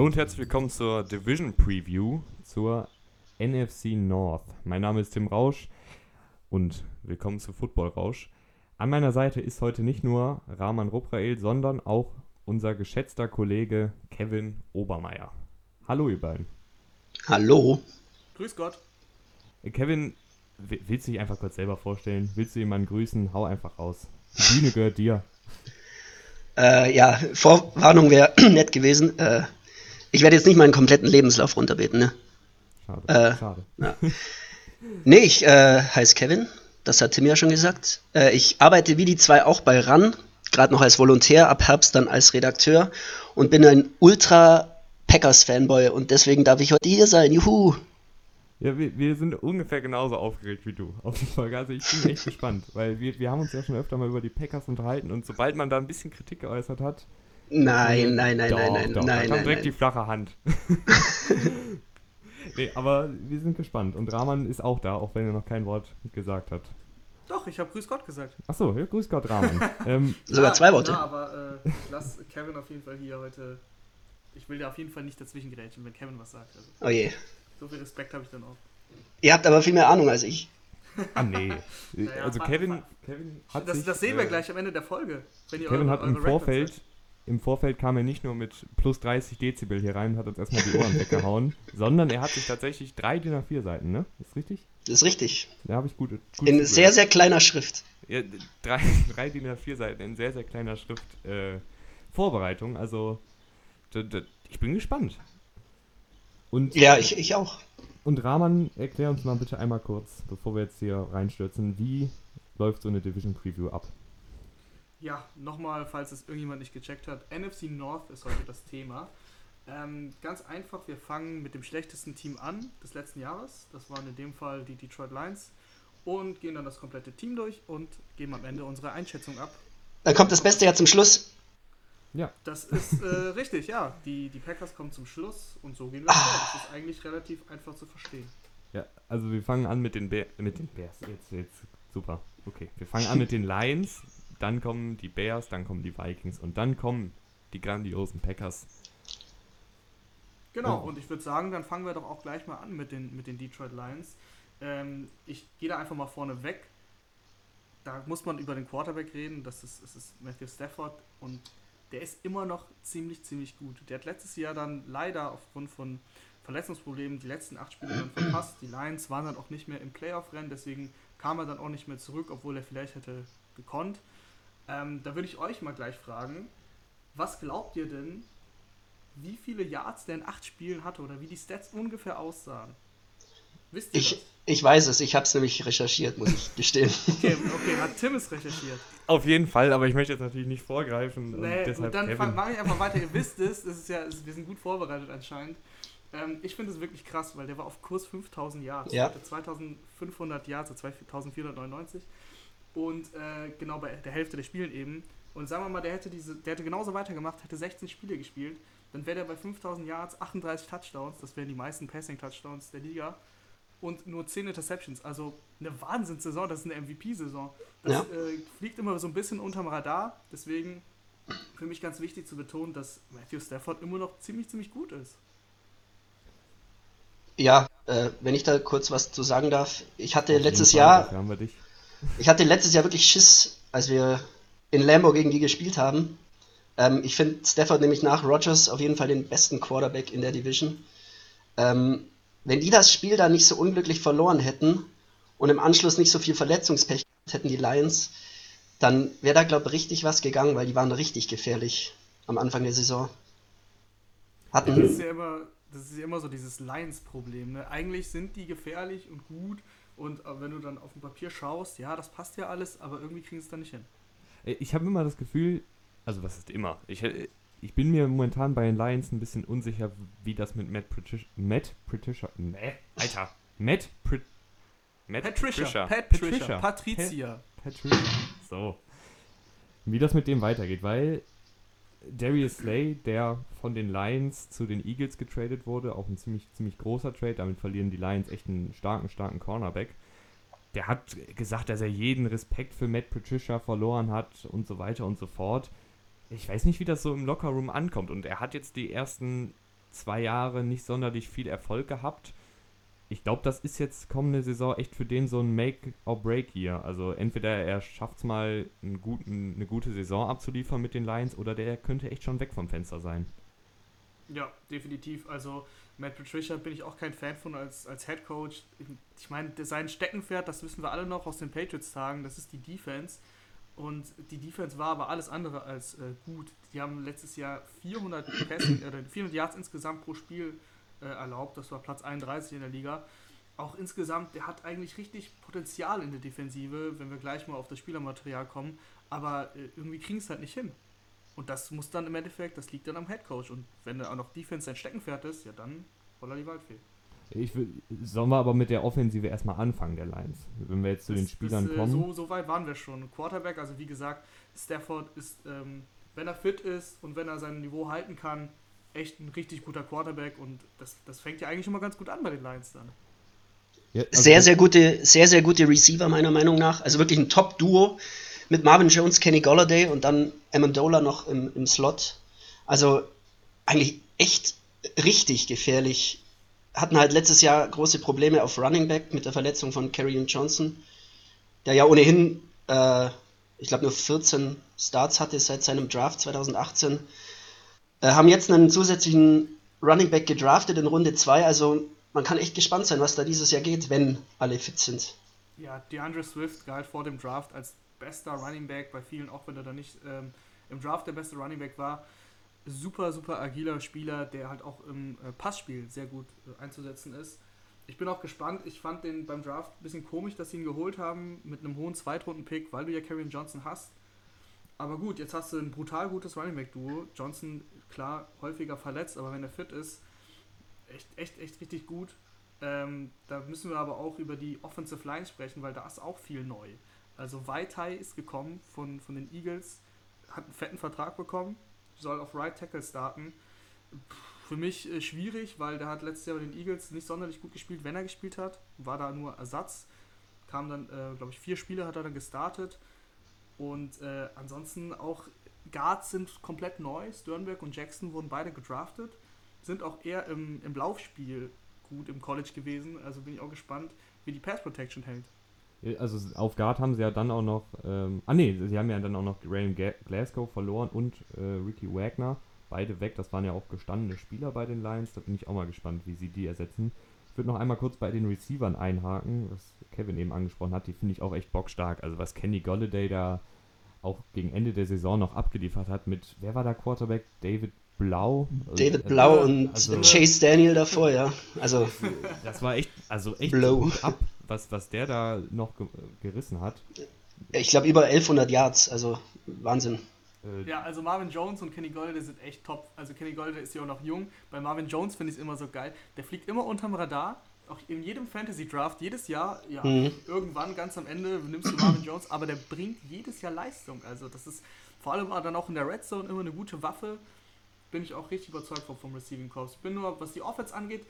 Hallo und herzlich willkommen zur Division Preview zur NFC North. Mein Name ist Tim Rausch und willkommen zu Football Rausch. An meiner Seite ist heute nicht nur Rahman Ruprael, sondern auch unser geschätzter Kollege Kevin Obermeier. Hallo ihr beiden. Hallo. Grüß Gott. Äh, Kevin, willst du dich einfach kurz selber vorstellen? Willst du jemanden grüßen? Hau einfach raus. Die Bühne gehört dir. Äh, ja, Vorwarnung wäre nett gewesen. Äh, ich werde jetzt nicht meinen kompletten Lebenslauf runterbeten, ne? Schade. Äh, Schade. Ja. Nee, ich äh, heiße Kevin. Das hat Tim ja schon gesagt. Äh, ich arbeite wie die zwei auch bei RAN, gerade noch als Volontär, ab Herbst dann als Redakteur und bin ein ultra Packers-Fanboy und deswegen darf ich heute hier sein. Juhu! Ja, wir, wir sind ungefähr genauso aufgeregt wie du auf die Folge. Also ich bin echt gespannt, weil wir, wir haben uns ja schon öfter mal über die Packers unterhalten und sobald man da ein bisschen Kritik geäußert hat, Nein, nein, nein, doch, nein, nein, doch, nein, da kam nein, direkt die nein. flache Hand. nee, aber wir sind gespannt und Rahman ist auch da, auch wenn er noch kein Wort gesagt hat. Doch, ich habe Grüß Gott gesagt. Achso, ja, grüß Gott, Rahman. ähm, Sogar zwei Worte. Ja, aber äh, ich lass Kevin auf jeden Fall hier heute. Ich will da auf jeden Fall nicht dazwischen gerätschen, wenn Kevin was sagt. Also, Oh je. so viel Respekt habe ich dann auch. Ihr habt aber viel mehr Ahnung als ich. ah nee. Naja, also Kevin, Kevin hat Das, sich, das sehen wir äh, gleich am Ende der Folge. Wenn ihr Kevin eure- hat im Vorfeld. Im Vorfeld kam er nicht nur mit plus 30 Dezibel hier rein und hat uns erstmal die Ohren weggehauen, sondern er hat sich tatsächlich drei DIN A4 Seiten, ne? Ist richtig? Das ist richtig. Da habe ich gut, gut In sehr, sehr kleiner Schrift. ja, drei, drei DIN A4 Seiten in sehr, sehr kleiner Schrift äh, Vorbereitung. Also, ich bin gespannt. Und, Ja, ich, ich auch. und Rahman, erklär uns mal bitte einmal kurz, bevor wir jetzt hier reinstürzen, wie läuft so eine Division Preview ab? Ja, nochmal, falls es irgendjemand nicht gecheckt hat. NFC North ist heute das Thema. Ähm, ganz einfach, wir fangen mit dem schlechtesten Team an des letzten Jahres. Das waren in dem Fall die Detroit Lions. Und gehen dann das komplette Team durch und geben am Ende unsere Einschätzung ab. Dann kommt das Beste ja zum Schluss. Ja, Das ist äh, richtig, ja. Die, die Packers kommen zum Schluss und so gehen wir vor. Das ist eigentlich relativ einfach zu verstehen. Ja, also wir fangen an mit den, Bär, mit den Bears. Jetzt, jetzt, super. Okay, wir fangen an mit den Lions, dann kommen die Bears, dann kommen die Vikings und dann kommen die grandiosen Packers. Genau, Ja. und ich würde sagen, dann fangen wir doch auch gleich mal an mit den, mit den Detroit Lions. Ähm, ich gehe da einfach mal vorne weg. Da muss man über den Quarterback reden. Das ist, das ist Matthew Stafford und der ist immer noch ziemlich, ziemlich gut. Der hat letztes Jahr dann leider aufgrund von Verletzungsproblemen die letzten acht Spiele dann verpasst. Die Lions waren dann auch nicht mehr im Playoff-Rennen, deswegen kam er dann auch nicht mehr zurück, obwohl er vielleicht hätte gekonnt. Ähm, da würde ich euch mal gleich fragen, was glaubt ihr denn, wie viele Yards der in acht Spielen hatte oder wie die Stats ungefähr aussahen? Wisst ihr Ich, ich weiß es, ich habe es nämlich recherchiert, muss ich gestehen. das? Okay, okay, hat Tim es recherchiert. Auf jeden Fall, aber ich möchte jetzt natürlich nicht vorgreifen. und Nee, deshalb gut, dann mache ich einfach weiter. Ihr wisst es, das ist ja, wir sind gut vorbereitet anscheinend. Ähm, ich finde es wirklich krass, weil der war auf Kurs 5000 Yards. Ja. Der hatte 2500 Yards, also 2499. Und äh, genau bei der Hälfte der Spielen eben. Und sagen wir mal, der hätte, diese, der hätte genauso weitergemacht, hätte 16 Spiele gespielt. Dann wäre der bei 5000 Yards, 38 Touchdowns. Das wären die meisten Passing-Touchdowns der Liga. Und nur 10 Interceptions. Also eine Wahnsinnssaison, das ist eine MVP-Saison. Das Ja. äh, fliegt immer so ein bisschen unterm Radar. Deswegen für mich ganz wichtig zu betonen, dass Matthew Stafford immer noch ziemlich, ziemlich gut ist. Ja, äh, wenn ich da kurz was zu sagen darf. Ich hatte Auf letztes Fall, Jahr, dafür haben wir dich. Ich hatte letztes Jahr wirklich Schiss, als wir in Lambo gegen die gespielt haben. Ähm, ich finde Stafford nämlich nach Rodgers auf jeden Fall den besten Quarterback in der Division. Ähm, wenn die das Spiel da nicht so unglücklich verloren hätten und im Anschluss nicht so viel Verletzungspech hätten, die Lions, dann wäre da, glaube ich, richtig was gegangen, weil die waren richtig gefährlich am Anfang der Saison. Das ist Hatten, ja immer, das ist ja immer so dieses Lions-Problem. Ne? Eigentlich sind die gefährlich und gut. Und äh, wenn du dann auf dem Papier schaust, ja, das passt ja alles, aber irgendwie kriegen sie es dann nicht hin. Äh, Ich habe immer das Gefühl, also was ist immer? Ich, äh, ich bin mir momentan bei den Lions ein bisschen unsicher, wie das mit Matt Patricia. Matt Patricia. Nee, Alter. Matt Pri Matt Patricia, Patricia. Patricia, Patricia. Patricia. So. Wie das mit dem weitergeht, weil Darius Slay, der von den Lions zu den Eagles getradet wurde, auch ein ziemlich, ziemlich großer Trade, damit verlieren die Lions echt einen starken, starken Cornerback. Der hat gesagt, dass er jeden Respekt für Matt Patricia verloren hat und so weiter und so fort. Ich weiß nicht, wie das so im Lockerroom ankommt. Und er hat jetzt die ersten zwei Jahre nicht sonderlich viel Erfolg gehabt. Ich glaube, das ist jetzt kommende Saison echt für den so ein Make-or-Break hier. Also entweder er schafft es mal, einen guten, eine gute Saison abzuliefern mit den Lions oder der könnte echt schon weg vom Fenster sein. Ja, definitiv. Also Matt Patricia bin ich auch kein Fan von als, als Head Coach. Ich, ich meine, sein Steckenpferd, das wissen wir alle noch aus den Patriots-Tagen, das ist die Defense. Und die Defense war aber alles andere als äh, gut. Die haben letztes Jahr 400, Passing, äh, 400 Yards insgesamt pro Spiel äh, erlaubt. Das war Platz 31 in der Liga. Auch insgesamt, der hat eigentlich richtig Potenzial in der Defensive, wenn wir gleich mal auf das Spielermaterial kommen. Aber äh, irgendwie kriegen es halt nicht hin. Und das muss dann im Endeffekt, das liegt dann am Headcoach. Und wenn da auch noch Defense sein Steckenpferd ist, ja dann voller die Waldfee. Ich will, sollen wir aber mit der Offensive erstmal anfangen, der Lions. Wenn wir jetzt zu das, den Spielern das, äh, kommen. So, so, weit waren wir schon. Quarterback, also wie gesagt, Stafford ist, ähm, wenn er fit ist und wenn er sein Niveau halten kann, echt ein richtig guter Quarterback und das, das fängt ja eigentlich schon mal ganz gut an bei den Lions dann. Ja, also sehr, sehr gute, sehr, sehr gute Receiver, meiner Meinung nach. Also wirklich ein Top-Duo mit Marvin Jones, Kenny Golladay und dann Amendola noch im, im Slot. Also eigentlich echt richtig gefährlich. Hatten halt letztes Jahr große Probleme auf Running Back mit der Verletzung von Kerryon Johnson, der ja ohnehin, äh, ich glaube, nur 14 Starts hatte seit seinem Draft 2018. Äh, haben jetzt einen zusätzlichen Running Back gedraftet in Runde 2. Also man kann echt gespannt sein, was da dieses Jahr geht, wenn alle fit sind. Ja, DeAndre Swift galt vor dem Draft als bester Running Back bei vielen, auch wenn er da nicht ähm, im Draft der beste Running Back war. Super, super agiler Spieler, der halt auch im äh, Passspiel sehr gut äh, einzusetzen ist. Ich bin auch gespannt. Ich fand den beim Draft ein bisschen komisch, dass sie ihn geholt haben mit einem hohen Zweitrunden-Pick, weil du ja Karrion Johnson hast. Aber gut, jetzt hast du ein brutal gutes Running Back-Duo. Johnson, klar, häufiger verletzt, aber wenn er fit ist, echt, echt, echt richtig gut. Ähm, da müssen wir aber auch über die Offensive Line sprechen, weil da ist auch viel neu. Also Vaitai ist gekommen von, von den Eagles, hat einen fetten Vertrag bekommen, soll auf Right Tackle starten. Für mich äh, schwierig, weil der hat letztes Jahr bei den Eagles nicht sonderlich gut gespielt, wenn er gespielt hat. War da nur Ersatz. Kam dann, äh, glaube ich, vier Spiele hat er dann gestartet. Und äh, ansonsten auch Guards sind komplett neu. Sternberg und Jackson wurden beide gedraftet. Sind auch eher im, im Laufspiel gut im College gewesen. Also bin ich auch gespannt, wie die Pass Protection hält. Also auf Guard haben sie ja dann auch noch, ähm, ah ne, sie haben ja dann auch noch Graham Glasgow verloren und äh, Ricky Wagner, beide weg. Das waren ja auch gestandene Spieler bei den Lions. Da bin ich auch mal gespannt, wie sie die ersetzen. Ich würde noch einmal kurz bei den Receivern einhaken, was Kevin eben angesprochen hat. Die finde ich auch echt bockstark. Also was Kenny Golladay da auch gegen Ende der Saison noch abgeliefert hat mit, wer war da Quarterback? David Blau. David also, Blau und also, Chase Daniel davor, ja. Also das war echt, also echt Blow. ab was, was der da noch ge gerissen hat. Ich glaube über 1100 Yards, also Wahnsinn. Äh, ja, also Marvin Jones und Kenny Golde sind echt top. Also Kenny Golde ist ja auch noch jung. Bei Marvin Jones finde ich es immer so geil. Der fliegt immer unterm Radar. Auch in jedem Fantasy Draft, jedes Jahr, ja, mhm. irgendwann ganz am Ende nimmst du Marvin Jones, aber der bringt jedes Jahr Leistung. Also das ist vor allem dann auch in der Red Zone immer eine gute Waffe. Bin ich auch richtig überzeugt vom, vom Receiving Corps. Bin nur, was die Offense angeht,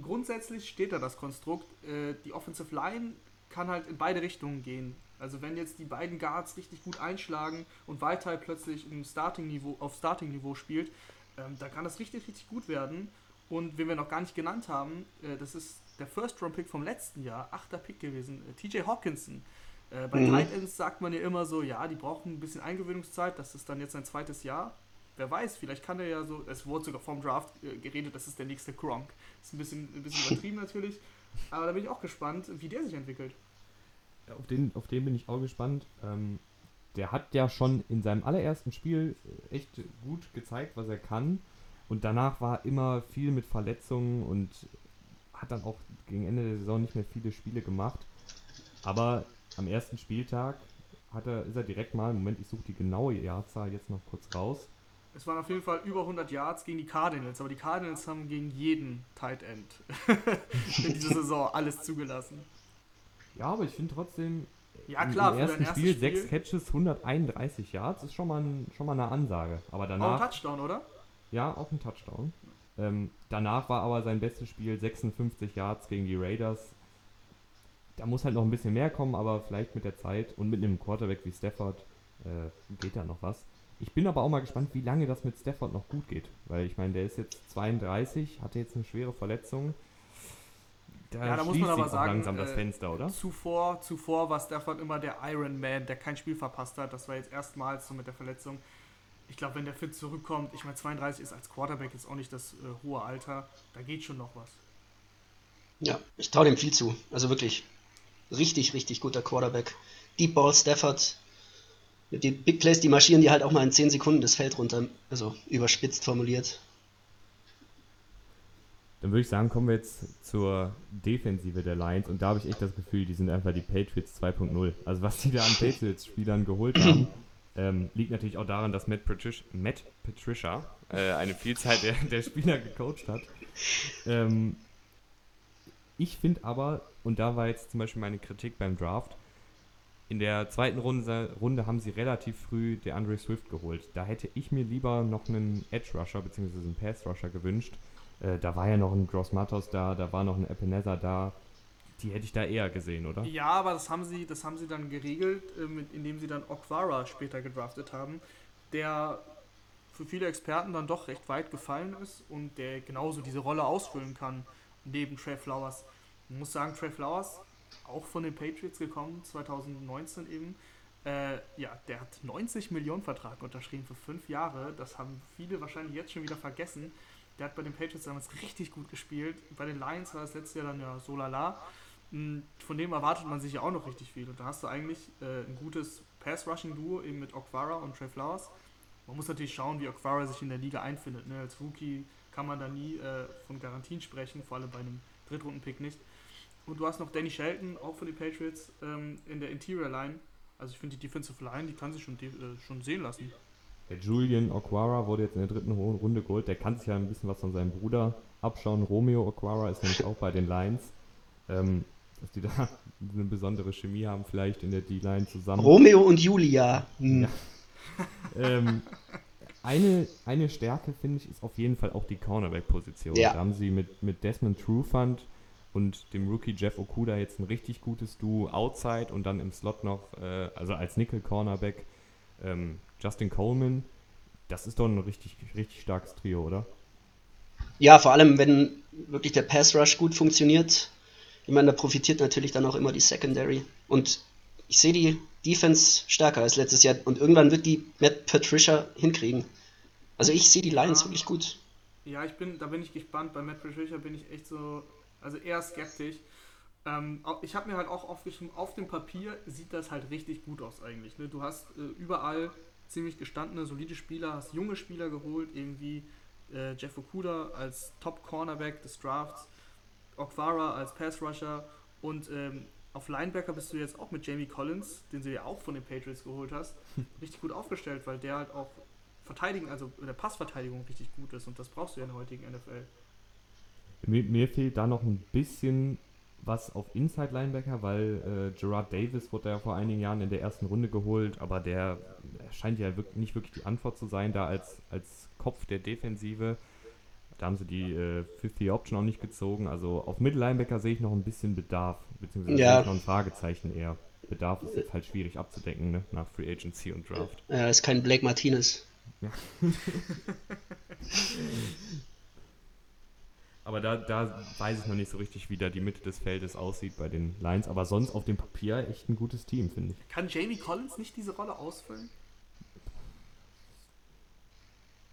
grundsätzlich steht da das Konstrukt. Äh, die Offensive Line kann halt in beide Richtungen gehen. Also wenn jetzt die beiden Guards richtig gut einschlagen und Weiter plötzlich im Starting -Niveau, auf Starting-Niveau spielt, ähm, da kann das richtig, richtig gut werden. Und wen wir noch gar nicht genannt haben, äh, das ist der First-Round-Pick vom letzten Jahr, achter Pick gewesen, äh, TJ Hawkinson. Äh, bei mhm. Tight Ends sagt man ja immer so, ja, die brauchen ein bisschen Eingewöhnungszeit, das ist dann jetzt sein zweites Jahr wer weiß, vielleicht kann er ja so, es wurde sogar vom Draft äh, geredet, das ist der nächste Gronk. Ist ein bisschen, ein bisschen übertrieben natürlich, aber da bin ich auch gespannt, wie der sich entwickelt. Ja, auf, den, auf den bin ich auch gespannt. Ähm, der hat ja schon in seinem allerersten Spiel äh, echt gut gezeigt, was er kann. Und danach war immer viel mit Verletzungen und hat dann auch gegen Ende der Saison nicht mehr viele Spiele gemacht. Aber am ersten Spieltag hat er, ist er direkt mal, Moment, ich suche die genaue Jahrzahl jetzt noch kurz raus, es waren auf jeden Fall über 100 Yards gegen die Cardinals, aber die Cardinals haben gegen jeden Tight End in dieser Saison alles zugelassen. Ja, aber ich finde trotzdem, ja, klar, im ersten Spiel, Spiel 6 Catches, 131 Yards, ist schon mal, ein, schon mal eine Ansage. Aber danach, auch ein Touchdown, oder? Ja, auch ein Touchdown. Ähm, danach war aber sein bestes Spiel 56 Yards gegen die Raiders. Da muss halt noch ein bisschen mehr kommen, aber vielleicht mit der Zeit und mit einem Quarterback wie Stafford äh, geht da noch was. Ich bin aber auch mal gespannt, wie lange das mit Stafford noch gut geht. Weil ich meine, der ist jetzt 32, hatte jetzt eine schwere Verletzung. Da ja, da muss man aber sagen, langsam das äh, Fenster, oder? Zuvor, zuvor war Stafford immer der Iron Man, der kein Spiel verpasst hat. Das war jetzt erstmals so mit der Verletzung. Ich glaube, wenn der fit zurückkommt, ich meine, 32 ist als Quarterback jetzt auch nicht das äh, hohe Alter, da geht schon noch was. Ja, ich traue dem viel zu. Also wirklich richtig, richtig guter Quarterback. Deep Ball Stafford. Die Big Plays, die marschieren die halt auch mal in 10 Sekunden das Feld runter, also überspitzt formuliert. Dann würde ich sagen, kommen wir jetzt zur Defensive der Lions und da habe ich echt das Gefühl, die sind einfach die Patriots 2.0. Also was die da an Patriots-Spielern geholt haben, ähm, liegt natürlich auch daran, dass Matt Patricia, Matt Patricia äh, eine Vielzahl der, der Spieler gecoacht hat. Ähm, ich finde aber, und da war jetzt zum Beispiel meine Kritik beim Draft, in der zweiten Runde, Runde haben sie relativ früh der Andre Swift geholt. Da hätte ich mir lieber noch einen Edge Rusher bzw. einen Pass Rusher gewünscht, äh, da war ja noch ein Gross Matos da, da war noch ein Epinesa da. Die hätte ich da eher gesehen, oder? Ja, aber das haben sie, das haben sie dann geregelt, äh, indem sie dann Okwara später gedraftet haben, der für viele Experten dann doch recht weit gefallen ist und der genauso diese Rolle ausfüllen kann, neben Trey Flowers. Man muss sagen, Trey Flowers, auch von den Patriots gekommen, 2019 eben, äh, ja, der hat 90 Millionen Vertrag unterschrieben für fünf Jahre. Das haben viele wahrscheinlich jetzt schon wieder vergessen. Der hat bei den Patriots damals richtig gut gespielt. Bei den Lions war das letzte Jahr dann ja so lala. Hm, von dem erwartet man sich ja auch noch richtig viel. Und da hast du eigentlich äh, ein gutes Pass-Rushing-Duo eben mit Okwara und Trey Flowers. Man muss natürlich schauen, wie Okwara sich in der Liga einfindet. Ne? Als Rookie kann man da nie äh, von Garantien sprechen, vor allem bei einem Drittrunden-Pick nicht. Und du hast noch Danny Shelton, auch von den Patriots, ähm, in der Interior Line. Also ich finde die Defensive Line, die kann sich schon, äh, schon sehen lassen. Der Julian Okwara wurde jetzt in der dritten Runde geholt. Der kann sich ja ein bisschen was von seinem Bruder abschauen. Romeo Okwara ist nämlich auch bei den Lions. Ähm, dass die da eine besondere Chemie haben, vielleicht in der D-Line zusammen. Romeo und Julia. Hm. Ja. ähm, eine, eine Stärke, finde ich, ist auf jeden Fall auch die Cornerback-Position. Ja. Da haben sie mit, mit Desmond Trufant und dem Rookie Jeff Okuda jetzt ein richtig gutes Duo outside und dann im Slot noch, äh, also als Nickel-Cornerback, ähm, Justin Coleman, das ist doch ein richtig, richtig starkes Trio, oder? Ja, vor allem, wenn wirklich der Pass Rush gut funktioniert. Ich meine, da profitiert natürlich dann auch immer die Secondary. Und ich sehe die Defense stärker als letztes Jahr. Und irgendwann wird die Matt Patricia hinkriegen. Also ich sehe die Lions ja. wirklich gut. Ja, ich bin, da bin ich gespannt. Bei Matt Patricia bin ich echt so, also eher skeptisch. Ähm, ich habe mir halt auch aufgeschrieben, auf dem Papier sieht das halt richtig gut aus eigentlich. Ne? Du hast äh, überall ziemlich gestandene, solide Spieler, hast junge Spieler geholt, irgendwie äh, Jeff Okuda als Top-Cornerback des Drafts, Okwara als Pass-Rusher und ähm, auf Linebacker bist du jetzt auch mit Jamie Collins, den du ja auch von den Patriots geholt hast, richtig gut aufgestellt, weil der halt auch verteidigen, also in der Passverteidigung richtig gut ist und das brauchst du ja in der heutigen NFL. Mir, mir fehlt da noch ein bisschen was auf Inside Linebacker, weil äh, Gerard Davis wurde ja vor einigen Jahren in der ersten Runde geholt, aber der scheint ja wirklich, nicht wirklich die Antwort zu sein, da als, als Kopf der Defensive. Da haben sie die äh, 50 Option auch nicht gezogen. Also auf Mittellinebacker sehe ich noch ein bisschen Bedarf, beziehungsweise ja. noch ein Fragezeichen eher. Bedarf ist jetzt halt schwierig abzudecken, ne? nach Free Agency und Draft. Ja, ist kein Blake Martinez. Ja. Aber da, da weiß ich noch nicht so richtig, wie da die Mitte des Feldes aussieht bei den Lions. Aber sonst auf dem Papier echt ein gutes Team, finde ich. Kann Jamie Collins nicht diese Rolle ausfüllen?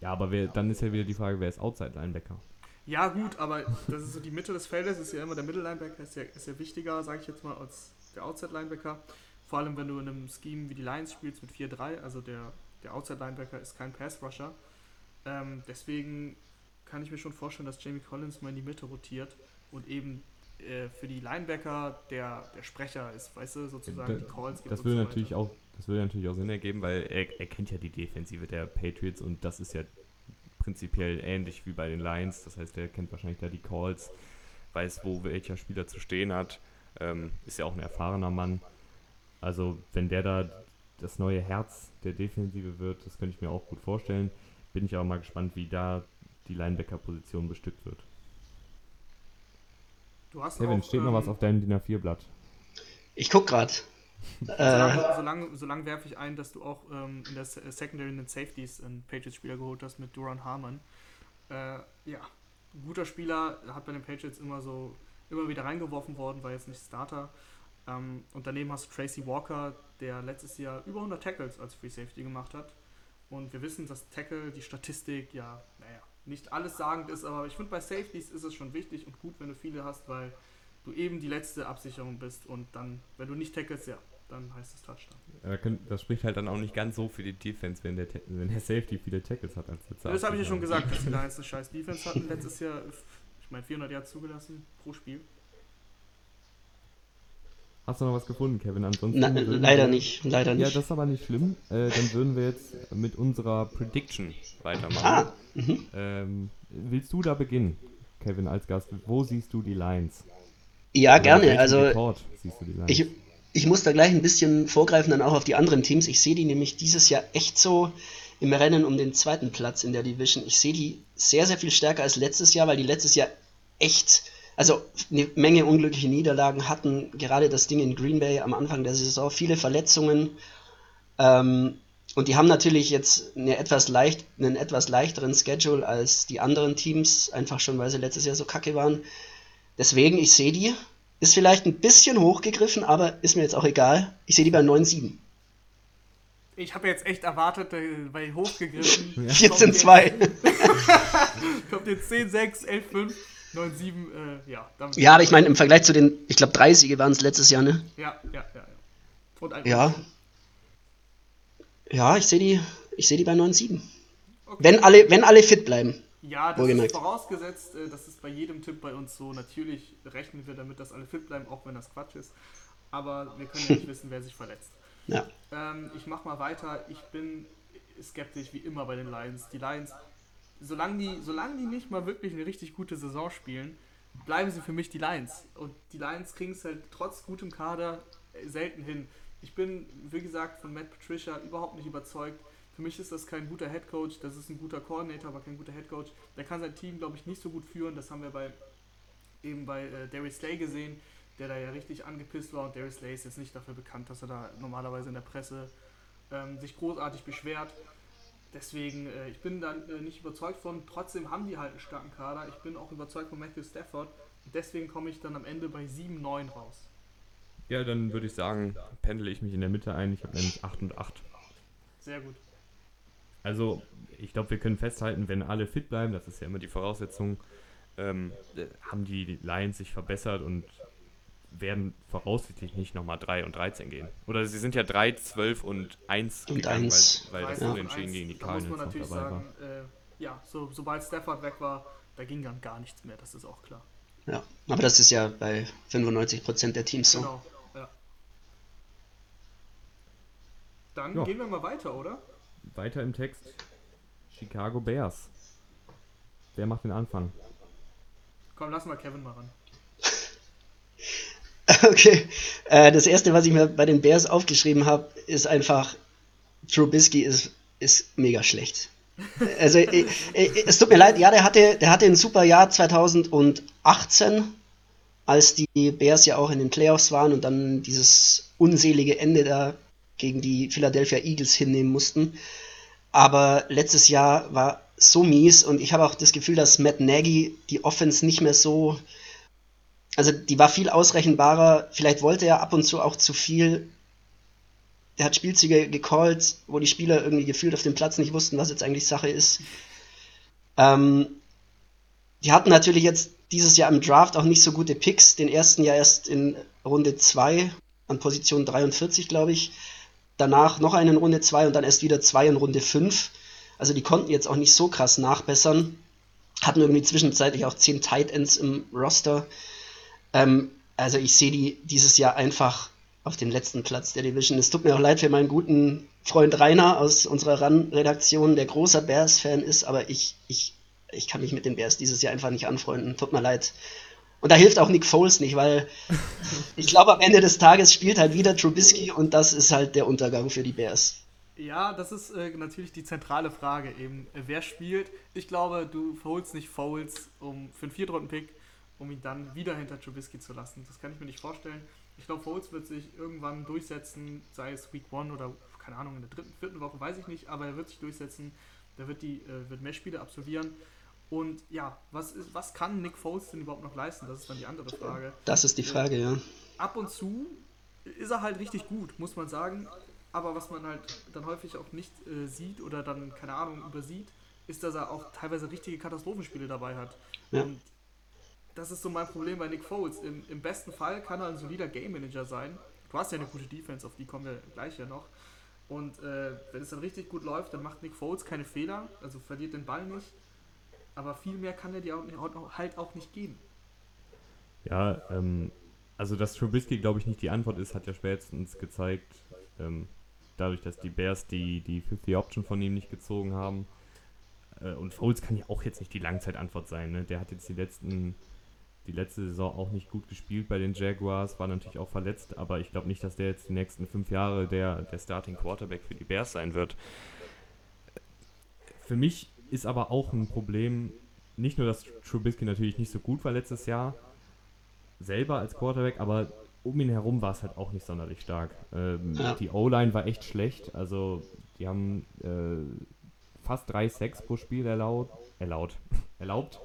Ja, aber wer, dann ist ja wieder die Frage, wer ist Outside-Linebacker? Ja, gut, aber das ist so die Mitte des Feldes, ist ja immer der Mittellinebacker, ist ja, ist ja wichtiger, sage ich jetzt mal, als der Outside-Linebacker. Vor allem, wenn du in einem Scheme wie die Lions spielst mit 4-3, also der, der Outside-Linebacker ist kein Pass-Rusher. Ähm, deswegen kann ich mir schon vorstellen, dass Jamie Collins mal in die Mitte rotiert und eben äh, für die Linebacker der, der Sprecher ist, weißt du, sozusagen da, die Calls gibt. Das würde so natürlich auch, das würde natürlich auch Sinn ergeben, weil er, er kennt ja die Defensive der Patriots und das ist ja prinzipiell ähnlich wie bei den Lions. Das heißt, er kennt wahrscheinlich da die Calls, weiß, wo welcher Spieler zu stehen hat. Ähm, ist ja auch ein erfahrener Mann. Also, wenn der da das neue Herz der Defensive wird, das könnte ich mir auch gut vorstellen. Bin ich aber mal gespannt, wie da die Linebacker-Position bestückt wird. Du hast Kevin, auch, steht ähm, noch was ähm, auf deinem DIN A4-Blatt? Ich guck gerade. Solange, solange, solange werfe ich ein, dass du auch ähm, in der Secondary in den Safeties einen Patriots-Spieler geholt hast mit Duran Harmon. Äh, ja, guter Spieler, hat bei den Patriots immer so immer wieder reingeworfen worden, war jetzt nicht Starter. Ähm, und daneben hast du Tracy Walker, der letztes Jahr über 100 Tackles als Free Safety gemacht hat. Und wir wissen, dass Tackle, die Statistik, ja, naja, nicht alles sagend ist, aber ich finde, bei Safeties ist es schon wichtig und gut, wenn du viele hast, weil du eben die letzte Absicherung bist und dann, wenn du nicht tackelst, ja, dann heißt es Touchdown. Das spricht halt dann auch nicht ganz so für die Defense, wenn der, wenn der Safety viele Tackles hat als letzter. Das habe ich ja schon gesagt, dass wir da jetzt eine scheiß Defense hatten. Letztes Jahr, ich meine, 400 Yards zugelassen pro Spiel. Hast du noch was gefunden, Kevin? Ansonsten Na, leider wir, nicht, leider nicht. Ja, das ist aber nicht schlimm. Äh, dann würden wir jetzt mit unserer Prediction weitermachen. Ah, mhm. ähm, willst du da beginnen, Kevin, als Gast? Wo siehst du die Lines? Ja, Oder gerne. Also ich, ich muss da gleich ein bisschen vorgreifen, dann auch auf die anderen Teams. Ich sehe die nämlich dieses Jahr echt so im Rennen um den zweiten Platz in der Division. Ich sehe die sehr, sehr viel stärker als letztes Jahr, weil die letztes Jahr echt also eine Menge unglückliche Niederlagen hatten, gerade das Ding in Green Bay am Anfang der Saison, viele Verletzungen. Ähm, und die haben natürlich jetzt eine etwas leicht, einen etwas leichteren Schedule als die anderen Teams, einfach schon, weil sie letztes Jahr so kacke waren. Deswegen, ich sehe die. Ist vielleicht ein bisschen hochgegriffen, aber ist mir jetzt auch egal. Ich sehe die bei 9-7. Ich habe jetzt echt erwartet, bei äh, hochgegriffen. 14-2. Kommt jetzt 10-6, 11-5. 9-7, äh, ja. ja, aber ich meine, im Vergleich zu den, ich glaube, 30 waren es letztes Jahr, ne? Ja, ja, ja. Und ja. Ja, ich sehe die, seh die bei 9-7. Okay. Wenn, alle, wenn alle fit bleiben. Ja, das ist vorausgesetzt, äh, das ist bei jedem Tipp bei uns so. Natürlich rechnen wir damit, dass alle fit bleiben, auch wenn das Quatsch ist. Aber wir können ja nicht wissen, wer sich verletzt. Ja. Ähm, ich mache mal weiter. Ich bin skeptisch wie immer bei den Lions. Die Lions solange die, solange die nicht mal wirklich eine richtig gute Saison spielen, bleiben sie für mich die Lions. Und die Lions kriegen es halt trotz gutem Kader selten hin. Ich bin, wie gesagt, von Matt Patricia überhaupt nicht überzeugt. Für mich ist das kein guter Head Coach, das ist ein guter Coordinator, aber kein guter Head Coach. Der kann sein Team, glaube ich, nicht so gut führen. Das haben wir bei eben bei äh, Darius Slay gesehen, der da ja richtig angepisst war. Und Darius Slay ist jetzt nicht dafür bekannt, dass er da normalerweise in der Presse ähm, sich großartig beschwert. Deswegen, äh, ich bin dann äh, nicht überzeugt von, trotzdem haben die halt einen starken Kader. Ich bin auch überzeugt von Matthew Stafford. Deswegen komme ich dann am Ende bei 7-9 raus. Ja, dann würde ich sagen, pendle ich mich in der Mitte ein. Ich habe nämlich 8 und 8. Sehr gut. Also, ich glaube, wir können festhalten, wenn alle fit bleiben, das ist ja immer die Voraussetzung, ähm, äh, haben die Lions sich verbessert und werden voraussichtlich nicht nochmal 3 und 13 gehen. Oder sie sind ja 3, 12 und 1 und gegangen, 1. weil, weil das Unentschieden gegen die Cardinals noch dabei sagen, war. Äh, ja, so, sobald Stafford weg war, da ging dann gar nichts mehr, das ist auch klar. Ja, aber das ist ja bei 95% der Teams so. Genau, ja. Dann ja. gehen wir mal weiter, oder? Weiter im Text. Chicago Bears. Wer macht den Anfang? Komm, lass mal Kevin mal ran. Okay. Äh, das erste, was ich mir bei den Bears aufgeschrieben habe, ist einfach, Trubisky ist, ist mega schlecht. Also äh, äh, es tut mir leid, ja, der hatte, der hatte ein super Jahr 2018, als die Bears ja auch in den Playoffs waren und dann dieses unselige Ende da gegen die Philadelphia Eagles hinnehmen mussten. Aber letztes Jahr war so mies und ich habe auch das Gefühl, dass Matt Nagy die Offense nicht mehr so also die war viel ausrechenbarer. Vielleicht wollte er ab und zu auch zu viel. Er hat Spielzüge gecallt, wo die Spieler irgendwie gefühlt auf dem Platz nicht wussten, was jetzt eigentlich Sache ist. Ähm, die hatten natürlich jetzt dieses Jahr im Draft auch nicht so gute Picks. Den ersten ja erst in Runde 2 an Position 43, glaube ich. Danach noch einen in Runde 2 und dann erst wieder zwei in Runde 5. Also die konnten jetzt auch nicht so krass nachbessern. Hatten irgendwie zwischenzeitlich auch 10 Tight Ends im Roster. Ähm, also ich sehe die dieses Jahr einfach auf dem letzten Platz der Division. Es tut mir auch leid für meinen guten Freund Rainer aus unserer RAN-Redaktion, der großer Bears-Fan ist, aber ich, ich, ich kann mich mit den Bears dieses Jahr einfach nicht anfreunden. Tut mir leid. Und da hilft auch Nick Foles nicht, weil ich glaube, am Ende des Tages spielt halt wieder Trubisky und das ist halt der Untergang für die Bears. Ja, das ist äh, natürlich die zentrale Frage eben. Wer spielt? Ich glaube, du holst nicht Foles um, für einen Viertrunden-Pick um ihn dann wieder hinter Trubisky zu lassen. Das kann ich mir nicht vorstellen. Ich glaube, Foles wird sich irgendwann durchsetzen, sei es Week 1 oder keine Ahnung, in der dritten, vierten Woche, weiß ich nicht, aber er wird sich durchsetzen. Der wird, die, äh, wird mehr Spiele absolvieren. Und ja, was, ist, was kann Nick Foles denn überhaupt noch leisten? Das ist dann die andere Frage. Das ist die Frage, ja. Ab und zu ist er halt richtig gut, muss man sagen. Aber was man halt dann häufig auch nicht äh, sieht oder dann, keine Ahnung, übersieht, ist, dass er auch teilweise richtige Katastrophenspiele dabei hat. Ja. Und das ist so mein Problem bei Nick Foles. Im, Im, besten Fall kann er ein solider Game Manager sein. Du hast ja eine gute Defense, auf die kommen wir gleich ja noch. Und äh, wenn es dann richtig gut läuft, dann macht Nick Foles keine Fehler, also verliert den Ball nicht. Aber viel mehr kann er dir auch, halt auch nicht geben. Ja, ähm, also dass Trubisky, glaube ich, nicht die Antwort ist, hat ja spätestens gezeigt, ähm, dadurch, dass die Bears die, die 50 Option von ihm nicht gezogen haben. Äh, und Foles kann ja auch jetzt nicht die Langzeitantwort sein. Ne? Der hat jetzt die letzten die letzte Saison auch nicht gut gespielt bei den Jaguars, war natürlich auch verletzt, aber ich glaube nicht, dass der jetzt die nächsten fünf Jahre der, der Starting Quarterback für die Bears sein wird. Für mich ist aber auch ein Problem, nicht nur, dass Trubisky natürlich nicht so gut war letztes Jahr, selber als Quarterback, aber um ihn herum war es halt auch nicht sonderlich stark. Ähm, ja. Die O-Line war echt schlecht. Also die haben äh, fast drei Sacks pro Spiel erlaubt. Erlaubt. erlaubt.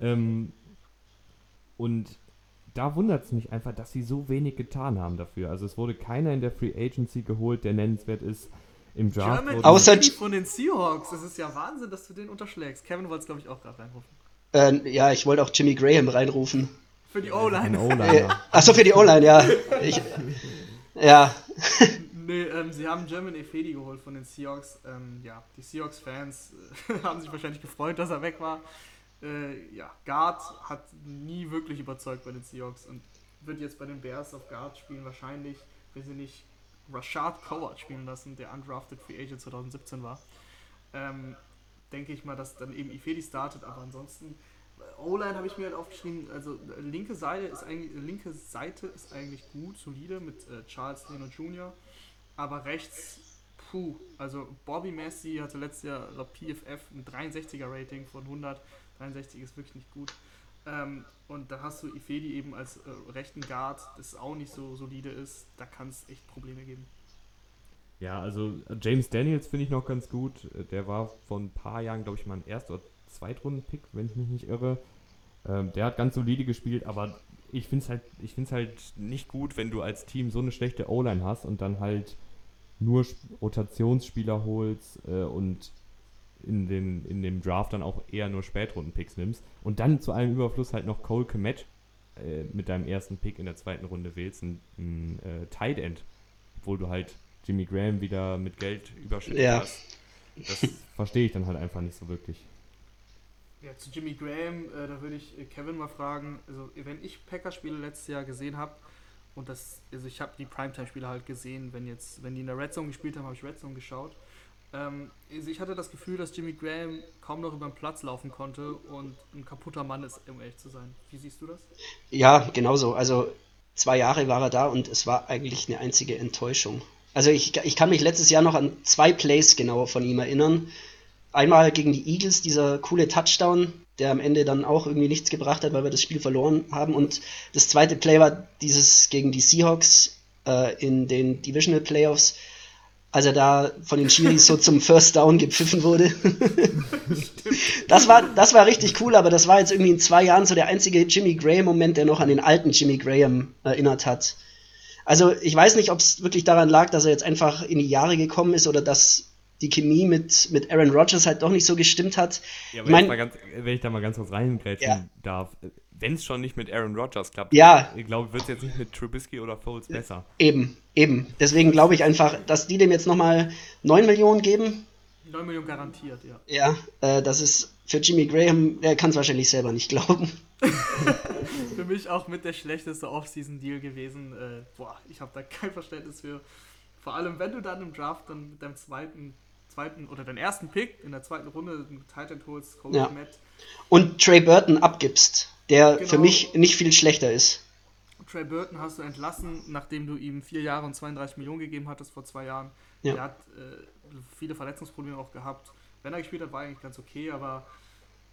Ähm, und da wundert es mich einfach, dass sie so wenig getan haben dafür. Also es wurde keiner in der Free Agency geholt, der nennenswert ist. Im Draft German Außer von den Seahawks. Das ist ja Wahnsinn, dass du den unterschlägst. Kevin wollte es, glaube ich, auch gerade reinrufen. Äh, ja, ich wollte auch Jimmy Graham reinrufen. Für die O-Line. Äh, Achso, für die O-Line, ja. Ich, ja. nee, ähm, sie haben German Efedi geholt von den Seahawks. Ähm, ja, die Seahawks-Fans äh, haben sich wahrscheinlich gefreut, dass er weg war. Äh, ja, Guard hat nie wirklich überzeugt bei den Seahawks und wird jetzt bei den Bears auf Guard spielen, wahrscheinlich, wenn sie nicht Rashad Coward spielen lassen, der undrafted Free Agent 2017 war. Ähm, denke ich mal, dass dann eben Ifedi startet, aber ansonsten O-Line habe ich mir halt aufgeschrieben, also linke Seite ist eigentlich, linke Seite ist eigentlich gut, solide mit äh, Charles Leno Jr., aber rechts, puh, also Bobby Messi hatte letztes Jahr laut PFF ein 63er Rating von 100, 63 ist wirklich nicht gut. Ähm, und da hast du Ifedi eben als äh, rechten Guard, das auch nicht so solide ist, da kann es echt Probleme geben. Ja, also James Daniels finde ich noch ganz gut. Der war vor ein paar Jahren, glaube ich, mal ein Erst- oder Zweitrunden-Pick, wenn ich mich nicht irre. Ähm, der hat ganz solide gespielt, aber ich finde es halt, halt nicht gut, wenn du als Team so eine schlechte O-Line hast und dann halt nur Rotationsspieler holst äh, und in, den, in dem Draft dann auch eher nur Spätrunden-Picks nimmst und dann zu allem Überfluss halt noch Cole Komet äh, mit deinem ersten Pick in der zweiten Runde wählst, ein, ein äh, Tight End, obwohl du halt Jimmy Graham wieder mit Geld überschüttet ja. hast. Das verstehe ich dann halt einfach nicht so wirklich. Ja, zu Jimmy Graham, äh, da würde ich äh, Kevin mal fragen, also wenn ich Packers-Spiele letztes Jahr gesehen habe, und das, also ich habe die Primetime-Spiele halt gesehen, wenn jetzt, wenn die in der Red Zone gespielt haben, habe ich Red Zone geschaut. Ähm, also ich hatte das Gefühl, dass Jimmy Graham kaum noch über den Platz laufen konnte und ein kaputter Mann ist, um ehrlich zu sein. Wie siehst du das? Ja, genauso. Also zwei Jahre war er da und es war eigentlich eine einzige Enttäuschung. Also ich, ich kann mich letztes Jahr noch an zwei Plays genau von ihm erinnern einmal gegen die Eagles, dieser coole Touchdown, der am Ende dann auch irgendwie nichts gebracht hat, weil wir das Spiel verloren haben. Und das zweite Play war dieses gegen die Seahawks äh, in den Divisional Playoffs, als er da von den Chiris so zum First Down gepfiffen wurde. das, war, das war richtig cool, aber das war jetzt irgendwie in zwei Jahren so der einzige Jimmy Graham-Moment, der noch an den alten Jimmy Graham erinnert hat. Also ich weiß nicht, ob es wirklich daran lag, dass er jetzt einfach in die Jahre gekommen ist oder dass die Chemie mit, mit Aaron Rodgers halt doch nicht so gestimmt hat. Ja, aber ich mein, ganz, wenn ich da mal ganz kurz reingrätschen ja. darf, wenn es schon nicht mit Aaron Rodgers klappt, ja. ich glaube, wird es jetzt nicht mit Trubisky oder Foles besser. Eben, eben. Deswegen glaube ich einfach, dass die dem jetzt nochmal 9 Millionen geben. 9 Millionen garantiert, ja. Ja, äh, das ist für Jimmy Graham, der kann es wahrscheinlich selber nicht glauben. für mich auch mit der schlechteste Offseason-Deal gewesen. Äh, boah, ich habe da kein Verständnis für. Vor allem, wenn du dann im Draft dann mit deinem zweiten zweiten oder den ersten Pick in der zweiten Runde Titan holst, Cole ja. Und Trey Burton abgibst, der genau. für mich nicht viel schlechter ist. Trey Burton hast du entlassen, nachdem du ihm vier Jahre und 32 Millionen gegeben hattest vor zwei Jahren. Ja. Er hat äh, viele Verletzungsprobleme auch gehabt. Wenn er gespielt hat, war eigentlich ganz okay, aber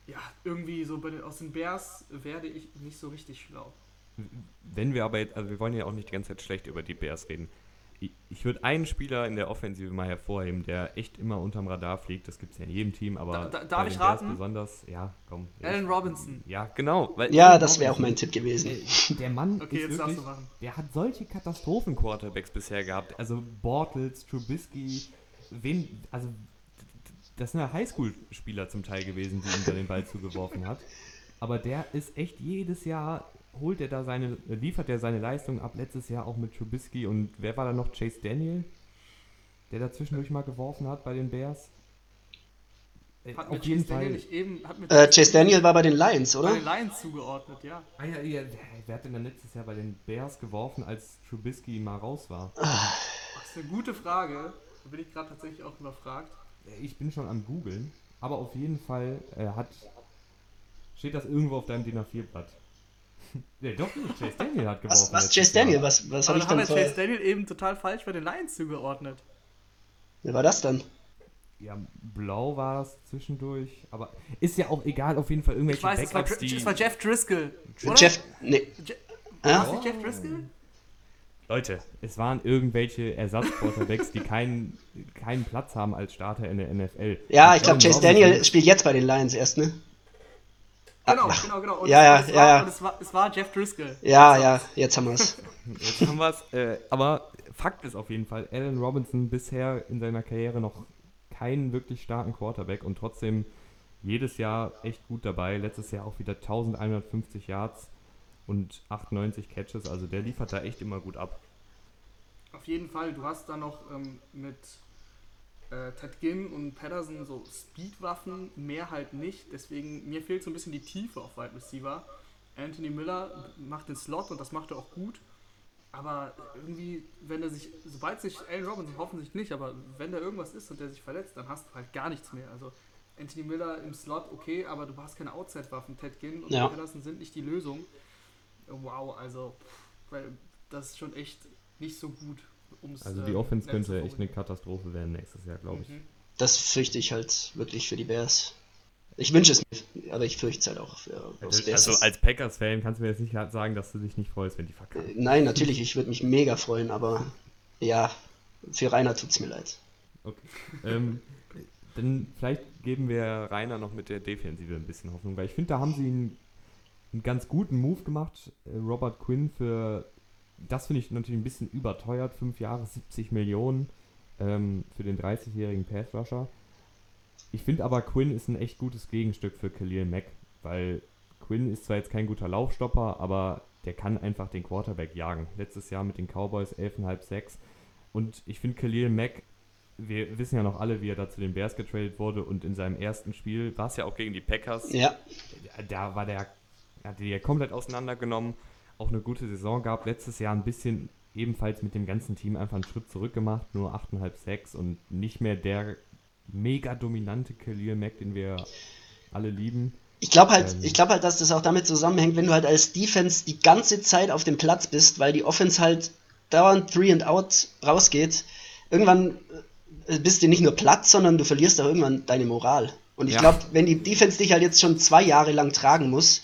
ja, irgendwie so den, aus den Bears werde ich nicht so richtig schlau. wenn wir aber jetzt, also wir wollen ja auch nicht die ganze Zeit schlecht über die Bears reden. Ich, würde einen Spieler in der Offensive mal hervorheben, der echt immer unterm Radar fliegt. Das gibt es ja in jedem Team, aber Da- da- darf ich raten? besonders, ja, komm. Allen Robinson. Ja, genau. Weil Ja, das wäre auch mein Tipp gewesen. Der Mann Okay, ist jetzt darfst wirklich, du machen. der hat solche Katastrophen-Quarterbacks bisher gehabt. Also Bortles, Trubisky, wen, also das sind ja Highschool-Spieler zum Teil gewesen, die ihm da den Ball zugeworfen hat. Aber der ist echt jedes Jahr, holt er da seine, liefert er seine Leistung ab. Letztes Jahr auch mit Trubisky und wer war da noch? Chase Daniel, der da zwischendurch mal geworfen hat bei den Bears. Äh, Hat auf jeden Chase Daniel Fall. nicht eben. Äh, Chase Daniel war bei den Lions, bei oder? den Lions zugeordnet, ja. Ah, ja, ja, wer hat denn dann letztes Jahr bei den Bears geworfen, als Trubisky mal raus war? Das ist eine gute Frage. Da bin ich gerade tatsächlich auch überfragt. Ich bin schon am googeln, aber auf jeden Fall äh, hat steht das irgendwo auf deinem DIN A4-Blatt. Ja, doch, nicht. Chase Daniel hat geworfen. Was, was Chase Daniel? Was, was habe ich dann haben wir Chase? Daniel eben total falsch bei den Lions zugeordnet. Wer war das dann? Ja, blau war das zwischendurch, aber ist ja auch egal, auf jeden Fall irgendwelche Ich weiß, es war, Backups, Dr- die... es war Jeff Driscoll. Oder? Jeff. Nee. Je Ja? War es nicht Jeff Driscoll? Leute, es waren irgendwelche Ersatzquarterbacks, die keinen, keinen Platz haben als Starter in der NFL. Ja, Und ich glaube, Chase Daniel spielt jetzt bei den Lions erst, ne? Genau, Ach, genau, genau. Und Ja, ja, es, es ja, war, ja. Und es, war, es war Jeff Driscoll. Ja, ja, jetzt haben wir es. Jetzt haben wir es. Äh, aber Fakt ist auf jeden Fall, Allen Robinson bisher in seiner Karriere noch keinen wirklich starken Quarterback und trotzdem jedes Jahr echt gut dabei. Letztes Jahr auch wieder 1150 Yards und 98 Catches. Also der liefert da echt immer gut ab. Auf jeden Fall, du hast da noch ähm, mit äh, Ted Ginn und Patterson so Speedwaffen, mehr halt nicht. Deswegen, mir fehlt so ein bisschen die Tiefe auf Wide Receiver. Anthony Miller macht den Slot und das macht er auch gut. Aber irgendwie, wenn er sich, sobald sich Allen Robinson hoffentlich nicht, aber wenn da irgendwas ist und der sich verletzt, dann hast du halt gar nichts mehr. Also Anthony Miller im Slot, okay, aber du hast keine Outside-Waffen. Ted Ginn und Ja. Patterson sind nicht die Lösung. Wow, also, pff, weil das ist schon echt nicht so gut. Um's, Also die äh, Offense nett könnte echt eine. Katastrophe werden nächstes Jahr, glaube ich. Mhm. Das fürchte ich halt wirklich für die Bears. Ich wünsche es mir, aber ich fürchte es halt auch für aus Bears. Also als Packers-Fan kannst du mir jetzt nicht sagen, dass du dich nicht freust, wenn die verkacken. Nein, natürlich, ich würde mich mega freuen, aber ja, für Rainer tut es mir leid. Okay. ähm, dann vielleicht geben wir Rainer noch mit der Defensive ein bisschen Hoffnung, weil ich finde, da haben sie einen, einen ganz guten Move gemacht. Äh, Robert Quinn für, das finde ich natürlich ein bisschen überteuert, fünf Jahre, 70 Millionen ähm, für den 30-jährigen Pass-Rusher. Ich finde aber, Quinn ist ein echt gutes Gegenstück für Khalil Mack, weil Quinn ist zwar jetzt kein guter Laufstopper, aber der kann einfach den Quarterback jagen. Letztes Jahr mit den Cowboys 11,5, 6. Und ich finde Khalil Mack wir wissen ja noch alle, wie er da zu den Bears getradet wurde und in seinem ersten Spiel war es ja auch gegen die Packers. Ja, Da war der, hat die ja komplett auseinandergenommen, auch eine gute Saison gab. Letztes Jahr ein bisschen ebenfalls mit dem ganzen Team einfach einen Schritt zurück gemacht, nur 8,5, 6 und nicht mehr der mega dominante Khalil Mack, den wir alle lieben. ich glaube halt, Ähm. ich glaube halt, dass das auch damit zusammenhängt, wenn du halt als Defense die ganze Zeit auf dem Platz bist, weil die Offense halt dauernd Three and Out rausgeht. Irgendwann äh, bist du nicht nur platt, sondern du verlierst auch irgendwann deine Moral. Und ich Ja. glaube, wenn die Defense dich halt jetzt schon zwei Jahre lang tragen muss,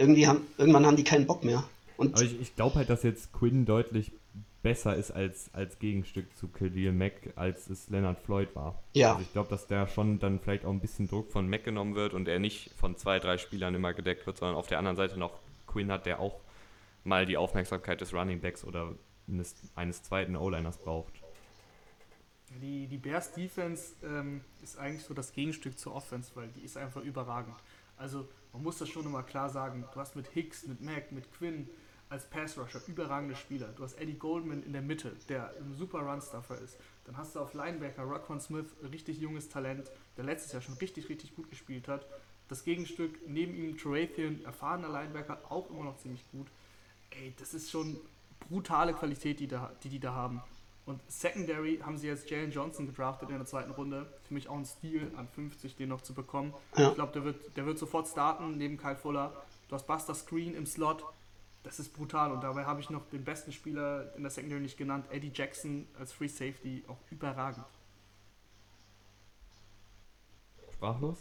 irgendwie haben, irgendwann haben die keinen Bock mehr. Und Aber ich, ich glaube halt, dass jetzt Quinn deutlich besser ist als, als Gegenstück zu Khalil Mack, als es Leonard Floyd war. Ja. Also ich glaube, dass der schon dann vielleicht auch ein bisschen Druck von Mack genommen wird und er nicht von zwei, drei Spielern immer gedeckt wird, sondern auf der anderen Seite noch Quinn hat, der auch mal die Aufmerksamkeit des Running Backs oder eines, eines zweiten O-Liners braucht. Die, die Bears Defense ähm, ist eigentlich so das Gegenstück zur Offense, weil die ist einfach überragend. Also man muss das schon immer klar sagen. Du hast mit Hicks, mit Mack, mit Quinn als Pass Rusher überragende Spieler. Du hast Eddie Goldman in der Mitte, der ein super Run-Stuffer ist. Dann hast du auf Linebacker Rockwan Smith, richtig junges Talent, der letztes Jahr schon richtig, richtig gut gespielt hat. Das Gegenstück neben ihm Trevathan, erfahrener Linebacker, auch immer noch ziemlich gut. Ey, das ist schon brutale Qualität, die, da, die die da haben. Und Secondary haben sie jetzt Jalen Johnson gedraftet in der zweiten Runde. Für mich auch ein Stil an 50, den noch zu bekommen. Ja. Ich glaube, der wird, der wird sofort starten neben Kyle Fuller. Du hast Buster Screen im Slot. Das ist brutal. Und dabei habe ich noch den besten Spieler in der Secondary nicht genannt, Eddie Jackson als Free Safety, auch überragend. Sprachlos?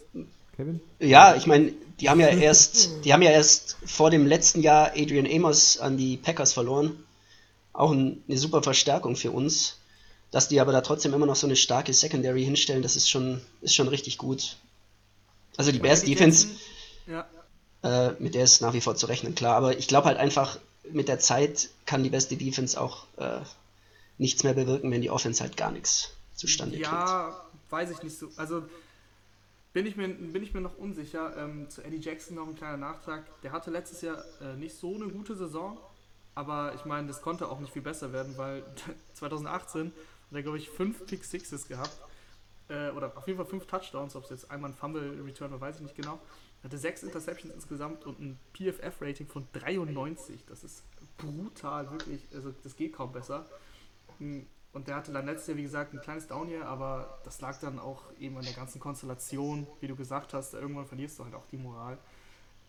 Kevin? Ja, ich meine, die haben ja erst, die haben ja erst vor dem letzten Jahr Adrian Amos an die Packers verloren. Auch ein, eine super Verstärkung für uns. Dass die aber da trotzdem immer noch so eine starke Secondary hinstellen, das ist schon, ist schon richtig gut. Also die Bears Defense, Ja, äh, mit der ist nach wie vor zu rechnen, klar. Aber ich glaube halt einfach, mit der Zeit kann die beste Defense auch äh, nichts mehr bewirken, wenn die Offense halt gar nichts zustande kriegt. ja, weiß ich nicht so. Also bin ich mir, bin ich mir noch unsicher. Ähm, zu Eddie Jackson noch ein kleiner Nachtrag. Der hatte letztes Jahr äh, nicht so eine gute Saison, aber ich meine, das konnte auch nicht viel besser werden, weil 2018 hat er, glaube ich, fünf Pick Sixes gehabt. Äh, oder auf jeden Fall fünf Touchdowns, ob es jetzt einmal ein Fumble Return war, weiß ich nicht genau. Hatte sechs Interceptions insgesamt und ein PFF-Rating von 93. Das ist brutal, wirklich. Also das geht kaum besser. Mm, Und der hatte dann letztes Jahr, wie gesagt, ein kleines Down hier, aber das lag dann auch eben an der ganzen Konstellation, wie du gesagt hast. Irgendwann verlierst du halt auch die Moral.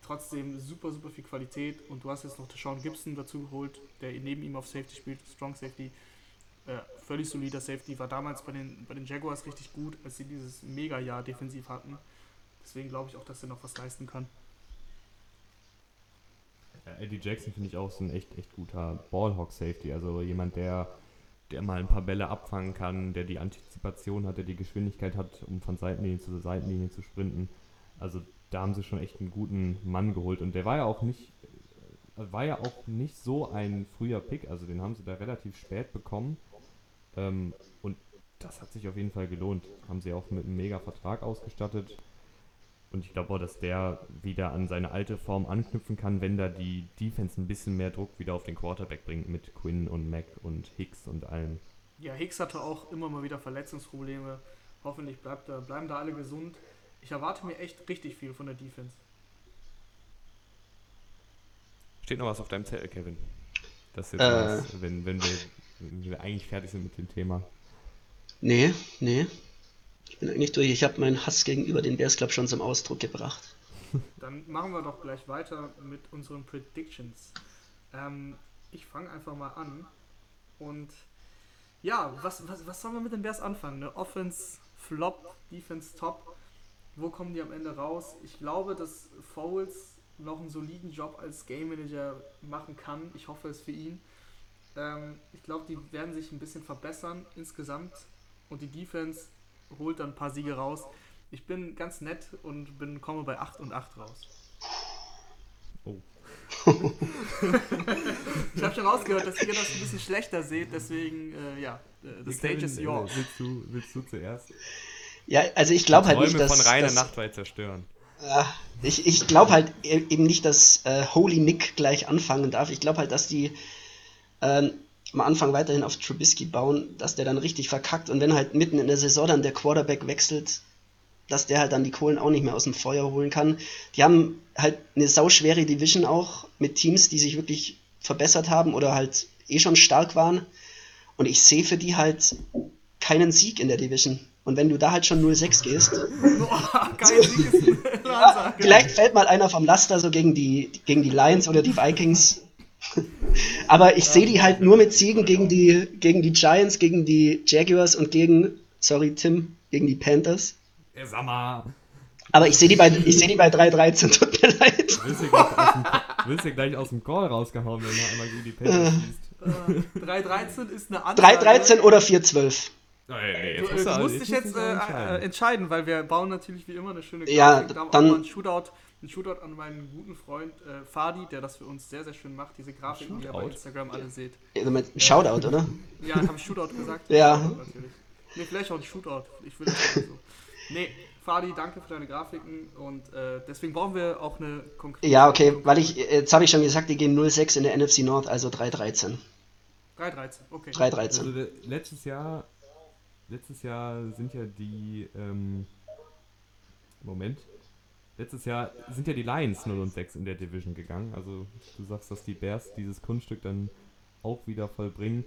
Trotzdem super, super viel Qualität und du hast jetzt noch Sean Gibson dazu geholt, der neben ihm auf Safety spielt, Strong Safety. Äh, völlig solider Safety, war damals bei den, bei den Jaguars richtig gut, als sie dieses Mega-Jahr defensiv hatten. Deswegen glaube ich auch, dass er noch was leisten kann. Ja, Eddie Jackson finde ich auch so ein echt, echt guter Ballhawk-Safety. Also jemand, der, der mal ein paar Bälle abfangen kann, der die Antizipation hat, der die Geschwindigkeit hat, um von Seitenlinie zu Seitenlinie zu sprinten. Also da haben sie schon echt einen guten Mann geholt. Und der war ja auch nicht, war ja auch nicht so ein früher Pick. Also den haben sie da relativ spät bekommen. Ähm, und das hat sich auf jeden Fall gelohnt. Haben sie auch mit einem mega Vertrag ausgestattet. Und ich glaube auch, dass der wieder an seine alte Form anknüpfen kann, wenn da die Defense ein bisschen mehr Druck wieder auf den Quarterback bringt mit Quinn und Mac und Hicks und allem. Ja, Hicks hatte auch immer mal wieder Verletzungsprobleme. Hoffentlich bleibt bleiben da alle gesund. Ich erwarte mir echt richtig viel von der Defense. Steht noch was auf deinem Zettel, Kevin? Das ist jetzt Äh. was, wenn, wenn, wir, wenn wir eigentlich fertig sind mit dem Thema. Nee, nee. Ich bin eigentlich durch. Ich habe meinen Hass gegenüber den Bears Club schon zum Ausdruck gebracht. Dann machen wir doch gleich weiter mit unseren Predictions. Ähm, ich fange einfach mal an. Und ja, was, was, was sollen wir mit den Bears anfangen? Ne? Offense Flop, Defense Top. Wo kommen die am Ende raus? Ich glaube, dass Foles noch einen soliden Job als Game Manager machen kann. Ich hoffe es für ihn. Ähm, ich glaube, die werden sich ein bisschen verbessern insgesamt. Und die Defense holt dann ein paar Siege raus. Ich bin ganz nett und bin, komme bei 8 und 8 raus. Oh. Ich habe schon rausgehört, dass ihr das ein bisschen schlechter seht, deswegen, äh, ja, äh, the stage is äh, yours. Willst du, willst du zuerst? Ja, also ich glaube halt nicht, dass. von reiner dass zerstören. Ja, ich ich glaube halt e- eben nicht, dass äh, Holy Nick gleich anfangen darf. Ich glaube halt, dass die ähm, am Anfang weiterhin auf Trubisky bauen, dass der dann richtig verkackt und wenn halt mitten in der Saison dann der Quarterback wechselt, dass der halt dann die Kohlen auch nicht mehr aus dem Feuer holen kann. Die haben halt eine sauschwere Division auch mit Teams, die sich wirklich verbessert haben oder halt eh schon stark waren. Und ich sehe für die halt keinen Sieg in der Division. Und wenn du da halt schon 0-6 gehst, Boah, geil, eine Ansage. Vielleicht fällt mal einer vom Laster so gegen die, gegen die Lions oder die Vikings. Aber ich sehe die halt nur mit Siegen gegen die, gegen die Giants, gegen die Jaguars und gegen, sorry Tim, gegen die Panthers. Ja, sag mal, Aber ich sehe die bei, ich sehe die bei 3-13, tut mir leid. du gleich aus dem, willst du gleich aus dem Call rausgehauen, wenn du einmal gegen die Panthers schießt? Äh, 3-13 ist eine Ansage. 3-13 oder 4-12. Oh, nee, nee, Du, jetzt äh, musst du du- musst jetzt dich jetzt äh, entscheiden. äh, entscheiden, weil wir bauen natürlich wie immer eine schöne Ja, Da auch dann- mal ein Shootout, ein Shootout an meinen guten Freund äh, Fadi, der das für uns sehr, sehr schön macht. Diese Grafiken, die ihr bei? Instagram alle seht. Also mit Shoutout, oder? Ja, habe ich Shootout gesagt? Ja. Natürlich. Nee, vielleicht auch ein Shootout. Ich will das nicht so. Nee, Fadi, danke für deine Grafiken und äh, deswegen brauchen wir auch eine konkrete. Ja, okay, weil ich, jetzt habe ich schon gesagt, die gehen 0-6 in der NFC North, also 3-13. 3-13, okay. 3-13. Also letztes Jahr, letztes Jahr sind ja die, ähm, Moment, letztes Jahr sind ja die Lions 0 und 6 in der Division gegangen. Also du sagst, dass die Bears dieses Kunststück dann auch wieder vollbringen.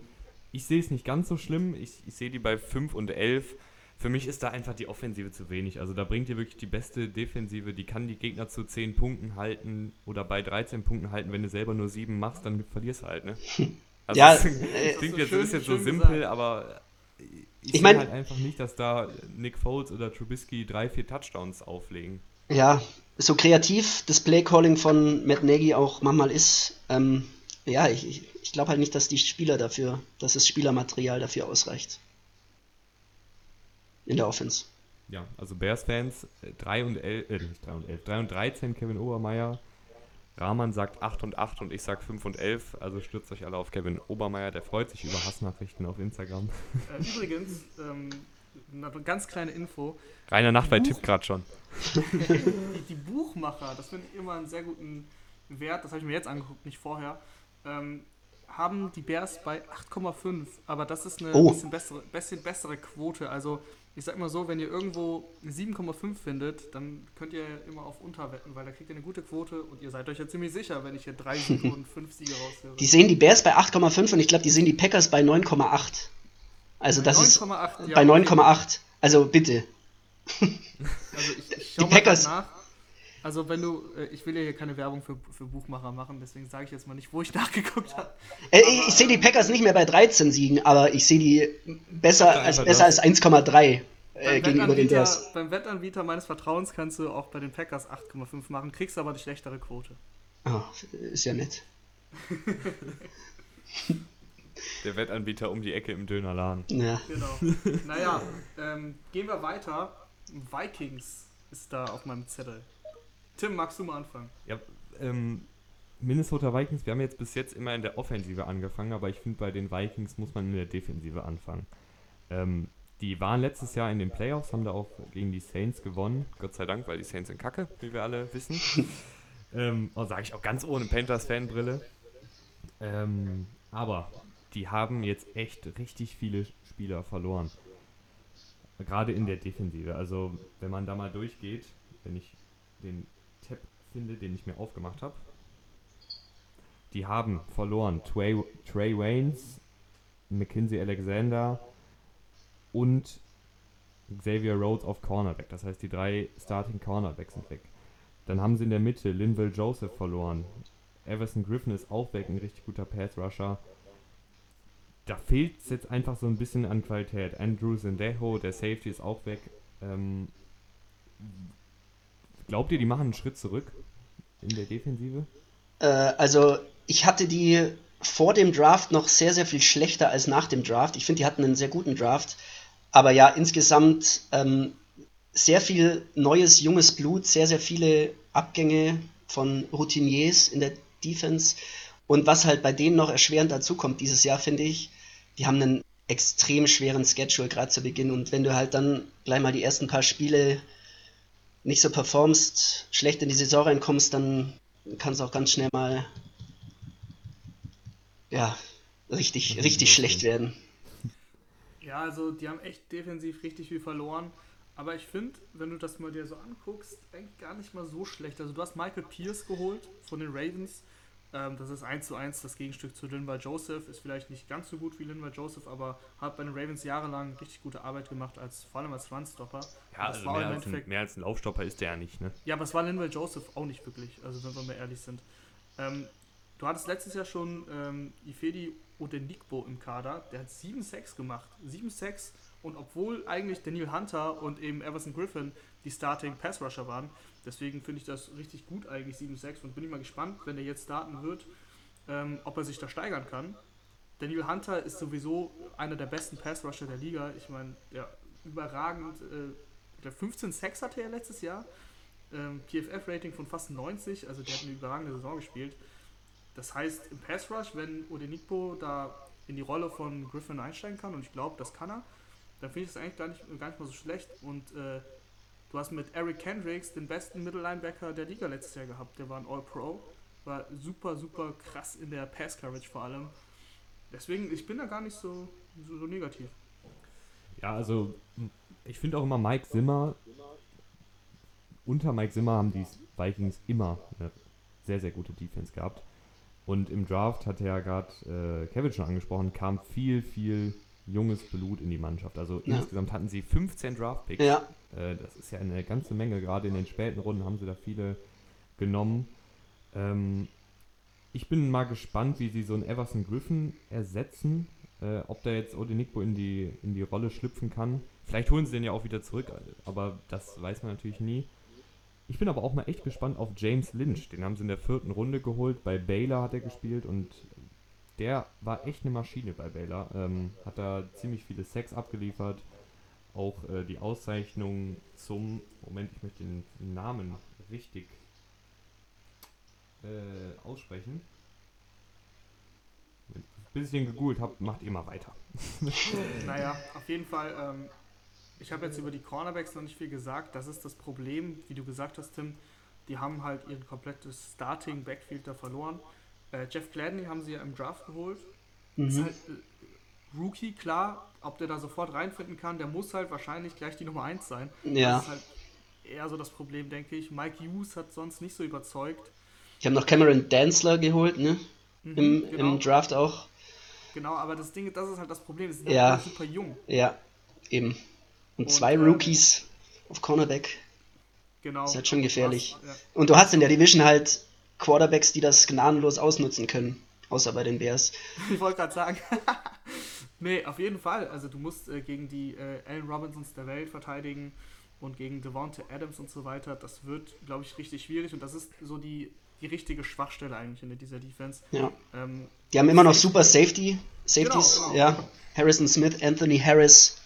Ich sehe es nicht ganz so schlimm. Ich, ich sehe die bei 5 und 11. Für mich ist da einfach die Offensive zu wenig. Also da bringt dir wirklich die beste Defensive. Die kann die Gegner zu 10 Punkten halten oder bei 13 Punkten halten. Wenn du selber nur 7 machst, dann verlierst du halt, ne? Also Ja, das äh, klingt so jetzt, schön- ist jetzt so simpel, gesagt. aber ich, Ich sehe mein- halt einfach nicht, dass da Nick Foles oder Trubisky drei, vier Touchdowns auflegen. ja, so kreativ das Playcalling von Matt Nagy auch manchmal ist, ähm, ja, ich, ich glaube halt nicht, dass die Spieler dafür, dass das Spielermaterial dafür ausreicht. In der Offense. Ja, also Bears-Fans 3 äh, und 11, äh, nicht 3 und 11, 3 und 13 Kevin Obermeier. Rahman sagt 8 und 8 und ich sag 5 und 11. Also stürzt euch alle auf Kevin Obermeier, der freut sich über Hassnachrichten auf Instagram. Äh, übrigens, ähm, eine ganz kleine Info. Rainer Nachtwey tippt gerade schon. die, die, Buchmacher, das finde ich immer einen sehr guten Wert, das habe ich mir jetzt angeguckt, nicht vorher, ähm, haben die Bears bei 8,5. Aber das ist eine oh. bisschen, bessere, bisschen bessere Quote. Also ich sag mal so, wenn ihr irgendwo 7,5 findet, dann könnt ihr immer auf unterwetten, weil da kriegt ihr eine gute Quote und ihr seid euch ja ziemlich sicher, wenn ich hier 3 Siege und 5 Siege raushöre. Die sehen die Bears bei 8,5 und ich glaube, die sehen die Packers bei 9,8. Also bei das 9, ist 8, ja, bei 9,8. Also bitte. Also ich, ich schau die Packers, nach. Also wenn du, äh, ich will ja hier keine Werbung für, für Buchmacher machen, deswegen sage ich jetzt mal nicht, wo ich nachgeguckt habe. Äh, ich, ich sehe die Packers nicht mehr bei 13 Siegen, aber ich sehe die besser als, besser als 1,3 äh, gegenüber den Bears. Beim Wettanbieter meines Vertrauens kannst du auch bei den Packers 8,5 machen, kriegst aber die schlechtere Quote. Oh, ist ja nett. Der Wettanbieter um die Ecke im Dönerladen. Ja. Genau. Naja, ähm, gehen wir weiter. Vikings ist da auf meinem Zettel. Tim, magst du mal anfangen? Ja, ähm, Minnesota Vikings, wir haben jetzt bis jetzt immer in der Offensive angefangen, aber ich finde, bei den Vikings muss man in der Defensive anfangen. Ähm, die waren letztes Jahr in den Playoffs, haben da auch gegen die Saints gewonnen. Gott sei Dank, weil die Saints sind kacke, wie wir alle wissen. ähm, oh, sage ich auch ganz ohne Panthers-Fanbrille. Ähm, aber die haben jetzt echt richtig viele Spieler verloren. Gerade in der Defensive. Also, wenn man da mal durchgeht, wenn ich den finde, den ich mir aufgemacht habe. Die haben verloren Trey, Trey Waynes, Mackenzie Alexander und Xavier Rhodes auf Cornerback. Das heißt, die drei Starting Cornerbacks sind weg. Dann haben sie in der Mitte Linville Joseph verloren. Everson Griffin ist auch weg, ein richtig guter Pass-Rusher. Da fehlt es jetzt einfach so ein bisschen an Qualität. Andrew Zendejo, der Safety, ist auch weg. Ähm, Glaubt ihr, die machen einen Schritt zurück in der Defensive? Äh, also, ich hatte die vor dem Draft noch sehr, sehr viel schlechter als nach dem Draft. Ich finde, die hatten einen sehr guten Draft. Aber ja, insgesamt ähm, sehr viel neues, junges Blut, sehr, sehr viele Abgänge von Routiniers in der Defense. Und was halt bei denen noch erschwerend dazu kommt dieses Jahr, finde ich, die haben einen extrem schweren Schedule gerade zu Beginn. Und wenn du halt dann gleich mal die ersten paar Spiele nicht so performst, schlecht in die Saison reinkommst, dann kann es auch ganz schnell mal ja, richtig, richtig schlecht werden. Ja, also die haben echt defensiv richtig viel verloren. Aber ich finde, wenn du das mal dir so anguckst, eigentlich gar nicht mal so schlecht. Also du hast Michael Pierce geholt von den Ravens. Ähm, das ist 1 zu 1 das Gegenstück zu Linval Joseph. Ist vielleicht nicht ganz so gut wie Linval Joseph, aber hat bei den Ravens jahrelang richtig gute Arbeit gemacht, als, vor allem als Run-Stopper. Ja, also mehr, als ein, mehr als ein Laufstopper ist der ja nicht, ne? Ja, aber es war Linval Joseph auch nicht wirklich, also wenn wir mal ehrlich sind. Ähm, du hattest letztes Jahr schon ähm, Ifedi Odenigbo im Kader, der hat 7-6 gemacht. 7-6 und obwohl eigentlich Daniel Hunter und eben Everson Griffin die Starting Pass Rusher waren, Deswegen finde ich das richtig gut eigentlich 7-6 und bin ich mal gespannt, wenn er jetzt starten wird, ähm, ob er sich da steigern kann. Daniel Hunter ist sowieso einer der besten Pass-Rusher der Liga. Ich meine, der überragend, äh, der 15 Sacks hatte er letztes Jahr. Ähm, PFF-Rating von fast 90, also der hat eine überragende Saison gespielt. Das heißt, im Pass-Rush, wenn Odenigbo da in die Rolle von Griffin einsteigen kann, und ich glaube, das kann er, dann finde ich das eigentlich gar nicht, gar nicht mal so schlecht. Und äh, Du hast mit Eric Kendricks den besten Mittellinebacker der Liga letztes Jahr gehabt. Der war ein All-Pro. War super, super krass in der Pass-Coverage vor allem. Deswegen, ich bin da gar nicht so, so, so negativ. Ja, also ich finde auch immer Mike Zimmer, unter Mike Zimmer haben die Vikings immer eine sehr, sehr gute Defense gehabt. Und im Draft hat ja gerade äh, Kevin schon angesprochen, kam viel, viel junges Blut in die Mannschaft. Also ja. insgesamt hatten sie 15 Draft-Picks. Ja. Äh, das ist ja eine ganze Menge. Gerade in den späten Runden haben sie da viele genommen. Ähm, ich bin mal gespannt, wie sie so einen Everson Griffin ersetzen. Äh, ob der jetzt Odenigbo in die, in die Rolle schlüpfen kann. Vielleicht holen sie den ja auch wieder zurück, aber das weiß man natürlich nie. Ich bin aber auch mal echt gespannt auf James Lynch. Den haben sie in der vierten Runde geholt. Bei Baylor hat er gespielt und der war echt eine Maschine bei Baylor. Ähm, hat da ziemlich viele Sex abgeliefert. Auch äh, die Auszeichnung zum. Moment, ich möchte den Namen richtig äh, aussprechen. Bis ich den gegoogelt habe, macht ihr mal weiter. naja, auf jeden Fall. Ähm, ich habe jetzt über die Cornerbacks noch nicht viel gesagt. Das ist das Problem, wie du gesagt hast, Tim. Die haben halt ihr komplettes Starting Backfield da verloren. Äh, Jeff Gladney haben sie ja im Draft geholt. Mhm. Ist halt äh, Rookie, klar, ob der da sofort reinfinden kann, der muss halt wahrscheinlich gleich die Nummer 1 sein. Ja. Das ist halt eher so das Problem, denke ich. Mike Hughes hat sonst nicht so überzeugt. Ich habe noch Cameron Danzler geholt, ne? Mhm, Im, genau. Im Draft auch. Genau, aber das Ding, das ist halt das Problem. Die sind ja. halt super jung. Ja, eben. Und, und zwei ähm, Rookies auf Cornerback. Genau. Das ist halt schon gefährlich. Hast, ja. Und du hast in der Division halt Quarterbacks, die das gnadenlos ausnutzen können. Außer bei den Bears. ich wollte gerade sagen. nee, auf jeden Fall. Also du musst äh, gegen die äh, Allen Robinsons der Welt verteidigen und gegen Devonta Adams und so weiter. Das wird, glaube ich, richtig schwierig. Und das ist so die, die richtige Schwachstelle eigentlich in dieser Defense. Ja. Ähm, die haben immer noch super Safety, Safeties. Genau, genau. Ja. Harrison Smith, Anthony Harris.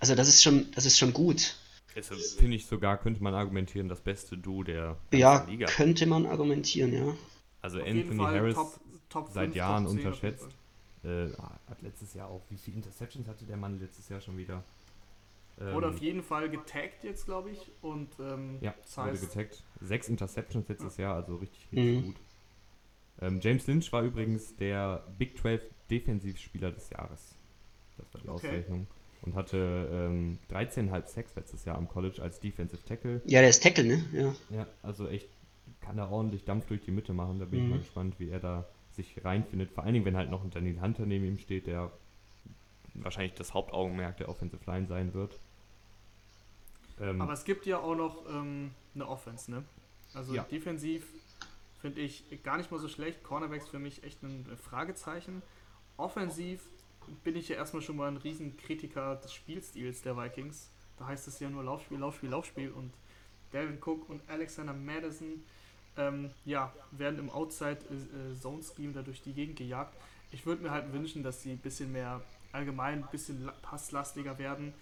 Also das ist schon, das ist schon gut. Also finde ich sogar, könnte man argumentieren, das beste Du der ja, Liga. Ja, könnte man argumentieren, ja. Also Auf Anthony Harris top, top seit 5, Jahren unterschätzt. Äh, hat letztes Jahr auch, wie viele Interceptions hatte der Mann letztes Jahr schon wieder? Ähm, wurde auf jeden Fall getaggt jetzt, glaube ich. Und, ähm, ja, das heißt, wurde getaggt. Sechs Interceptions letztes ja. Jahr, also richtig, richtig mhm. gut. Ähm, James Lynch war übrigens der Big 12 Defensivspieler des Jahres. Das war die okay. Auszeichnung und hatte ähm, 13,5 Sacks letztes Jahr am College als Defensive Tackle. Ja, der ist Tackle, ne? Ja. Ja, also echt kann er ordentlich Dampf durch die Mitte machen. Da bin mhm. ich mal gespannt, wie er da sich reinfindet. Vor allen Dingen, wenn halt noch ein Daniel Hunter neben ihm steht, der wahrscheinlich das Hauptaugenmerk der Offensive Line sein wird. Ähm, Aber es gibt ja auch noch ähm, eine Offense, ne? Also ja. defensiv finde ich gar nicht mal so schlecht. Cornerbacks für mich echt ein Fragezeichen. Offensiv bin ich ja erstmal schon mal ein Riesenkritiker des Spielstils der Vikings. Da heißt es ja nur Laufspiel, Laufspiel, Laufspiel und Dalvin Cook und Alexander Madison ähm, ja, werden im Outside-Zone-Scheme da durch die Gegend gejagt. Ich würde mir halt wünschen, dass sie ein bisschen mehr allgemein, ein bisschen passlastiger werden.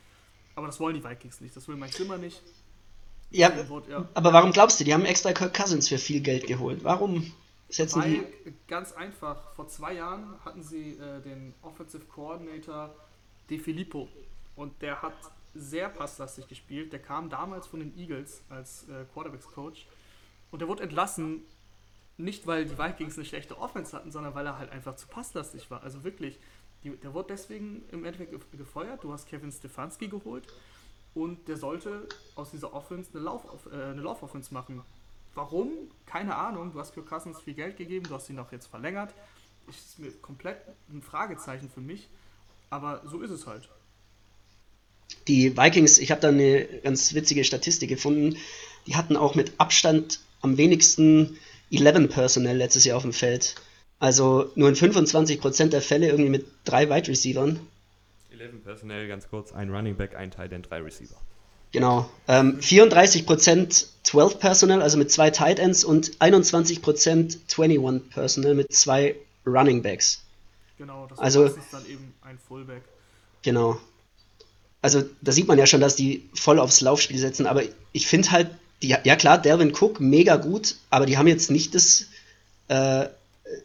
Aber das wollen die Vikings nicht, das will Mike Zimmer nicht. Ja, ja, aber warum glaubst du, die haben extra Kirk Cousins für viel Geld geholt? Warum Setzen Weil, ganz einfach, vor zwei Jahren hatten sie äh, den Offensive Coordinator De Filippo und der hat sehr passlastig gespielt. Der kam damals von den Eagles als äh, Quarterbacks Coach und der wurde entlassen, nicht weil die Vikings eine schlechte Offense hatten, sondern weil er halt einfach zu passlastig war. Also wirklich, die, der wurde deswegen im Endeffekt gefeuert. Du hast Kevin Stefanski geholt und der sollte aus dieser Offense eine, Lauf, äh, eine Laufoffense machen. Warum? Keine Ahnung. Du hast Kirk Cousins viel Geld gegeben, du hast ihn auch jetzt verlängert. Ist mir komplett ein Fragezeichen für mich. Aber so ist es halt. Die Vikings, ich habe da eine ganz witzige Statistik gefunden. Die hatten auch mit Abstand am wenigsten 11 Personnel letztes Jahr auf dem Feld. Also nur in 25% der Fälle irgendwie mit drei Wide Receivern. 11 Personnel, ganz kurz, ein Running Back, ein Tight End, drei Receiver. Genau. Ähm, 34% 12 Personnel, also mit zwei Tight Ends und 21% 21 Personnel mit zwei Running Backs. Genau, das also, ist dann eben ein Fullback. Genau. Also da sieht man ja schon, dass die voll aufs Laufspiel setzen, aber ich finde halt, die, ja klar, Delvin Cook, mega gut, aber die haben jetzt nicht das, äh,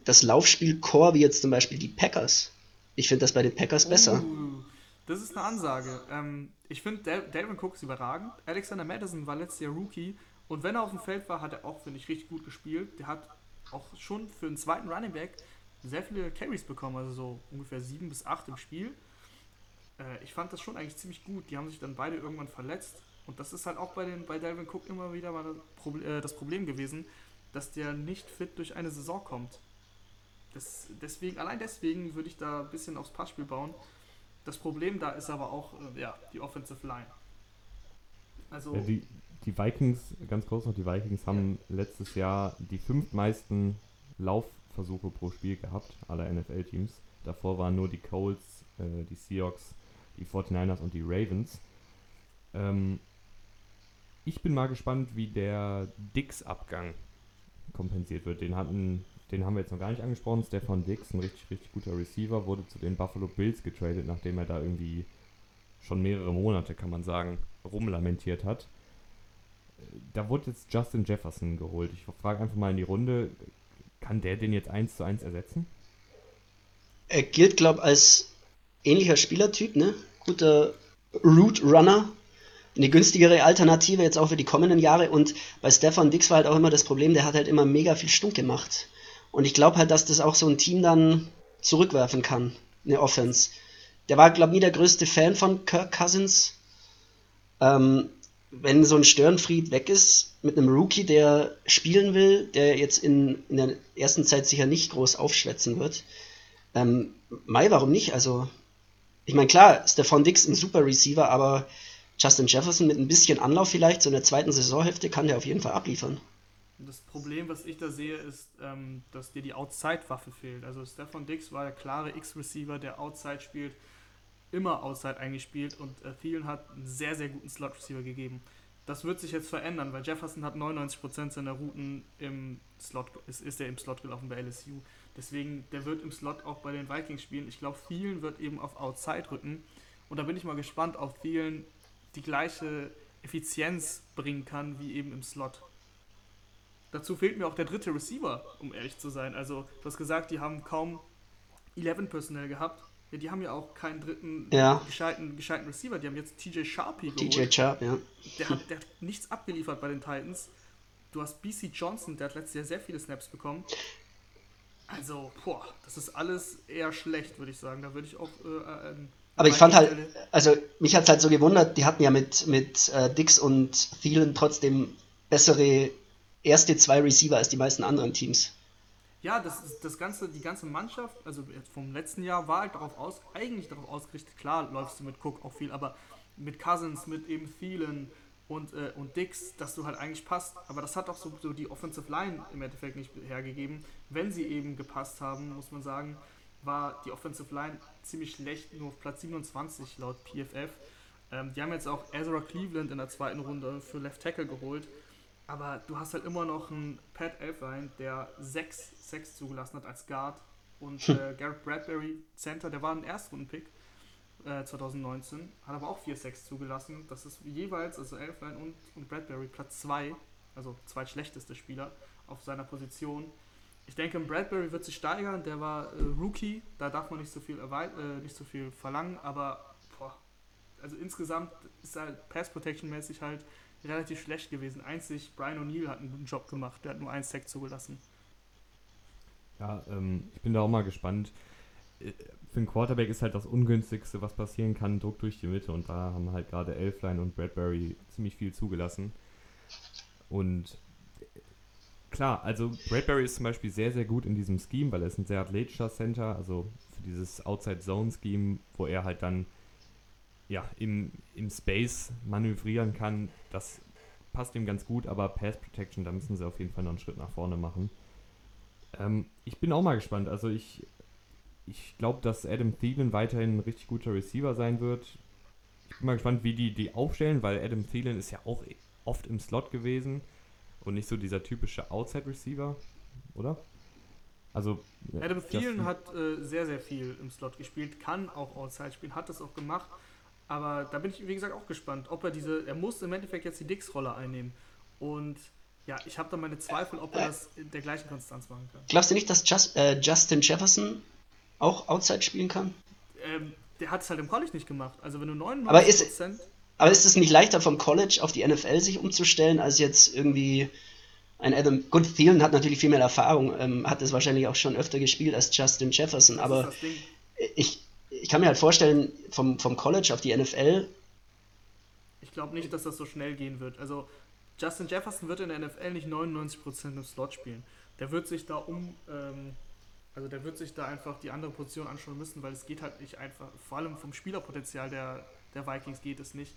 das Laufspiel-Core wie jetzt zum Beispiel die Packers. Ich finde das bei den Packers besser. Uh, das ist eine Ansage. Ähm, ich finde, Delvin Cook ist überragend. Alexander Madison war letztes Jahr Rookie. Und wenn er auf dem Feld war, hat er auch, finde ich, richtig gut gespielt. Der hat auch schon für einen zweiten Running Back sehr viele Carries bekommen, also so ungefähr sieben bis acht im Spiel. Äh, ich fand das schon eigentlich ziemlich gut. Die haben sich dann beide irgendwann verletzt. Und das ist halt auch bei, den, bei Delvin Cook immer wieder mal das Problem, äh, das Problem gewesen, dass der nicht fit durch eine Saison kommt. Das, deswegen, allein deswegen würde ich da ein bisschen aufs Passspiel bauen. Das Problem da ist aber auch äh, ja, die Offensive Line. Also ja, die, die Vikings, ganz kurz noch, die Vikings haben ja. letztes Jahr die fünftmeisten Laufversuche pro Spiel gehabt, aller NFL-Teams. Davor waren nur die Colts, äh, die Seahawks, die 49ers und die Ravens. Ähm, ich bin mal gespannt, wie der Dix-Abgang kompensiert wird. Den hatten, den haben wir jetzt noch gar nicht angesprochen. Stefan Dix, ein richtig, richtig guter Receiver, wurde zu den Buffalo Bills getradet, nachdem er da irgendwie schon mehrere Monate, kann man sagen, rumlamentiert hat. Da wurde jetzt Justin Jefferson geholt. Ich frage einfach mal in die Runde, kann der den jetzt eins zu eins ersetzen? Er gilt, glaube ich, als ähnlicher Spielertyp, ne? Guter Root Runner. Eine günstigere Alternative jetzt auch für die kommenden Jahre. Und bei Stefan Dix war halt auch immer das Problem, der hat halt immer mega viel Stunk gemacht. Und ich glaube halt, dass das auch so ein Team dann zurückwerfen kann, eine Offense. Der war, glaube ich, nie der größte Fan von Kirk Cousins. Ähm, wenn so ein Störenfried weg ist mit einem Rookie, der spielen will, der jetzt in, in der ersten Zeit sicher nicht groß aufschwätzen wird, ähm, Mai, warum nicht? Also, ich meine, klar, Stefan Dix ein super Receiver, aber Justin Jefferson mit ein bisschen Anlauf vielleicht, so in der zweiten Saisonhälfte, kann der auf jeden Fall abliefern. Das Problem, was ich da sehe, ist, ähm, dass dir die Outside-Waffe fehlt. Also Stefan Dix war der klare X-Receiver, der Outside spielt immer Outside eingespielt und äh, Thielen hat einen sehr, sehr guten Slot-Receiver gegeben. Das wird sich jetzt verändern, weil Jefferson hat 99% seiner Routen im Slot, ist, ist er im Slot gelaufen bei LSU. Deswegen, der wird im Slot auch bei den Vikings spielen. Ich glaube, Thielen wird eben auf Outside rücken. Und da bin ich mal gespannt, ob Thielen die gleiche Effizienz bringen kann wie eben im Slot. Dazu fehlt mir auch der dritte Receiver, um ehrlich zu sein. Also, du hast gesagt, die haben kaum 11 Personell gehabt. Ja, die haben ja auch keinen dritten ja. gescheiten, gescheiten Receiver. Die haben jetzt TJ Sharpie geholt. TJ Sharp, ja. Der hat, der hat nichts abgeliefert bei den Titans. Du hast BC Johnson, der hat letztes Jahr sehr viele Snaps bekommen. Also, boah, das ist alles eher schlecht, würde ich sagen. Da würde ich auch. Äh, äh, aber ich fand halt, also mich hat es halt so gewundert, die hatten ja mit, mit äh, Dix und Thielen trotzdem bessere erste zwei Receiver als die meisten anderen Teams. Ja, das, das ganze, die ganze Mannschaft, also vom letzten Jahr, war halt darauf aus, eigentlich darauf ausgerichtet, klar läufst du mit Cook auch viel, aber mit Cousins, mit eben Thielen und, äh, und Dix, dass du halt eigentlich passt. Aber das hat auch so, so die Offensive Line im Endeffekt nicht hergegeben. Wenn sie eben gepasst haben, muss man sagen, war die Offensive Line ziemlich schlecht, nur auf Platz 27 laut PFF. Ähm, die haben jetzt auch Ezra Cleveland in der zweiten Runde für Left Tackle geholt. Aber du hast halt immer noch einen Pat Elfline, der 6 6 zugelassen hat als Guard. Und hm. äh, Garrett Bradbury, Center, der war ein Erstrunden-Pick äh, 2019, hat aber auch 4-6 zugelassen. Das ist jeweils, also Elfline und, und Bradbury, Platz 2, also zweitschlechteste Spieler auf seiner Position. Ich denke, Bradbury wird sich steigern, der war äh, Rookie, da darf man nicht so viel, äh, nicht so viel verlangen, aber boah, also insgesamt ist er Pass Protection mäßig halt relativ schlecht gewesen. Einzig Brian O'Neill hat einen guten Job gemacht, der hat nur einen Sack zugelassen. Ja, ähm, ich bin da auch mal gespannt. Äh, für einen Quarterback ist halt das Ungünstigste, was passieren kann, Druck durch die Mitte. Und da haben halt gerade Elfline und Bradbury ziemlich viel zugelassen. Und klar, also Bradbury ist zum Beispiel sehr, sehr gut in diesem Scheme, weil er ist ein sehr athletischer Center, also für dieses Outside-Zone-Scheme, wo er halt dann ja, im, im Space manövrieren kann, das passt ihm ganz gut, aber Pass Protection, da müssen sie auf jeden Fall noch einen Schritt nach vorne machen. Ähm, ich bin auch mal gespannt. Also ich, ich glaube, dass Adam Thielen weiterhin ein richtig guter Receiver sein wird. Ich bin mal gespannt, wie die die aufstellen, weil Adam Thielen ist ja auch oft im Slot gewesen und nicht so dieser typische Outside-Receiver, oder? Also Adam Thielen hat äh, sehr, sehr viel im Slot gespielt, kann auch Outside spielen, hat das auch gemacht. Aber da bin ich, wie gesagt, auch gespannt, ob er diese, er muss im Endeffekt jetzt die Dix-Rolle einnehmen. Und ja, ich habe da meine Zweifel, ob er das in der gleichen Konstanz machen kann. Glaubst du nicht, dass Just, äh, Justin Jefferson auch Outside spielen kann? Ähm, der hat es halt im College nicht gemacht. Also wenn du 99% aber ist, aber ist es nicht leichter vom College auf die NFL sich umzustellen, als jetzt irgendwie ein Adam. Gut, Thielen hat natürlich viel mehr Erfahrung, ähm, hat es wahrscheinlich auch schon öfter gespielt als Justin Jefferson, aber ich, ich kann mir halt vorstellen, vom, vom College auf die NFL. Ich glaube nicht, dass das so schnell gehen wird. Also Justin Jefferson wird in der NFL nicht 99% im Slot spielen. Der wird sich da um, ähm, also der wird sich da einfach die andere Position anschauen müssen, weil es geht halt nicht einfach, vor allem vom Spielerpotenzial der, der Vikings geht es nicht.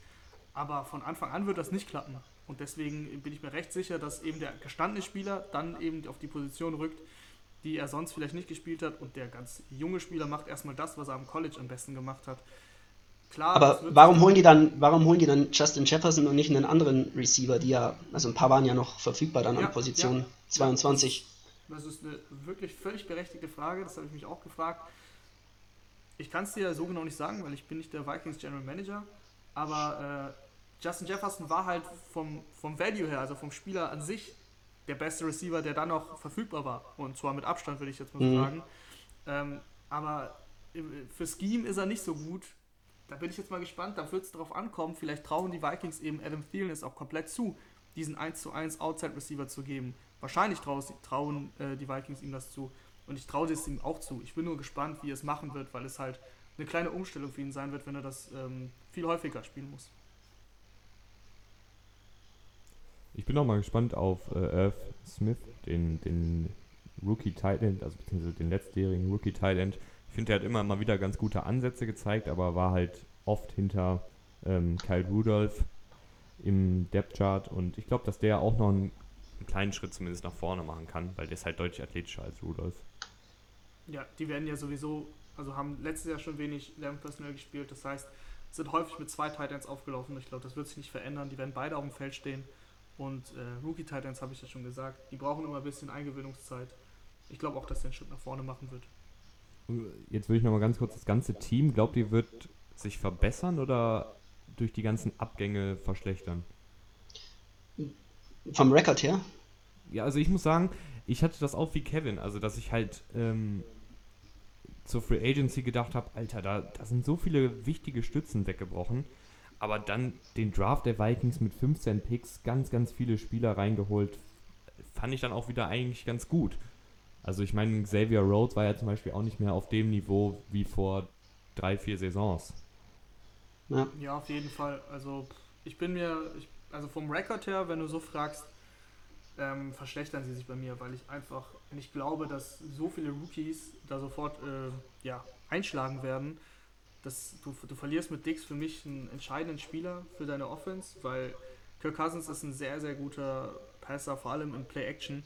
Aber von Anfang an wird das nicht klappen. Und deswegen bin ich mir recht sicher, dass eben der gestandene Spieler dann eben auf die Position rückt, die er sonst vielleicht nicht gespielt hat. Und der ganz junge Spieler macht erstmal das, was er am College am besten gemacht hat. klar. Aber warum holen die dann, warum holen die dann Justin Jefferson und nicht einen anderen Receiver, die ja, also ein paar waren ja noch verfügbar dann Ja, an Position ja. 22. Das ist eine wirklich völlig berechtigte Frage, das habe ich mich auch gefragt. Ich kann es dir so genau nicht sagen, weil ich bin nicht der Vikings General Manager, aber äh, Justin Jefferson war halt vom, vom Value her, also vom Spieler an sich, der beste Receiver, der dann noch verfügbar war. Und zwar mit Abstand, würde ich jetzt mal so Mhm. sagen. Ähm, aber im- für Scheme ist er nicht so gut. Da bin ich jetzt mal gespannt, da wird es darauf ankommen. Vielleicht trauen die Vikings eben Adam Thielen es auch komplett zu, diesen 1 zu 1 Outside Receiver zu geben. Wahrscheinlich trauen, trauen äh, die Vikings ihm das zu. Und ich traue es ihm auch zu. Ich bin nur gespannt, wie er es machen wird, weil es halt eine kleine Umstellung für ihn sein wird, wenn er das ähm, viel häufiger spielen muss. Ich bin auch mal gespannt auf äh, Irv Smith, den, den Rookie Tight also beziehungsweise den letztjährigen Rookie Tight. Ich finde, der hat immer mal wieder ganz gute Ansätze gezeigt, aber war halt oft hinter ähm, Kyle Rudolph im Depth Chart und ich glaube, dass der auch noch einen kleinen Schritt zumindest nach vorne machen kann, weil der ist halt deutlich athletischer als Rudolph. Ja, die werden ja sowieso, also haben letztes Jahr schon wenig Lernen Personal gespielt. Das heißt, sind häufig mit zwei Titans aufgelaufen. Ich glaube, das wird sich nicht verändern. Die werden beide auf dem Feld stehen. Und äh, Rookie Titans habe ich ja schon gesagt, die brauchen immer ein bisschen Eingewöhnungszeit. Ich glaube auch, dass der einen Schritt nach vorne machen wird. Jetzt würde ich noch mal ganz kurz das ganze Team, glaubt ihr, wird sich verbessern oder durch die ganzen Abgänge verschlechtern? Vom Rekord her? Ja, also ich muss sagen, ich hatte das auch wie Kevin, also dass ich halt ähm, zur Free Agency gedacht habe, Alter, da, da sind so viele wichtige Stützen weggebrochen, aber dann den Draft der Vikings mit 15 Picks, ganz, ganz viele Spieler reingeholt, fand ich dann auch wieder eigentlich ganz gut. Also ich meine, Xavier Rhodes war ja zum Beispiel auch nicht mehr auf dem Niveau wie vor drei, vier Saisons. Ja. Ja, auf jeden Fall. Also ich bin mir, ich, also vom Rekord her, wenn du so fragst, ähm, verschlechtern sie sich bei mir, weil ich einfach nicht glaube, dass so viele Rookies da sofort äh, ja, einschlagen werden. Das, du, du verlierst mit Dix für mich einen entscheidenden Spieler für deine Offense, weil Kirk Cousins ist ein sehr, sehr guter Passer, vor allem in Play-Action.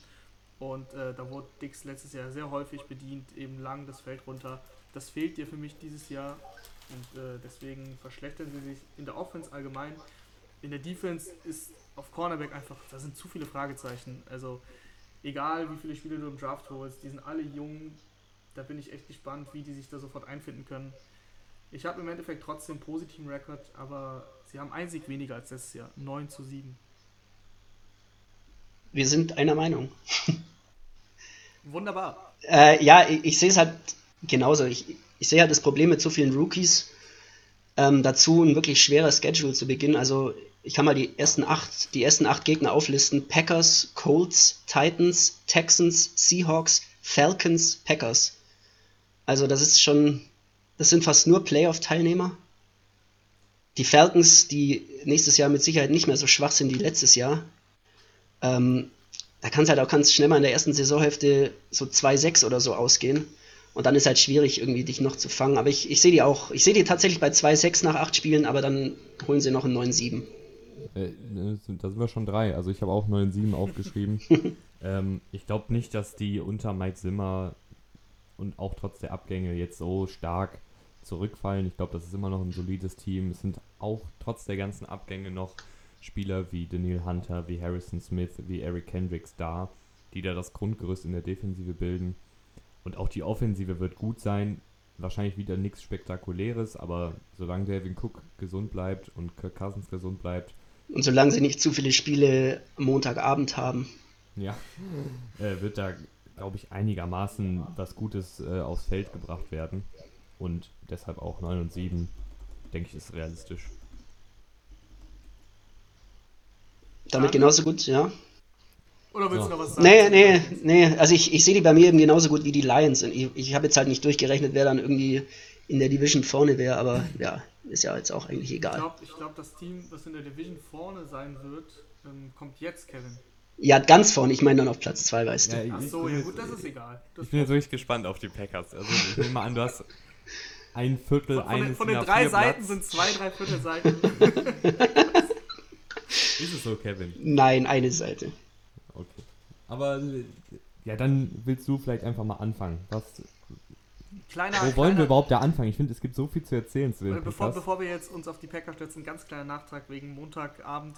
Und äh, da wurde Dix letztes Jahr sehr häufig bedient, eben lang das Feld runter. Das fehlt dir für mich dieses Jahr. Und äh, deswegen verschlechtern sie sich in der Offense allgemein. In der Defense ist auf Cornerback einfach, da sind zu viele Fragezeichen. Also egal wie viele Spiele du im Draft holst, die sind alle jung. Da bin ich echt gespannt, wie die sich da sofort einfinden können. Ich habe im Endeffekt trotzdem einen positiven Rekord, aber sie haben einen Sieg weniger als letztes Jahr. 9 zu 7. Wir sind einer Meinung. Wunderbar. Äh, ja, ich, ich sehe es halt genauso. Ich, ich sehe halt das Problem mit so vielen Rookies. Ähm, dazu ein wirklich schwerer Schedule zu Beginn. Also ich kann mal die ersten acht, die ersten acht Gegner auflisten. Packers, Colts, Titans, Texans, Seahawks, Falcons, Packers. Also das ist schon, das sind fast nur Playoff-Teilnehmer. Die Falcons, die nächstes Jahr mit Sicherheit nicht mehr so schwach sind wie letztes Jahr. Ähm, da kann es halt auch ganz schnell mal in der ersten Saisonhälfte so 2-6 oder so ausgehen. Und dann ist halt schwierig, irgendwie dich noch zu fangen. Aber ich, ich sehe die auch, ich sehe die tatsächlich bei 2-6 nach 8 Spielen, aber dann holen sie noch einen 9-7. Äh, da sind wir schon drei. Also ich habe auch 9-7 aufgeschrieben. ähm, ich glaube nicht, dass die unter Mike Zimmer und auch trotz der Abgänge jetzt so stark zurückfallen. Ich glaube, das ist immer noch ein solides Team. Es sind auch trotz der ganzen Abgänge noch Spieler wie Daniel Hunter, wie Harrison Smith, wie Eric Kendricks da, die da das Grundgerüst in der Defensive bilden. Und auch die Offensive wird gut sein. Wahrscheinlich wieder nichts Spektakuläres, aber solange Devin Cook gesund bleibt und Kirk Cousins gesund bleibt, Und solange sie nicht zu viele Spiele am Montagabend haben. ja, äh, wird da, glaube ich, einigermaßen was Gutes äh, aufs Feld gebracht werden. Und deshalb auch 9 und 7, denke ich, ist realistisch. Damit genauso gut, ja. Oder willst So. du noch was sagen? Nee, nee, nee. Also ich, ich sehe die bei mir eben genauso gut wie die Lions. Und ich, ich habe jetzt halt nicht durchgerechnet, wer dann irgendwie in der Division vorne wäre, aber ja, ist ja jetzt auch eigentlich Ich egal. glaube, ich glaub, das Team, das in der Division vorne sein wird, ähm, kommt jetzt, Kevin. Ja, ganz vorne, ich meine dann auf Platz 2, weißt du. Ja, Ach ich so, bin ja gut, das ist egal. Das Ich bin jetzt wirklich gespannt auf die Packers. Also ich nehme mal an, du hast ein Viertel von, von, den, eines von den drei A4 Seiten Blatts. sind zwei, drei Viertel Seiten. Ist es so, Kevin? Nein, eine Seite. Okay. Aber äh, ja, dann willst du vielleicht einfach mal anfangen. Was kleiner. Wo wollen kleiner, wir überhaupt da anfangen? Ich finde, es gibt so viel zu erzählen zu Bevor, bevor wir jetzt uns auf die Packers stürzen, ganz kleiner Nachtrag wegen Montagabend.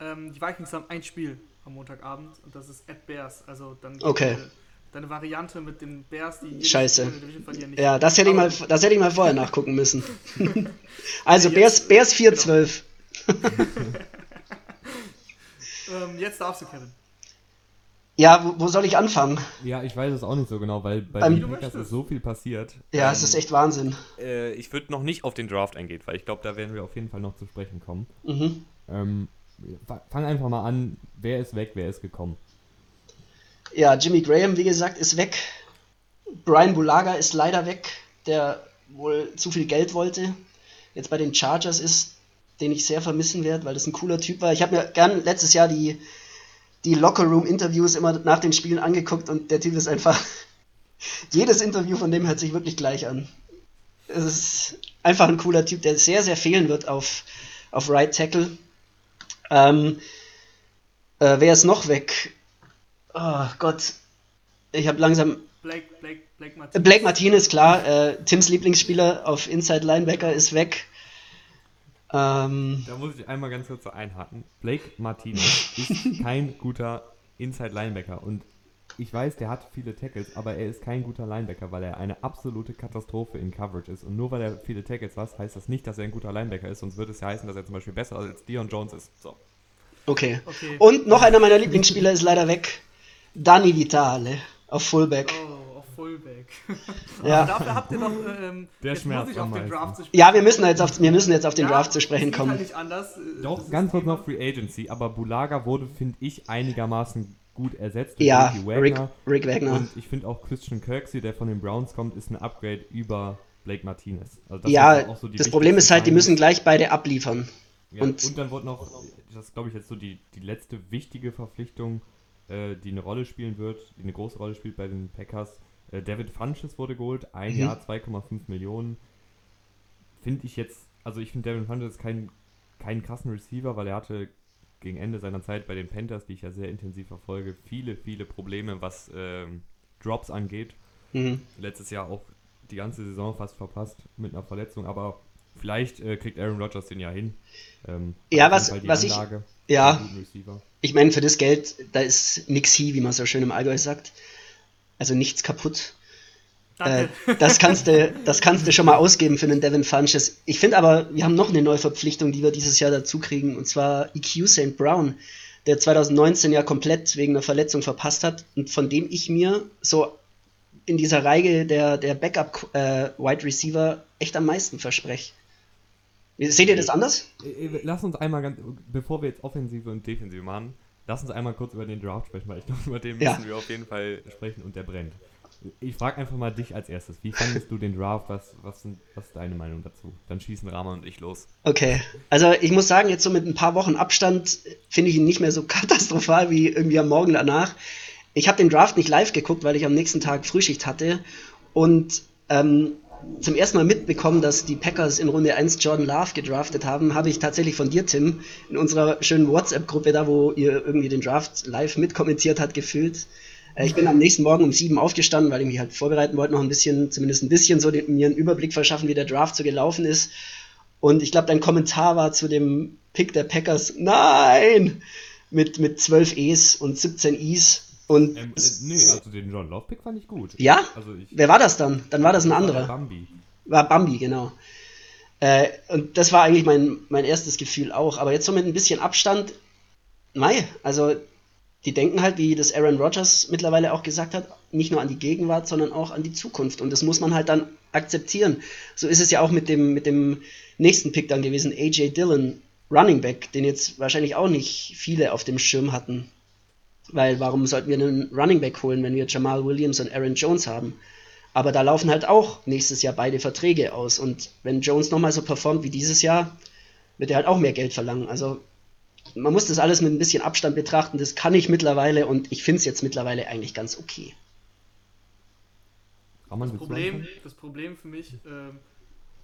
Ähm, die Vikings haben ein Spiel am Montagabend und das ist at Bears. Also dann geht Okay. deine, deine Variante mit den Bears, die Scheiße. Ja, das hätte ich mal, das hätte ich mal vorher nachgucken müssen. also Bears, jetzt- Bears 4-12. Ähm, jetzt darfst du, Kevin. Ja, wo, wo soll ich anfangen? Ja, ich weiß es auch nicht so genau, weil bei Beim- den möchtest. ist so viel passiert. Ja, Ähm, es ist echt Wahnsinn. Äh, ich würde noch nicht auf den Draft eingehen, weil ich glaube, da werden wir auf jeden Fall noch zu sprechen kommen. Mhm. Ähm, fa- fang einfach mal an, wer ist weg, wer ist gekommen? Ja, Jimmy Graham, wie gesagt, ist weg. Brian Bulaga ist leider weg, der wohl zu viel Geld wollte. Jetzt bei den Chargers ist, den ich sehr vermissen werde, weil das ein cooler Typ war. Ich habe mir gern letztes Jahr die, die Locker-Room-Interviews immer nach den Spielen angeguckt und der Typ ist einfach. Jedes Interview von dem hört sich wirklich gleich an. Es ist einfach ein cooler Typ, der sehr, sehr fehlen wird auf, auf Right Tackle. Ähm, äh, wer ist noch weg? Oh Gott. Ich habe langsam. Blake, Blake, Blake Martinez. Blake Martinez, klar. Äh, Tims Lieblingsspieler auf Inside Linebacker ist weg. Ähm, Da muss ich einmal ganz kurz so einhaken. Blake Martinez ist kein guter Inside Linebacker und ich weiß, der hat viele Tackles, aber er ist kein guter Linebacker, weil er eine absolute Katastrophe in Coverage ist. Und nur weil er viele Tackles hat, heißt das nicht, dass er ein guter Linebacker ist, sonst würde es ja heißen, dass er zum Beispiel besser als Dion Jones ist. So. okay. Okay. Und noch einer meiner Lieblingsspieler ist leider weg. Dani Vitale auf Fullback. Oh, Fullback. Ja. Dafür habt ihr doch. Ähm, Der jetzt schmerzt muss ich auf den. Draft zu sprechen. Ja, wir müssen jetzt auf, wir müssen jetzt auf den Ja, Draft zu sprechen kommen. Halt nicht anders. Äh, das Doch, ist ganz kurz noch Free Agency, aber Bulaga wurde, finde ich, einigermaßen gut ersetzt durch Ja, Ricky Rick, Wagner. Rick Wagner. Und ich finde auch Christian Kirksey, der von den Browns kommt, ist ein Upgrade über Blake Martinez. Also das Ja, auch so die das Problem ist halt, die müssen gleich beide abliefern. Ja, und- und, dann wurde noch, das ist glaube ich jetzt so die, die letzte wichtige Verpflichtung, äh, die eine Rolle spielen wird, die eine große Rolle spielt bei den Packers. Äh, David Funches wurde geholt, ein Mhm. Jahr 2,5 Millionen. Finde ich jetzt, also ich finde David Funches keinen krassen Receiver, weil er hatte gegen Ende seiner Zeit bei den Panthers, die ich ja sehr intensiv verfolge, viele, viele Probleme, was ähm, Drops angeht. Mhm. Letztes Jahr auch die ganze Saison fast verpasst mit einer Verletzung, aber vielleicht äh, kriegt Aaron Rodgers den ja hin. Ähm, Ja, was- was ich- Anlage, ja. guten Receiver. Ich meine, für das Geld, da ist nix hi, wie man so schön im Allgäu sagt. Also nichts kaputt. Äh, das, kannst du, das kannst du schon mal ausgeben für einen Devin Funches. Ich finde aber, wir haben noch eine Neuverpflichtung, die wir dieses Jahr dazu kriegen, und zwar EQ St. Brown, der 2019 ja komplett wegen einer Verletzung verpasst hat und von dem ich mir so in dieser Reihe der, der Backup-Wide Receiver echt am meisten verspreche. Seht ihr das anders? Äh, äh, Lass uns einmal ganz, bevor wir jetzt Offensive und Defensive machen, lass uns einmal kurz über den Draft sprechen, weil ich glaube, über den Ja. müssen wir auf jeden Fall sprechen und der brennt. Ich frage einfach mal dich als erstes. Wie fandest du den Draft? Was, was, sind, was ist deine Meinung dazu? Dann schießen Rama und ich los. Okay, also ich muss sagen, jetzt so mit ein paar Wochen Abstand finde ich ihn nicht mehr so katastrophal wie irgendwie am Morgen danach. Ich habe den Draft nicht live geguckt, weil ich am nächsten Tag Frühschicht hatte und ähm, zum ersten Mal mitbekommen, dass die Packers in Runde 1 Jordan Love gedraftet haben, habe ich tatsächlich von dir, Tim, in unserer schönen WhatsApp-Gruppe, da wo ihr irgendwie den Draft live mitkommentiert habt, gefühlt. Äh, Ich bin am nächsten Morgen um sieben aufgestanden, weil ich mich halt vorbereiten wollte, noch ein bisschen, zumindest ein bisschen so den, mir einen Überblick verschaffen, wie der Draft so gelaufen ist. Und ich glaube, dein Kommentar war zu dem Pick der Packers, nein, mit, mit 12 E's und 17 I's. Und Ähm, äh, nee, also den John Love Pick fand ich gut. ja, Also ich, wer war das dann? Dann war das ein war der anderer. Bambi. War Bambi, genau. Äh, und das war eigentlich mein, mein erstes Gefühl auch. Aber jetzt so mit ein bisschen Abstand, mei, also die denken halt, wie das Aaron Rodgers mittlerweile auch gesagt hat, nicht nur an die Gegenwart, sondern auch an die Zukunft. Und das muss man halt dann akzeptieren. So ist es ja auch mit dem, mit dem nächsten Pick dann gewesen, AJ Dillon, Running Back, den jetzt wahrscheinlich auch nicht viele auf dem Schirm hatten. Weil warum sollten wir einen Running Back holen, wenn wir Jamal Williams und Aaron Jones haben? Aber da laufen halt auch nächstes Jahr beide Verträge aus. Und wenn Jones nochmal so performt wie dieses Jahr, wird er halt auch mehr Geld verlangen. Also man muss das alles mit ein bisschen Abstand betrachten. Das kann ich mittlerweile und ich finde es jetzt mittlerweile eigentlich ganz okay. Das du Problem, das Problem für mich ähm,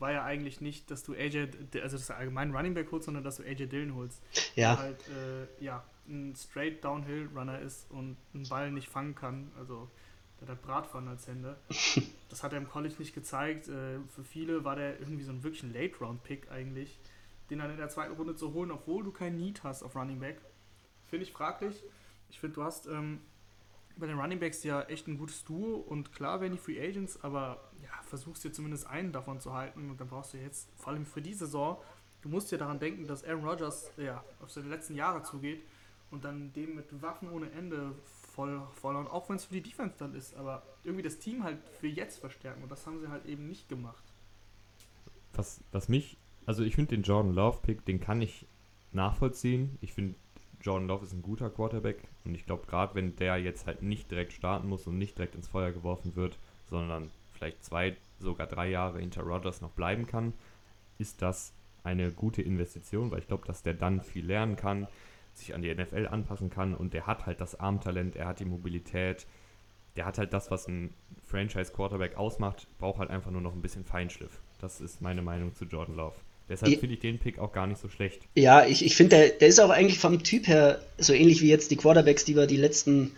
war ja eigentlich nicht, dass du AJ, also das allgemein Running Back holst, sondern dass du AJ Dillon holst. Ja. Halt, äh, ja, ein straight Downhill Runner ist und einen Ball nicht fangen kann. Also Der hat Bratpfannen als Hände. Das hat er im College nicht gezeigt. Äh, für viele war der irgendwie so ein wirklich ein Late-Round-Pick eigentlich. Den dann in der zweiten Runde zu holen, obwohl du kein Need hast auf Running Back. Finde ich fraglich. Ich finde, du hast ähm, bei den Running Backs ja echt ein gutes Duo und klar werden die Free Agents, aber ja, versuchst dir zumindest einen davon zu halten und dann brauchst du jetzt, vor allem für die Saison, du musst dir daran denken, dass Aaron Rodgers ja, auf seine letzten Jahre zugeht und dann dem mit Waffen ohne Ende voll, voll und auch wenn es für die Defense dann ist, aber irgendwie das Team halt für jetzt verstärken und das haben sie halt eben nicht gemacht. Was, was mich, also ich finde den Jordan Love Pick, den kann ich nachvollziehen. Ich finde Jordan Love ist ein guter Quarterback und ich glaube, gerade wenn der jetzt halt nicht direkt starten muss und nicht direkt ins Feuer geworfen wird, sondern vielleicht zwei, sogar drei Jahre hinter Rodgers noch bleiben kann, ist das eine gute Investition, weil ich glaube, dass der dann viel lernen kann, sich an die NFL anpassen kann und der hat halt das Armtalent, er hat die Mobilität, der hat halt das, was ein Franchise-Quarterback ausmacht, braucht halt einfach nur noch ein bisschen Feinschliff. Das ist meine Meinung zu Jordan Love. Deshalb finde ich den Pick auch gar nicht so schlecht. Ja, ich, ich finde, der, der ist auch eigentlich vom Typ her so ähnlich wie jetzt die Quarterbacks, die wir die letzten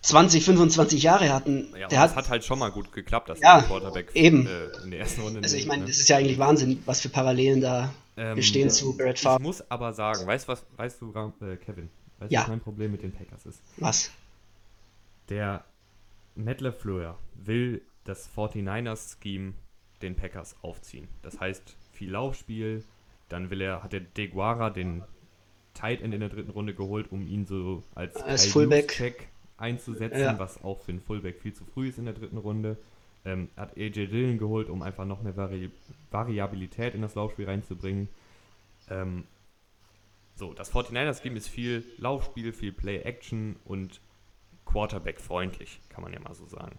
20, 25 Jahre hatten. Ja, der hat, hat halt schon mal gut geklappt, dass ja, der Quarterback eben. Äh, in der ersten Runde. Also ich meine, ne? das ist ja eigentlich Wahnsinn, was für Parallelen da ähm, bestehen zu Brad Favre. Ich muss aber sagen, weißt, was, weißt du, äh, Kevin, weißt ja. was mein Problem mit den Packers ist? Was? Der Matt LaFleur will das 49ers-Scheme den Packers aufziehen. Das heißt, viel Laufspiel, dann will er, hat er Deguara den Tight End in der dritten Runde geholt, um ihn so als, als Fullback einzusetzen, ja. was auch für einen Fullback viel zu früh ist in der dritten Runde. Ähm, hat AJ Dillon geholt, um einfach noch mehr Vari Variabilität in das Laufspiel reinzubringen. Ähm, so, das 49ers-Game ist viel Laufspiel, viel Play-Action und Quarterback-freundlich, kann man ja mal so sagen.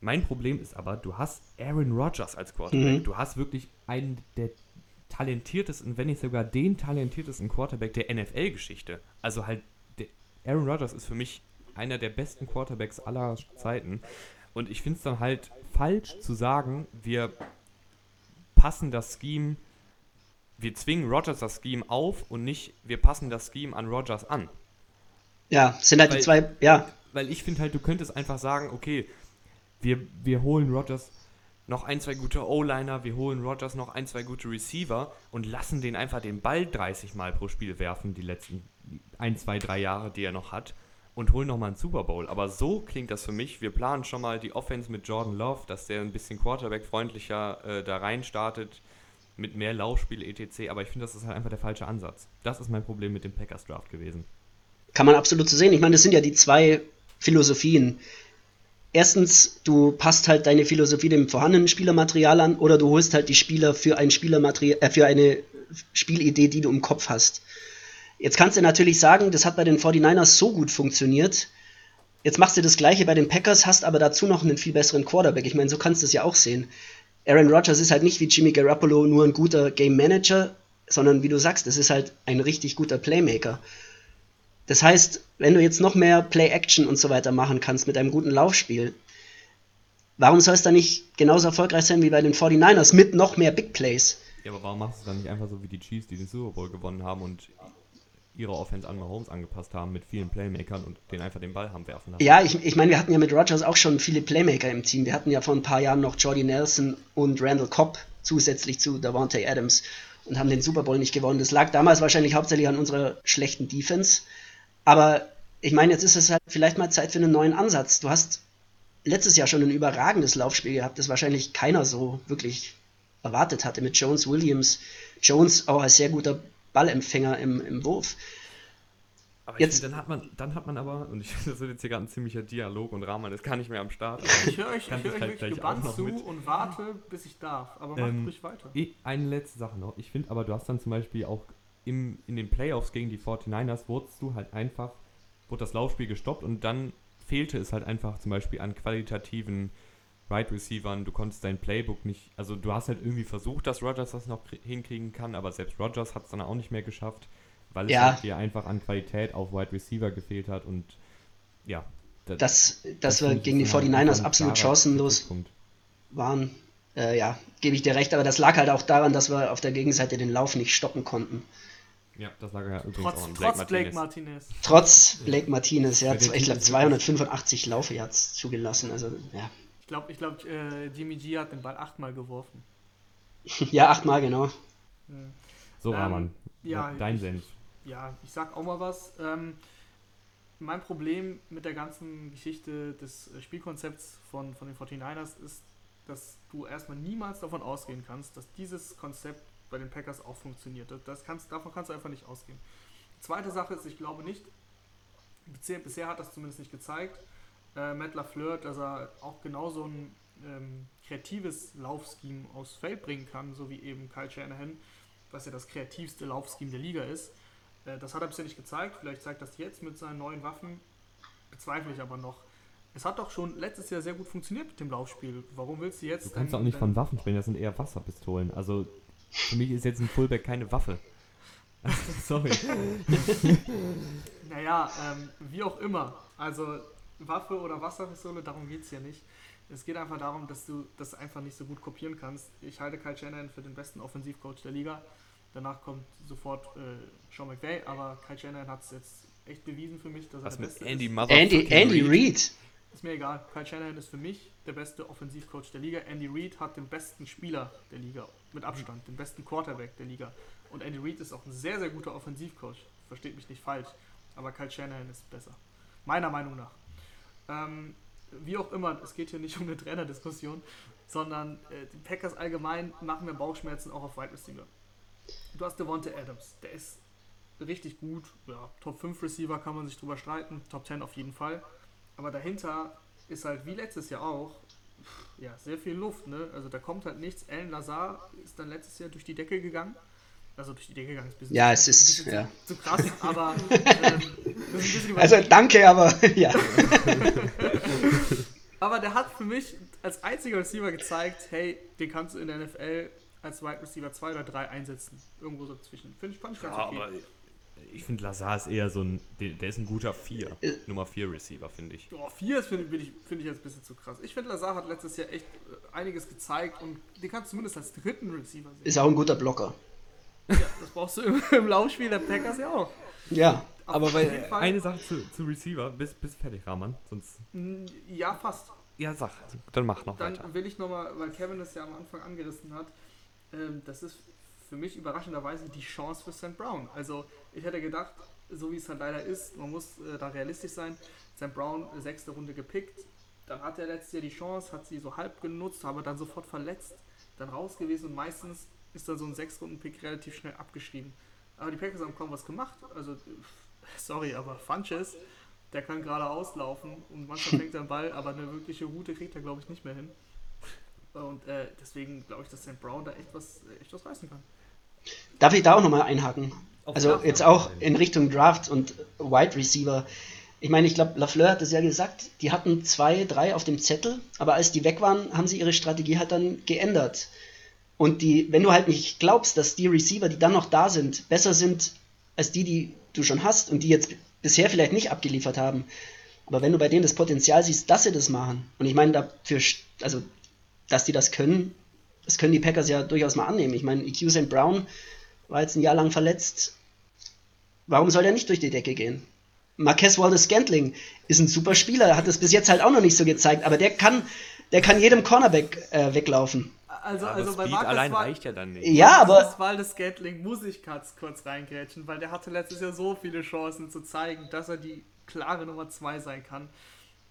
Mein Problem ist aber, du hast Aaron Rodgers als Quarterback. Mhm. Du hast wirklich einen der talentiertesten, wenn nicht sogar den talentiertesten Quarterback der NFL-Geschichte. Also halt, Aaron Rodgers ist für mich einer der besten Quarterbacks aller Zeiten. Und ich finde es dann halt falsch zu sagen, wir passen das Scheme, wir zwingen Rodgers das Scheme auf und nicht, wir passen das Scheme an Rodgers an. Ja, sind halt weil, die zwei, ja. Weil ich finde halt, du könntest einfach sagen, okay, wir, wir holen Rodgers noch ein, zwei gute O-Liner, wir holen Rodgers noch ein, zwei gute Receiver und lassen den einfach den Ball 30 Mal pro Spiel werfen, die letzten ein, zwei, drei Jahre, die er noch hat, und holen nochmal einen Super Bowl. Aber so klingt das für mich. Wir planen schon mal die Offense mit Jordan Love, dass der ein bisschen Quarterback-freundlicher äh, da rein startet, mit mehr Laufspiel etc. Aber ich finde, das ist halt einfach der falsche Ansatz. Das ist mein Problem mit dem Packers Draft gewesen. Kann man absolut so sehen. Ich meine, das sind ja die zwei Philosophien erstens, du passt halt deine Philosophie dem vorhandenen Spielermaterial an oder du holst halt die Spieler für ein Spielermaterial, äh, für eine Spielidee, die du im Kopf hast. Jetzt kannst du natürlich sagen, das hat bei den 49ers so gut funktioniert. Jetzt machst du das gleiche bei den Packers, hast aber dazu noch einen viel besseren Quarterback. Ich meine, so kannst du es ja auch sehen. Aaron Rodgers ist halt nicht wie Jimmy Garoppolo nur ein guter Game Manager, sondern wie du sagst, es ist halt ein richtig guter Playmaker. Das heißt, wenn du jetzt noch mehr Play-Action und so weiter machen kannst mit einem guten Laufspiel, warum soll es dann nicht genauso erfolgreich sein wie bei den 49ers mit noch mehr Big Plays? Ja, aber warum machst du es dann nicht einfach so wie die Chiefs, die den Super Bowl gewonnen haben und ihre Offense an Mahomes angepasst haben mit vielen Playmakern und den einfach den Ball haben werfen lassen? Ja, ich, ich meine, wir hatten ja mit Rodgers auch schon viele Playmaker im Team. Wir hatten ja vor ein paar Jahren noch Jordy Nelson und Randall Cobb zusätzlich zu Davante Adams und haben den Super Bowl nicht gewonnen. Das lag damals wahrscheinlich hauptsächlich an unserer schlechten Defense. Aber ich meine, jetzt ist es halt vielleicht mal Zeit für einen neuen Ansatz. Du hast letztes Jahr schon ein überragendes Laufspiel gehabt, das wahrscheinlich keiner so wirklich erwartet hatte mit Jones Williams. Jones auch als sehr guter Ballempfänger im, im Wurf. Aber jetzt, find, dann hat man, dann hat man aber, und ich das wird jetzt hier gerade ein ziemlicher Dialog und Rahman ist gar nicht mehr am Start. Ich höre euch, ich hör euch halt wirklich gebannt zu mit. und warte, bis ich darf. Aber mach ähm, ruhig weiter. Eine letzte Sache noch. Ich finde aber, du hast dann zum Beispiel auch im, in den Playoffs gegen die 49ers wurdest du halt einfach, wurde das Laufspiel gestoppt und dann fehlte es halt einfach zum Beispiel an qualitativen Right Receivern. Du konntest dein Playbook nicht, also du hast halt irgendwie versucht, dass Rogers das noch hinkriegen kann, aber selbst Rogers hat es dann auch nicht mehr geschafft, weil es halt dir einfach an Qualität auf Wide Receiver gefehlt hat und ja. Das, das, das, das war gegen die 49ers absolut chancenlos waren. Äh, ja, gebe ich dir recht, aber das lag halt auch daran, dass wir auf der Gegenseite den Lauf nicht stoppen konnten. Ja, das lag ja übrigens Trotz, auch an trotz Blake Blake Martinez. Martinez. Trotz Blake Martinez, ja, ich glaube ist 285 Laufyards zugelassen, also ja. Ich glaube, ich glaub, äh, Jimmy G hat den Ball achtmal geworfen. Ja, achtmal genau. So, Ähm, Rahman, ja, dein ich- Senf. Ja, ich sag auch mal was. Ähm, mein Problem mit der ganzen Geschichte des Spielkonzepts von, von den 49ers ist, dass du erstmal niemals davon ausgehen kannst, dass dieses Konzept bei den Packers auch funktioniert. Das- Das kannst, davon kannst du einfach nicht ausgehen. Zweite Sache ist, ich glaube nicht, bisher, bisher hat das zumindest nicht gezeigt, äh, Matt LaFleur, dass er auch genauso ein ähm, kreatives Laufscheme aufs Feld bringen kann, so wie eben Kyle Shanahan, was ja das kreativste Laufscheme der Liga ist. Äh, das hat er bisher nicht gezeigt. Vielleicht zeigt das jetzt mit seinen neuen Waffen. Bezweifle ich aber noch. Es hat doch schon letztes Jahr sehr gut funktioniert mit dem Laufspiel. Warum willst du jetzt. Du kannst denn- auch nicht von Waffen sprechen, das sind eher Wasserpistolen. Also, für mich ist jetzt ein Fullback keine Waffe. Sorry. Naja, ähm, wie auch immer. Also Waffe oder Wasserpistole, darum geht es ja nicht. Es geht einfach darum, dass du das einfach nicht so gut kopieren kannst. Ich halte Kyle Shanahan für den besten Offensivcoach der Liga. Danach kommt sofort äh, Sean McVay, aber Kyle Shanahan hat es jetzt echt bewiesen für mich, dass er Was der mit Beste Andy ist. Motherfucking Andy, Andy Reid? Reid. Ist mir egal. Kyle Shanahan ist für mich der beste Offensivcoach der Liga. Andy Reid hat den besten Spieler der Liga, mit Abstand, den besten Quarterback der Liga. Und Andy Reid ist auch ein sehr, sehr guter Offensivcoach. Versteht mich nicht falsch. Aber Kyle Shanahan ist besser. Meiner Meinung nach. Ähm, wie auch immer, es geht hier nicht um eine Trainerdiskussion, sondern äh, die Packers allgemein machen mir Bauchschmerzen auch auf Wide Receiver. Du hast Devonta Adams, der ist richtig gut. Ja, Top 5 Receiver kann man sich drüber streiten, Top 10 auf jeden Fall. Aber dahinter ist halt wie letztes Jahr auch ja, sehr viel Luft. Ne? Also da kommt halt nichts. Alan Lazar ist dann letztes Jahr durch die Decke gegangen. Also durch die Decke gegangen ist ein bisschen, Ja, es ein ist, bisschen ja. zu, zu krass, aber ähm, das ist ein bisschen Also danke, aber ja. Aber der hat für mich als einziger Receiver gezeigt, hey, den kannst du in der NFL als Wide Receiver 2 oder 3 einsetzen. Irgendwo so zwischen. Finde ich, fand ich ganz Ja, okay. aber Ich finde, Lazar ist eher so ein. Der, ist ein guter 4. Äh. Nummer 4 Receiver, finde ich. Oh, 4 finde find ich, find ich jetzt ein bisschen zu krass. Ich finde, Lazar hat letztes Jahr echt äh, einiges gezeigt und den kannst du zumindest als dritten Receiver sehen. Ist auch ein guter Blocker. Ja, das brauchst du im, im Laufspiel der Packers ja auch. Ja. Aber Fall- eine Sache zu, zu Receiver, bis, bis fertig, Rahman. Sonst. Ja, fast. ja, sag. Dann mach noch Dann weiter. will ich nochmal, weil Kevin es ja am Anfang angerissen hat, ähm, das ist für mich überraschenderweise die Chance für St. Brown. Also ich hätte gedacht, so wie es halt leider ist, man muss äh, da realistisch sein, St. Brown äh, sechste Runde gepickt, dann hat er letztes Jahr die Chance, hat sie so halb genutzt, aber dann sofort verletzt, dann raus gewesen und meistens ist dann so ein Sechs-Runden-Pick relativ schnell abgeschrieben. Aber die Packers haben kaum was gemacht. Also, äh, sorry, aber Funches, der kann gerade auslaufen und manchmal fängt er den Ball, aber eine wirkliche Route kriegt er, glaube ich, nicht mehr hin. Und äh, deswegen glaube ich, dass St. Brown da echt was, echt was reißen kann. Darf ich da auch nochmal einhaken? Auf Also jeden jetzt auch in Richtung Draft und Wide Receiver. Ich meine, ich glaube, Lafleur hat es ja gesagt, die hatten zwei, drei auf dem Zettel, aber als die weg waren, haben sie ihre Strategie halt dann geändert. Und die, wenn du halt nicht glaubst, dass die Receiver, die dann noch da sind, besser sind als die, die du schon hast und die jetzt bisher vielleicht nicht abgeliefert haben, aber wenn du bei denen das Potenzial siehst, dass sie das machen, und ich meine, dafür, also, dass die das können, das können die Packers ja durchaus mal annehmen. Ich meine, EQ St. Brown war jetzt ein Jahr lang verletzt. Warum soll der nicht durch die Decke gehen? Marquez Wallace Scantling ist ein super Spieler, hat das bis jetzt halt auch noch nicht so gezeigt, aber der kann, der kann jedem Cornerback äh, weglaufen. Also, Aber also bei Speed Marcus allein war, reicht ja dann nicht. Ja, aber Das Wahl des Gatling muss ich kurz, kurz reingrätschen, weil der hatte letztes Jahr so viele Chancen zu zeigen, dass er die klare Nummer 2 sein kann.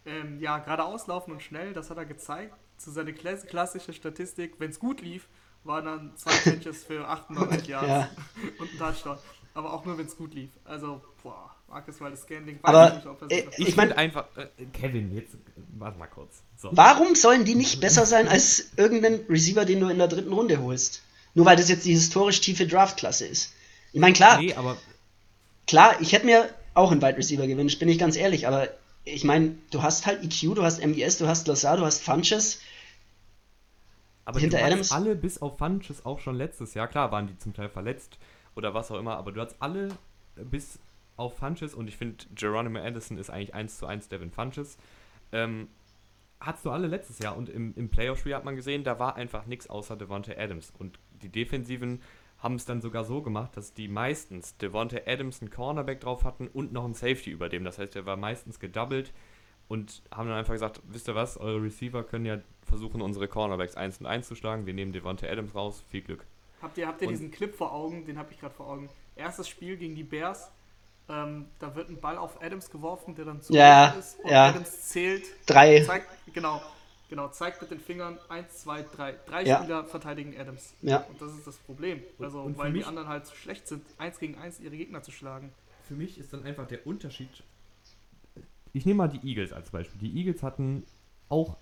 Ähm, ja, gerade auslaufen und schnell, das hat er gezeigt. Zu seiner klass klassische Statistik, wenn es gut lief, waren dann zwei Catches für 98 Yards Ja. und ein Touchdown. Aber auch nur, wenn es gut lief. Also, boah, Marcus Wallace Scandling. Aber, nicht, ob er äh, Ich, Ich mein- meine einfach. Äh, Kevin, jetzt. Warte mal kurz. So. warum sollen die nicht besser sein als irgendein Receiver, den du in der dritten Runde holst? Nur weil das jetzt die historisch tiefe Draftklasse ist. Ich meine, klar, Nee, aber klar, ich hätte mir auch einen Wide Receiver gewünscht, bin ich ganz ehrlich, aber ich meine, du hast halt EQ, du hast MVS, du hast Lazar, du hast Funches. Aber Hinter du Adams? alle bis auf Funches auch schon letztes Jahr. Klar waren die zum Teil verletzt oder was auch immer, aber du hast alle bis auf Funches und ich finde, Geronimo Anderson ist eigentlich 1 zu 1 Devin Funches. Ähm, hattest du alle letztes Jahr und im, im Playoff-Spiel hat man gesehen, da war einfach nichts außer Devontae Adams und die Defensiven haben es dann sogar so gemacht, dass die meistens Devonta Adams einen Cornerback drauf hatten und noch einen Safety über dem. Das heißt, er war meistens gedoubled und haben dann einfach gesagt, wisst ihr was, eure Receiver können ja versuchen, unsere Cornerbacks 1 und 1 zu schlagen. Wir nehmen Devonta Adams raus, viel Glück. Habt ihr, habt ihr Und- diesen Clip vor Augen? Den habe ich gerade vor Augen. Erstes Spiel gegen die Bears. Ähm, da wird ein Ball auf Adams geworfen, der dann zu Ja, ist. Und ja. Adams zählt, Drei. zeigt, genau, genau, zeigt mit den Fingern 1, 2, 3. Drei Ja. Spieler verteidigen Adams. Ja. Und das ist das Problem. Also, und weil die anderen halt zu schlecht sind, 1 gegen 1 ihre Gegner zu schlagen. Für mich ist dann einfach der Unterschied. Ich nehme mal die Eagles als Beispiel. Die Eagles hatten auch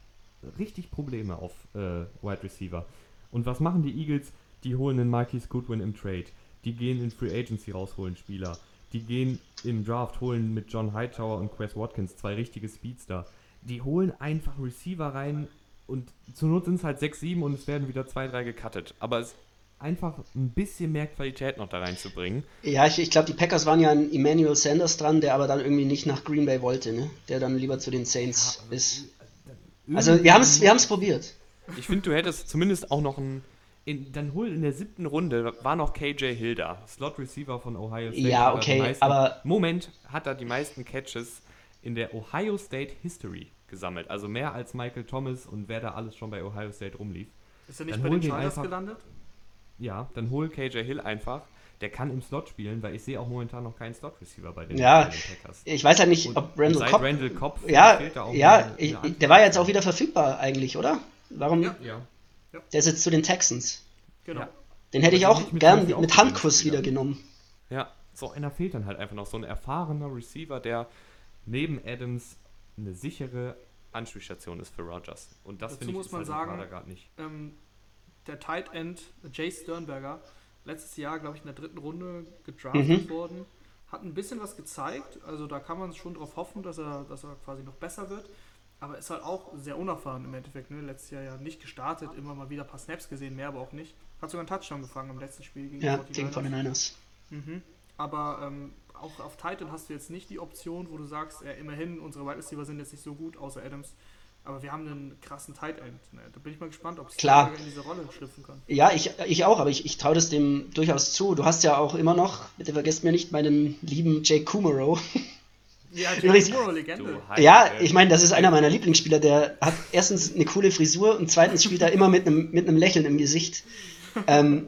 richtig Probleme auf äh, Wide Receiver. Und was machen die Eagles? Die holen einen Marquis Goodwin im Trade. Die gehen in Free Agency raus, holen Spieler. Die gehen im Draft, holen mit John Hightower und Quest Watkins zwei richtige Speedster. Die holen einfach Receiver rein und zur Not sind es halt 6, 7 und es werden wieder 2, 3 gecuttet. Aber es einfach ein bisschen mehr Qualität noch da reinzubringen. Ja, ich, ich glaube, die Packers waren ja an Emmanuel Sanders dran, der aber dann irgendwie nicht nach Green Bay wollte, ne? Der dann lieber zu den Saints ist. Also wir haben es wir haben's probiert. Ich finde, du hättest zumindest auch noch einen. In, dann hol in der siebten Runde war noch KJ Hill da, Slot Receiver von Ohio State. Ja, okay, meisten, aber- Moment, hat er die meisten Catches in der Ohio State History gesammelt. Also mehr als Michael Thomas und wer da alles schon bei Ohio State rumlief. Ist er nicht Dann bei den Chargers einfach- gelandet? Ja, dann hol KJ Hill einfach. Der kann im Slot spielen, weil ich sehe auch momentan noch keinen Slot Receiver bei den, Ja, bei den Packers. Ich weiß halt nicht, Und- ob Randall seit Cobb. Randall Cobb Ja, fehlt da auch ja, eine- eine ich, Antwort. der war jetzt auch wieder verfügbar eigentlich, oder? Warum? Ja. Ja. Der ist jetzt zu den Texans. Genau. Ja. Den hätte ich auch mir gern mit Handkuss wieder. genommen. Ja, so einer fehlt dann halt einfach noch. So ein erfahrener Receiver, der neben Adams eine sichere Anspielstation ist für Rogers. Und das Dazu finde ich muss ist man halt sagen- gerade nicht. ähm, der Tight End Jay Sternberger, letztes Jahr, glaube ich, in der dritten Runde gedraftet Mhm. worden, hat ein bisschen was gezeigt. Also da kann man schon drauf hoffen, dass er, dass er quasi noch besser wird. Aber ist halt auch sehr unerfahren im Endeffekt. Ne? Letztes Jahr ja nicht gestartet, immer mal wieder ein paar Snaps gesehen, mehr aber auch nicht. Hat sogar einen Touchdown gefangen im letzten Spiel gegen Ja, die gegen 49ers. 49ers. Mhm. Aber ähm, auch auf Titan hast du jetzt nicht die Option, wo du sagst, äh, immerhin, unsere Wide Receiver sind jetzt nicht so gut, außer Adams. Aber wir haben einen krassen Tight End. Ne? Da bin ich mal gespannt, ob Klar. Sternberger in diese Rolle schlüpfen kann. Ja, ich, ich auch, aber ich, ich traue das dem durchaus zu. Du hast ja auch immer noch, bitte vergesst mir nicht, meinen lieben Jake Kumaro. Ja, Übrigens- Legende. Ja, ich meine, das ist einer meiner Lieblingsspieler. Der hat erstens eine coole Frisur und zweitens spielt er immer mit einem, mit einem Lächeln im Gesicht. Ähm,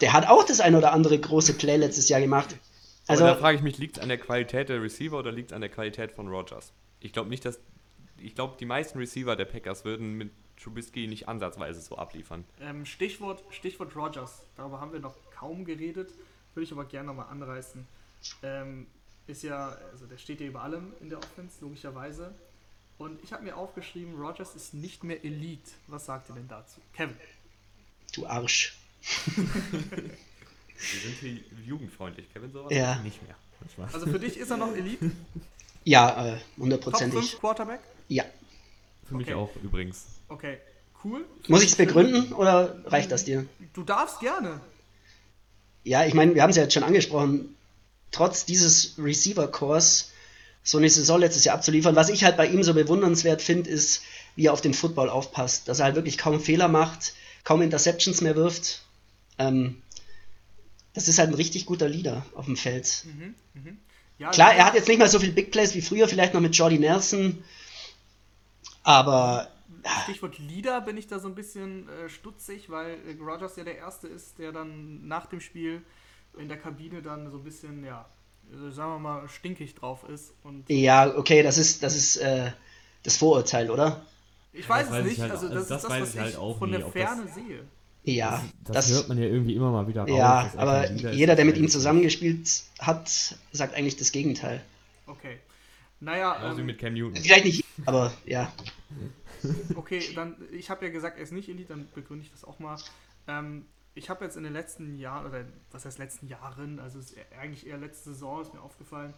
der hat auch das ein oder andere große Play letztes Jahr gemacht. Also, Also, da frage ich mich, liegt es an der Qualität der Receiver oder liegt es an der Qualität von Rogers? Ich glaube nicht, dass. Ich glaube, die meisten Receiver der Packers würden mit Trubisky nicht ansatzweise so abliefern. Ähm, Stichwort, Stichwort Rogers. Darüber haben wir noch kaum geredet. Würde ich aber gerne nochmal anreißen. Ähm, ist ja, also der steht ja über allem in der Offense, logischerweise. Und ich habe mir aufgeschrieben, Rogers ist nicht mehr Elite. Was sagt ihr denn dazu? Kevin. du Arsch. Wir sind hier jugendfreundlich, Kevin, sowas Ja. nicht mehr. Also für dich ist er noch Elite? Ja, äh, Top hundertprozentig. 5 Quarterback? Ja. Für mich okay. auch übrigens. Okay, cool. Muss ich es begründen oder reicht das dir? Du darfst gerne. Ja, ich meine, wir haben es ja jetzt schon angesprochen. Trotz dieses Receiver-Cores so eine Saison letztes Jahr abzuliefern, was ich halt bei ihm so bewundernswert finde, ist, wie er auf den Football aufpasst. Dass er halt wirklich kaum Fehler macht, kaum Interceptions mehr wirft. Ähm, das ist halt ein richtig guter Leader auf dem Feld. Mhm, mhm. Ja, Klar, er hat jetzt nicht mal so viel Big Plays wie früher, vielleicht noch mit Jordy Nelson. Aber Stichwort Leader bin ich da so ein bisschen äh, stutzig, weil äh, Rogers ja der Erste ist, der dann nach dem Spiel in der Kabine dann so ein bisschen, ja, äh, sagen wir mal, stinkig drauf ist. Und ja, okay, das ist, das ist äh, das Vorurteil, oder? ich weiß das es weiß ich nicht, halt also das, also das ist das, weiß was ich ich halt auch von nie, der ob das- Ferne sehe. Ja, Das, das, hört man ja irgendwie immer mal wieder raus. ja, er aber jeder, der mit ihm ich zusammengespielt hat, sagt eigentlich das Gegenteil. Okay. Naja, wie ähm, mit Cam Newton. Vielleicht nicht, aber ja. Okay, dann, ich habe ja gesagt, er ist nicht Elite, dann begründe ich das auch mal. Ähm, ich habe jetzt in den letzten Jahren, oder was heißt letzten Jahren, also eher- eigentlich eher letzte Saison, ist mir aufgefallen.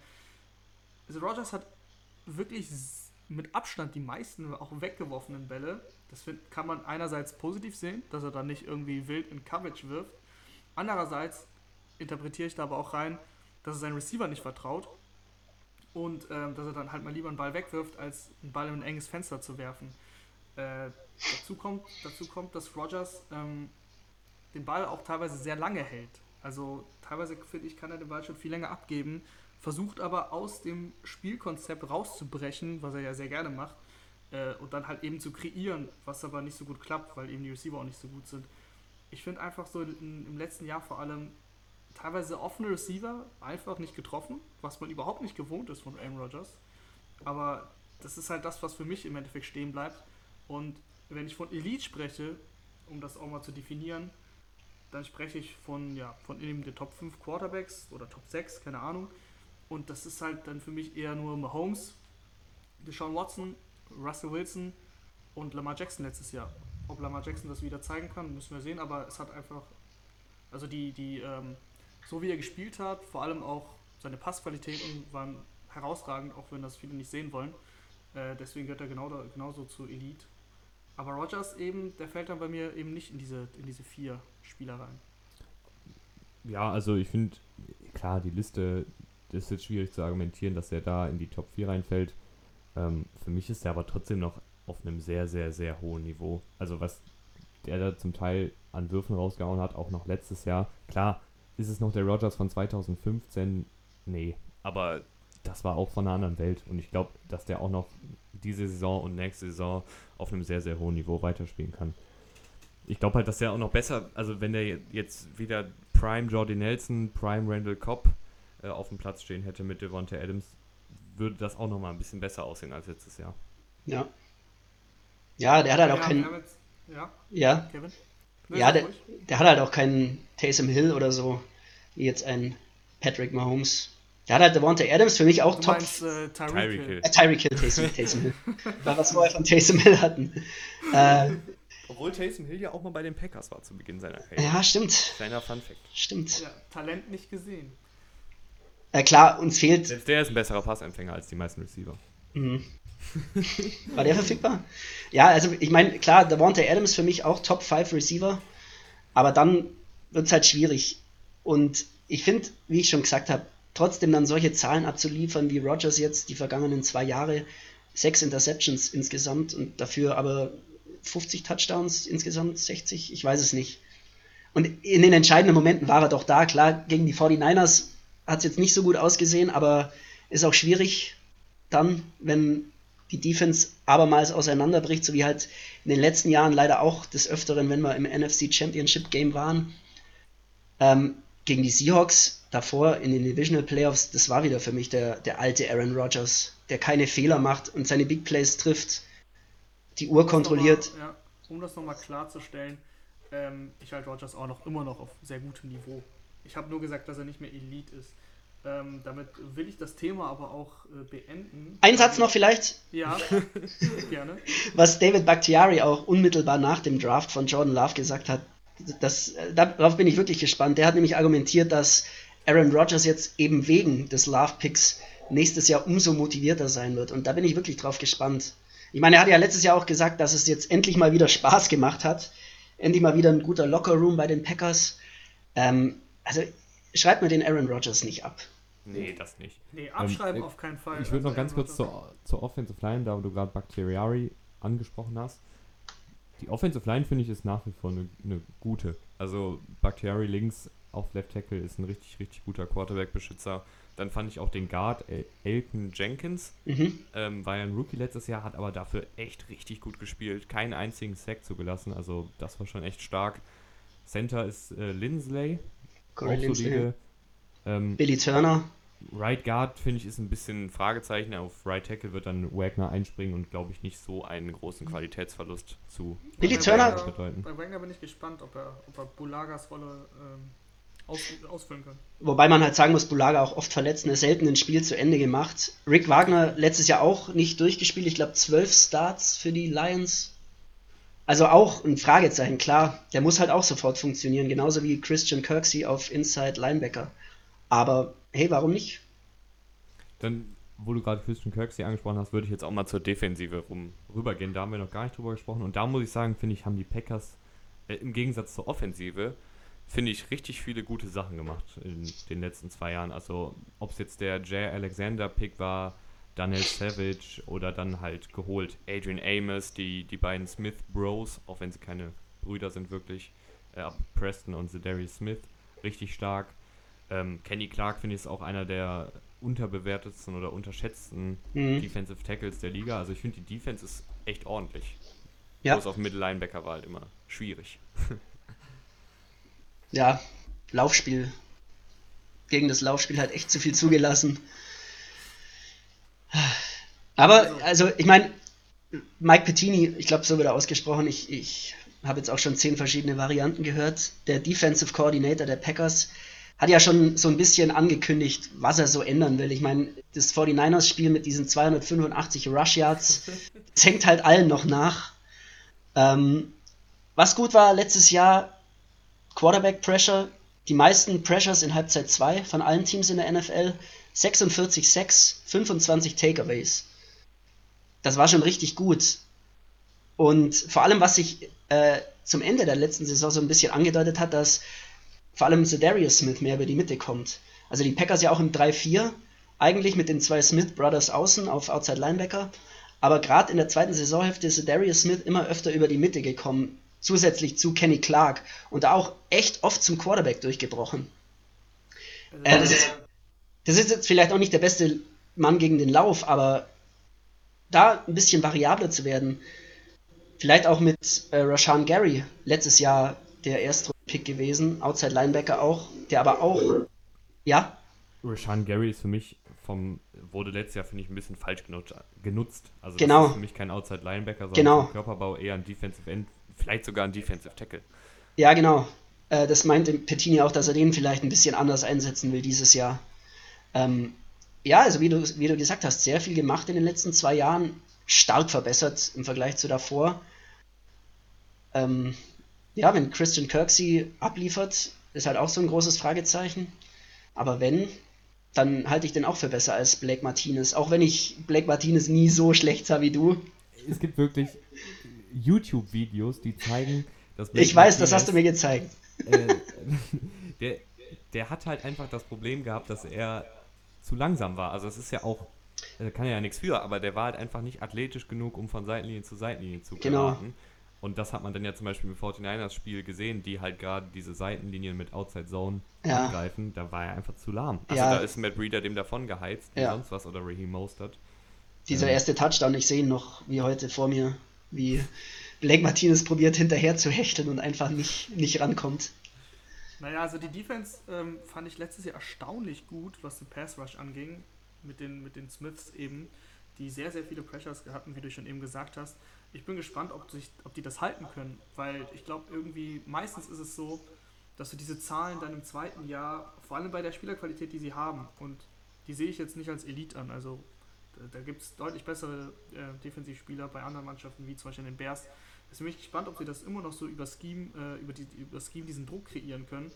Also Rogers hat wirklich mit Abstand die meisten auch weggeworfenen Bälle. Das kann man einerseits positiv sehen, dass er dann nicht irgendwie wild in Coverage wirft. Andererseits interpretiere ich da aber auch rein, dass er seinen Receiver nicht vertraut und ähm, dass er dann halt mal lieber einen Ball wegwirft, als einen Ball in ein enges Fenster zu werfen. Äh, dazu, kommt, dazu kommt, dass Rogers ähm, den Ball auch teilweise sehr lange hält. Also teilweise finde ich, kann er den Ball schon viel länger abgeben, versucht aber aus dem Spielkonzept rauszubrechen, was er ja sehr gerne macht, äh, und dann halt eben zu kreieren, was aber nicht so gut klappt, weil eben die Receiver auch nicht so gut sind. Ich finde einfach so in, im letzten Jahr vor allem teilweise offene Receiver einfach nicht getroffen, was man überhaupt nicht gewohnt ist von Aaron Rodgers. Aber das ist halt das, was für mich im Endeffekt stehen bleibt. Und wenn ich von Elite spreche, um das auch mal zu definieren, dann spreche ich von, ja, von eben den Top 5 Quarterbacks oder Top 6, keine Ahnung. Und das ist halt dann für mich eher nur Mahomes, Deshaun Watson, Russell Wilson und Lamar Jackson letztes Jahr. Ob Lamar Jackson das wieder zeigen kann, müssen wir sehen, aber es hat einfach, also die, die, ähm, so wie er gespielt hat, vor allem auch seine Passqualitäten waren herausragend, auch wenn das viele nicht sehen wollen. Äh, deswegen gehört er genau da, genauso zu Elite. Aber Rogers eben, der fällt dann bei mir eben nicht in diese, in diese vier Spieler rein. Ja, also ich finde, klar, die Liste ist jetzt schwierig zu argumentieren, dass er da in die Top 4 reinfällt. Ähm, für mich ist er aber trotzdem noch auf einem sehr, sehr, sehr hohen Niveau. Also was der da zum Teil an Würfen rausgehauen hat, auch noch letztes Jahr. Klar, ist es noch der Rogers von 2015? Nee, aber das war auch von einer anderen Welt. Und ich glaube, dass der auch noch diese Saison und nächste Saison auf einem sehr, sehr hohen Niveau weiterspielen kann. Ich glaube halt, dass der auch noch besser, also wenn der jetzt wieder Prime Jordy Nelson, Prime Randall Cobb äh, auf dem Platz stehen hätte mit Devontae Adams, würde das auch noch mal ein bisschen besser aussehen als letztes Jahr. Ja. Ja, der hat halt auch Ja, keinen. haben jetzt- ja, Ja, Kevin? Nee, ja der, der hat halt auch keinen Taysom Hill oder so, wie jetzt ein Patrick Mahomes. Der hat halt Devontae Adams für mich auch Du top. meinst äh, Tyreek Hill. Äh, Tyreek Hill, Taysom, Taysom Hill. Weil wir es vorher von Taysom Hill hatten. Äh, Obwohl Taysom Hill ja auch mal bei den Packers war zu Beginn seiner Karriere. ja, stimmt. Kleiner Fun Fact. Stimmt. Ja, Talent nicht gesehen. Äh, klar, uns fehlt. Selbst der ist ein besserer Passempfänger als die meisten Receiver. Mhm. War der verfügbar? Ja, also ich meine, klar, Devontae Adams für mich auch Top 5 Receiver, aber dann wird es halt schwierig. Und ich finde, wie ich schon gesagt habe, trotzdem dann solche Zahlen abzuliefern wie Rogers jetzt die vergangenen zwei Jahre, sechs Interceptions insgesamt und dafür aber 50 Touchdowns insgesamt, 60, ich weiß es nicht. Und in den entscheidenden Momenten war er doch da. Klar, gegen die 49ers hat es jetzt nicht so gut ausgesehen, aber ist auch schwierig dann, wenn die Defense abermals auseinanderbricht, so wie halt in den letzten Jahren leider auch des Öfteren, wenn wir im NFC Championship Game waren. Ähm, gegen die Seahawks davor in den Divisional Playoffs, das war wieder für mich der, der alte Aaron Rodgers, der keine Fehler macht und seine Big Plays trifft, die Uhr kontrolliert. Nochmal, ja, um das nochmal klarzustellen, ähm, ich halte Rogers auch noch immer noch auf sehr gutem Niveau. Ich habe nur gesagt, dass er nicht mehr Elite ist. Ähm, damit will ich das Thema aber auch äh, beenden. Ein Satz noch vielleicht, Ja, gerne. was David Bakhtiari auch unmittelbar nach dem Draft von Jordan Love gesagt hat. Das, äh, darauf bin ich wirklich gespannt. Der hat nämlich argumentiert, dass Aaron Rodgers jetzt eben wegen des Love-Picks nächstes Jahr umso motivierter sein wird. Und da bin ich wirklich drauf gespannt. Ich meine, er hat ja letztes Jahr auch gesagt, dass es jetzt endlich mal wieder Spaß gemacht hat. Endlich mal wieder ein guter Locker-Room bei den Packers. Ähm, also schreibt mir den Aaron Rodgers nicht ab. Nee, das nicht. Nee, abschreiben Ähm, auf keinen Fall. Ich würde noch Also, ganz kurz zur, zur Offensive Line, da wo du gerade Bakhtiari angesprochen hast. Die Offensive Line finde ich ist nach wie vor eine eine gute. Also Bakhtiari links auf Left Tackle ist ein richtig, richtig guter Quarterback-Beschützer. Dann fand ich auch den Guard El Elton Jenkins. Mhm. Ähm, war ja ein Rookie letztes Jahr, hat aber dafür echt richtig gut gespielt. Keinen einzigen Sack zugelassen, also das war schon echt stark. Center ist äh, Lindsley, Corey solide. Ähm, Billy Turner. Right Guard finde ich ist ein bisschen ein Fragezeichen. Auf Right Tackle wird dann Wagner einspringen und glaube ich nicht so einen großen Qualitätsverlust zu Billy Bei Turner- Wagner- bedeuten. Bei Wagner bin ich gespannt, ob er, ob er Bulagas Rolle ähm, aus, ausfüllen kann. Wobei man halt sagen muss, Bulaga auch oft verletzt und er selten ein Spiel zu Ende gemacht. Rick Wagner letztes Jahr auch nicht durchgespielt. Ich glaube, zwölf Starts für die Lions. Also auch ein Fragezeichen, klar. Der muss halt auch sofort funktionieren, genauso wie Christian Kirksey auf Inside Linebacker. Aber hey, warum nicht? Dann, wo du gerade Christian Kirksey angesprochen hast, würde ich jetzt auch mal zur Defensive rum, rübergehen. Da haben wir noch gar nicht drüber gesprochen. Und da muss ich sagen, finde ich, haben die Packers äh, im Gegensatz zur Offensive, finde ich, richtig viele gute Sachen gemacht in den letzten zwei Jahren. Also, ob es jetzt der Jay Alexander Pick war, Daniel Savage oder dann halt geholt Adrian Amos, die, die beiden Smith Bros, auch wenn sie keine Brüder sind wirklich, äh, Preston und Zedarius Smith. richtig stark. Ähm, Kenny Clark finde ich ist auch einer der unterbewertetsten oder unterschätzten Mhm. Defensive Tackles der Liga. Also ich finde, die Defense ist echt ordentlich. Ja. Bloß auf Middle Linebacker war halt immer schwierig. ja, Laufspiel. Gegen das Laufspiel hat echt zu viel zugelassen. Aber, also, ich meine, Mike Pettini, ich glaube, so wird er ausgesprochen. Ich, ich habe jetzt auch schon zehn verschiedene Varianten gehört. Der Defensive Coordinator der Packers hat ja schon so ein bisschen angekündigt, was er so ändern will. Ich meine, das 49ers-Spiel mit diesen 285 Rush Yards, das hängt halt allen noch nach. Ähm, was gut war letztes Jahr, Quarterback Pressure, die meisten Pressures in Halbzeit 2 von allen Teams in der NFL, 46 Sacks, 25 Takeaways. Das war schon richtig gut. Und vor allem, was sich äh, zum Ende der letzten Saison so ein bisschen angedeutet hat, dass vor allem Darius Smith mehr über die Mitte kommt. Also die Packers ja auch im 3-4, eigentlich mit den zwei Smith Brothers außen auf Outside Linebacker. Aber gerade in der zweiten Saisonhälfte ist Darius Smith immer öfter über die Mitte gekommen, zusätzlich zu Kenny Clark und da auch echt oft zum Quarterback durchgebrochen. Äh, das, ist, das ist jetzt vielleicht auch nicht der beste Mann gegen den Lauf, aber da ein bisschen variabler zu werden, vielleicht auch mit äh, Rashan Gary, letztes Jahr der Erstrunden-Pick gewesen, Outside Linebacker auch, der aber auch, ja, Rashan Gary ist für mich vom, wurde letztes Jahr, finde ich, ein bisschen falsch genutzt. Also Genau. das ist für mich kein Outside Linebacker, sondern Genau. Körperbau eher ein Defensive End, vielleicht sogar ein Defensive Tackle. Ja, genau. Äh, das meinte Pettini auch, dass er den vielleicht ein bisschen anders einsetzen will dieses Jahr. Ähm, ja, also wie du, wie du gesagt hast, sehr viel gemacht in den letzten zwei Jahren, stark verbessert im Vergleich zu davor. Ähm, ja, wenn Christian Kirksey abliefert, ist halt auch so ein großes Fragezeichen. Aber wenn, dann halte ich den auch für besser als Blake Martinez. Auch wenn ich Blake Martinez nie so schlecht sah wie du. Es gibt wirklich YouTube-Videos, die zeigen, dass Ich weiß, das hast du mir gezeigt. äh, der, der hat halt einfach das Problem gehabt, dass er zu langsam war. Also es ist ja auch, er kann ja nichts für, aber der war halt einfach nicht athletisch genug, um von Seitenlinie zu Seitenlinie zu Genau. geraten. Und das hat man dann ja zum Beispiel im 49ers-Spiel gesehen, die halt gerade diese Seitenlinien mit Outside Zone Ja. angreifen. Da war er einfach zu lahm. Also Ja. da ist Matt Breeder dem davon geheizt, Ja. sonst was, oder Raheem Mostert. Dieser Ja. erste Touchdown, ich sehe ihn noch wie heute vor mir, wie Blake Martinez probiert hinterher zu hecheln und einfach nicht, nicht rankommt. Naja, also die Defense ähm, fand ich letztes Jahr erstaunlich gut, was den Pass Rush anging, mit den, mit den Smiths eben, die sehr, sehr viele Pressures hatten, wie du schon eben gesagt hast. Ich bin gespannt, ob, sich, ob die das halten können, weil ich glaube, irgendwie, meistens ist es so, dass du diese Zahlen dann im zweiten Jahr, vor allem bei der Spielerqualität, die sie haben, und die sehe ich jetzt nicht als Elite an, also da, gibt es deutlich bessere äh, Defensivspieler bei anderen Mannschaften, wie zum Beispiel den Bears. Deswegen bin ich gespannt, ob sie das immer noch so über Scheme, äh, über, die, über Scheme diesen Druck kreieren können.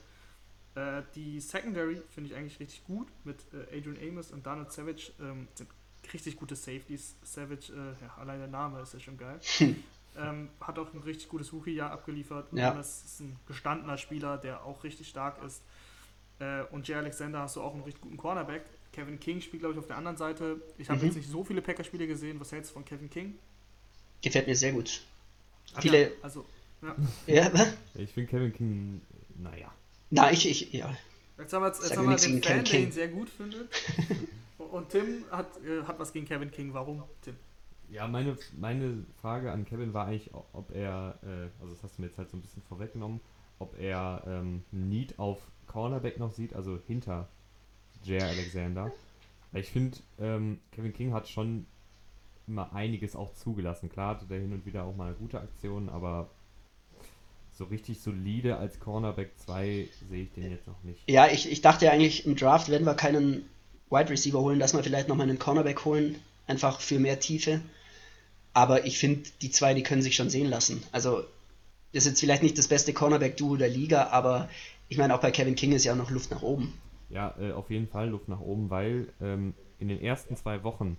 Äh, die Secondary finde ich eigentlich richtig gut mit äh, Adrian Amos und Donald Savage. Ähm, sind richtig gute Safeties. Savage, äh, ja, allein der Name ist ja schon geil. ähm, hat auch ein richtig gutes Rookie-Jahr abgeliefert. Ja. Amos ist ein gestandener Spieler, der auch richtig stark ist. Äh, und Jay Alexander hast du auch einen richtig guten Cornerback. Kevin King spielt, glaube ich, auf der anderen Seite. Ich habe Mhm. jetzt nicht so viele Packer-Spiele gesehen. Was hältst du von Kevin King? Gefällt mir sehr gut. Ach Viele- Ja, also, ja. Ja? Ich finde Kevin King, naja. Na, ich, ich, ja. Jetzt haben wir, jetzt Sag haben wir den Fan, Kevin der ihn King. sehr gut findet. Und Tim hat, äh, hat was gegen Kevin King. Warum, Tim? Ja, meine, meine Frage an Kevin war eigentlich, ob er, äh, also das hast du mir jetzt halt so ein bisschen vorweggenommen, ob er ähm, Need auf Cornerback noch sieht, also hinter Jair Alexander. Ich finde, ähm, Kevin King hat schon immer einiges auch zugelassen. Klar hatte der hin und wieder auch mal gute Aktionen, aber so richtig solide als Cornerback 2 sehe ich den jetzt noch nicht. Ja, ich, ich dachte ja eigentlich im Draft, wenn wir keinen Wide Receiver holen, dass wir vielleicht nochmal einen Cornerback holen, einfach für mehr Tiefe. Aber ich finde, die zwei, die können sich schon sehen lassen. Also, das ist jetzt vielleicht nicht das beste Cornerback-Duo der Liga, aber ich meine, auch bei Kevin King ist ja noch Luft nach oben. Ja, äh, auf jeden Fall Luft nach oben, weil ähm, in den ersten zwei Wochen,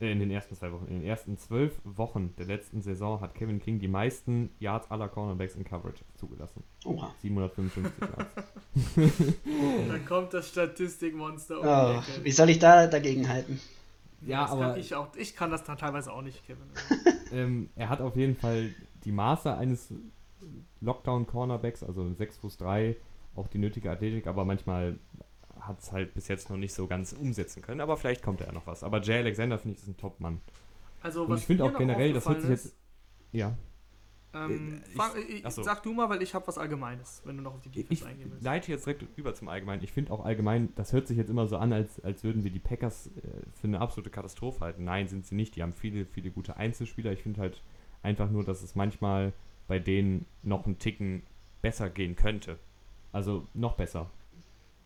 äh, in den ersten zwei Wochen, in den ersten zwölf Wochen der letzten Saison hat Kevin King die meisten Yards aller Cornerbacks in Coverage zugelassen. Oha. 755 Yards. Dann kommt das Statistikmonster um Oh, wie soll ich da dagegen halten? Ja, das aber Kann ich, auch, ich kann das dann teilweise auch nicht, Kevin. ähm, er hat auf jeden Fall die Maße eines Lockdown-Cornerbacks, also 6 Fuß 3, auch die nötige Athletik, aber manchmal hat es halt bis jetzt noch nicht so ganz umsetzen können. Aber vielleicht kommt da ja noch was. Aber Jay Alexander finde ich ist ein Top-Mann. Also, Und was ich finde auch generell, das hört sich jetzt. Ja. Ähm, Äh, ich- fang, ich, so. Sag du mal, weil ich habe was Allgemeines, wenn du noch auf die Defense Ich eingehen willst. leite jetzt direkt über zum Allgemeinen. Ich finde auch allgemein, das hört sich jetzt immer so an, als, als würden wir die Packers äh, für eine absolute Katastrophe halten. Nein, sind sie nicht. Die haben viele, viele gute Einzelspieler. Ich finde halt einfach nur, dass es manchmal bei denen noch einen Ticken besser gehen könnte. Also noch besser.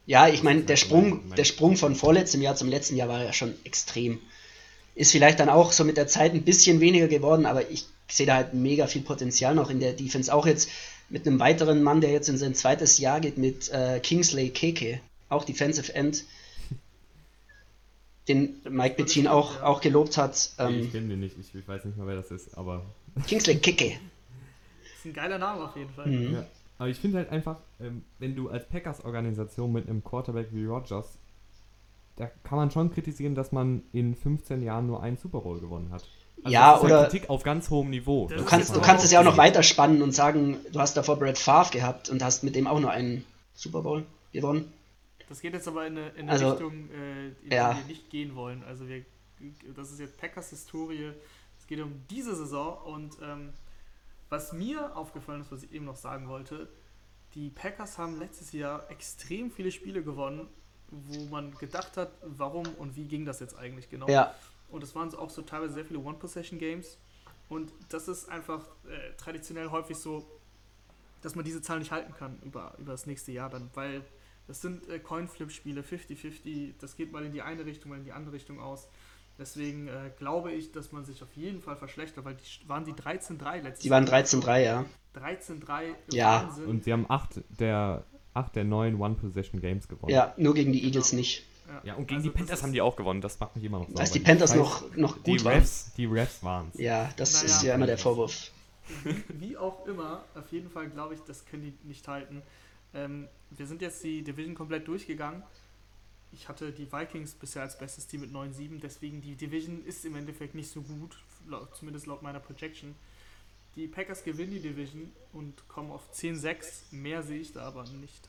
Ja, ich meine, der Das halt Sprung, der Sprung von vorletztem Jahr zum letzten Jahr war ja schon extrem. Ist vielleicht dann auch so mit der Zeit ein bisschen weniger geworden, aber ich sehe da halt mega viel Potenzial noch in der Defense. Auch jetzt mit einem weiteren Mann, der jetzt in sein zweites Jahr geht, mit äh, Kingsley Keke, auch Defensive End, den Mike Bettin auch, auch gelobt hat. Nee, ich Ähm, kenne den nicht. Ich, ich weiß nicht mal, wer das ist. Aber, Kingsley Keke. ist ein geiler Name auf jeden Fall. Mhm. ja. Aber ich finde halt einfach, ähm, wenn du als Packers-Organisation mit einem Quarterback wie Rogers, da kann man schon kritisieren, dass man in 15 Jahren nur einen Super Bowl gewonnen hat. Also Ja, das ist oder- Kritik auf ganz hohem Niveau. Du kannst, du kannst es ja auch noch gesehen. weiter spannen und sagen, du hast davor Brad Favre gehabt und hast mit dem auch nur einen Super Bowl gewonnen. Das geht jetzt aber in eine, in eine Also, Richtung, äh, in ja. die wir nicht gehen wollen. Also wir, das ist jetzt Packers Historie. Es geht um diese Saison und ähm, was mir aufgefallen ist, was ich eben noch sagen wollte, die Packers haben letztes Jahr extrem viele Spiele gewonnen, wo man gedacht hat, warum und wie ging das jetzt eigentlich genau. Ja, Und es waren auch so teilweise sehr viele One-Possession-Games. Und das ist einfach äh, traditionell häufig so, dass man diese Zahl nicht halten kann über, über das nächste Jahr dann, weil das sind äh, Coin-Flip-Spiele, 50-50, das geht mal in die eine Richtung, mal in die andere Richtung aus. Deswegen äh, glaube ich, dass man sich auf jeden Fall verschlechtert, weil die waren die 13-3 letztes die waren Jahr. 13-3, ja. 13-3, Ja. Wahnsinn. Und sie haben acht der, acht der neun One-Possession-Games gewonnen. Ja, nur gegen die Eagles nicht. Ja, und gegen Also die Panthers haben die auch gewonnen. Das macht mich immer noch sauer. Als die Panthers noch, noch Die gut waren. Refs, die Refs waren es. Ja, das Naja. ist ja immer der Vorwurf. Wie auch immer, auf jeden Fall glaube ich, das können die nicht halten. Ähm, wir sind jetzt die Division komplett durchgegangen. Ich hatte die Vikings bisher als bestes Team mit 9-7, deswegen die Division ist im Endeffekt nicht so gut, zumindest laut meiner Projection. Die Packers gewinnen die Division und kommen auf 10-6. Mehr sehe ich da aber nicht.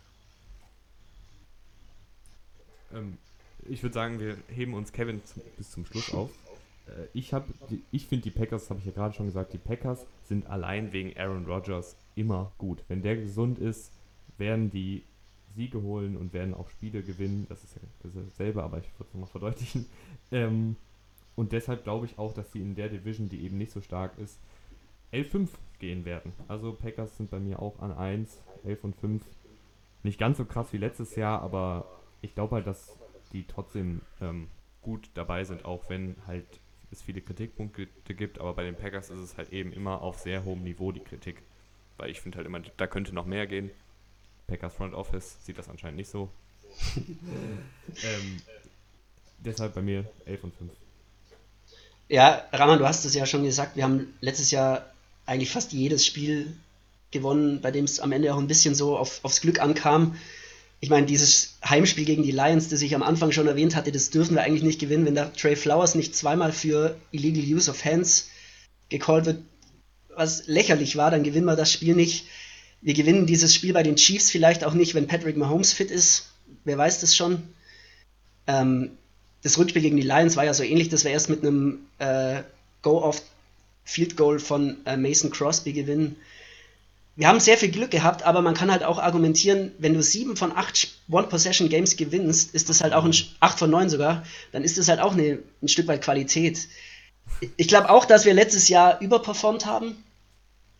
Ähm, ich würde sagen, wir heben uns Kevin zum, bis zum Schluss auf. Äh, ich ich finde die Packers, habe ich ja gerade schon gesagt, die Packers sind allein wegen Aaron Rodgers immer gut. Wenn der gesund ist, werden die Siege holen und werden auch Spiele gewinnen. Das ist ja dasselbe, aber ich würde es nochmal verdeutlichen. Ähm, und deshalb glaube ich auch, dass sie in der Division, die eben nicht so stark ist, 11-5 gehen werden. Also Packers sind bei mir auch an 1, 11 und 5. Nicht ganz so krass wie letztes Jahr, aber ich glaube halt, dass die trotzdem ähm, gut dabei sind, auch wenn halt es viele Kritikpunkte gibt, aber bei den Packers ist es halt eben immer auf sehr hohem Niveau die Kritik. Weil ich finde halt immer, da könnte noch mehr gehen. Packers Front Office sieht das anscheinend nicht so. ähm, deshalb bei mir 11 und 5. Ja, Raman, du hast es ja schon gesagt, wir haben letztes Jahr eigentlich fast jedes Spiel gewonnen, bei dem es am Ende auch ein bisschen so auf, aufs Glück ankam. Ich meine, dieses Heimspiel gegen die Lions, das ich am Anfang schon erwähnt hatte, das dürfen wir eigentlich nicht gewinnen, wenn da Trey Flowers nicht zweimal für Illegal Use of Hands gecallt wird, was lächerlich war, dann gewinnen wir das Spiel nicht. Wir gewinnen dieses Spiel bei den Chiefs vielleicht auch nicht, wenn Patrick Mahomes fit ist. Wer weiß das schon. Ähm, das Rückspiel gegen die Lions war ja so ähnlich, dass wir erst mit einem äh, Go-Off-Field-Goal von äh, Mason Crosby gewinnen. Wir haben sehr viel Glück gehabt, aber man kann halt auch argumentieren, wenn du sieben von acht One-Possession-Games gewinnst, ist das halt auch ein, acht von neun sogar, dann ist das halt auch eine, ein Stück weit Qualität. Ich glaube auch, dass wir letztes Jahr überperformt haben.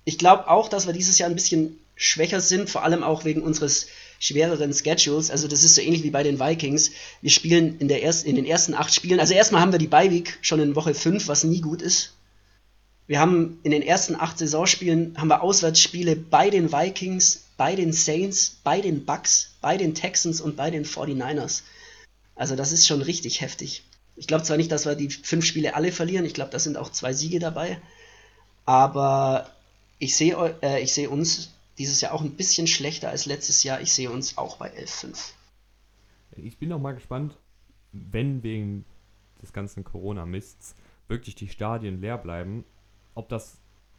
Ich glaube auch, dass wir dieses Jahr ein bisschen schwächer sind, vor allem auch wegen unseres schwereren Schedules. Also das ist so ähnlich wie bei den Vikings. Wir spielen in, der ersten, in den ersten acht Spielen, also erstmal haben wir die Bye-Week schon in Woche 5, was nie gut ist. Wir haben in den ersten acht Saisonspielen haben wir Auswärtsspiele bei den Vikings, bei den Saints, bei den Bucks, bei den Texans und bei den 49ers. Also das ist schon richtig heftig. Ich glaube zwar nicht, dass wir die fünf Spiele alle verlieren, ich glaube, da sind auch zwei Siege dabei. Aber ich sehe äh, ich sehe uns dieses Jahr auch ein bisschen schlechter als letztes Jahr. Ich sehe uns auch bei 11-5. Ich bin auch mal gespannt, wenn wegen des ganzen Corona-Mists wirklich die Stadien leer bleiben, ob das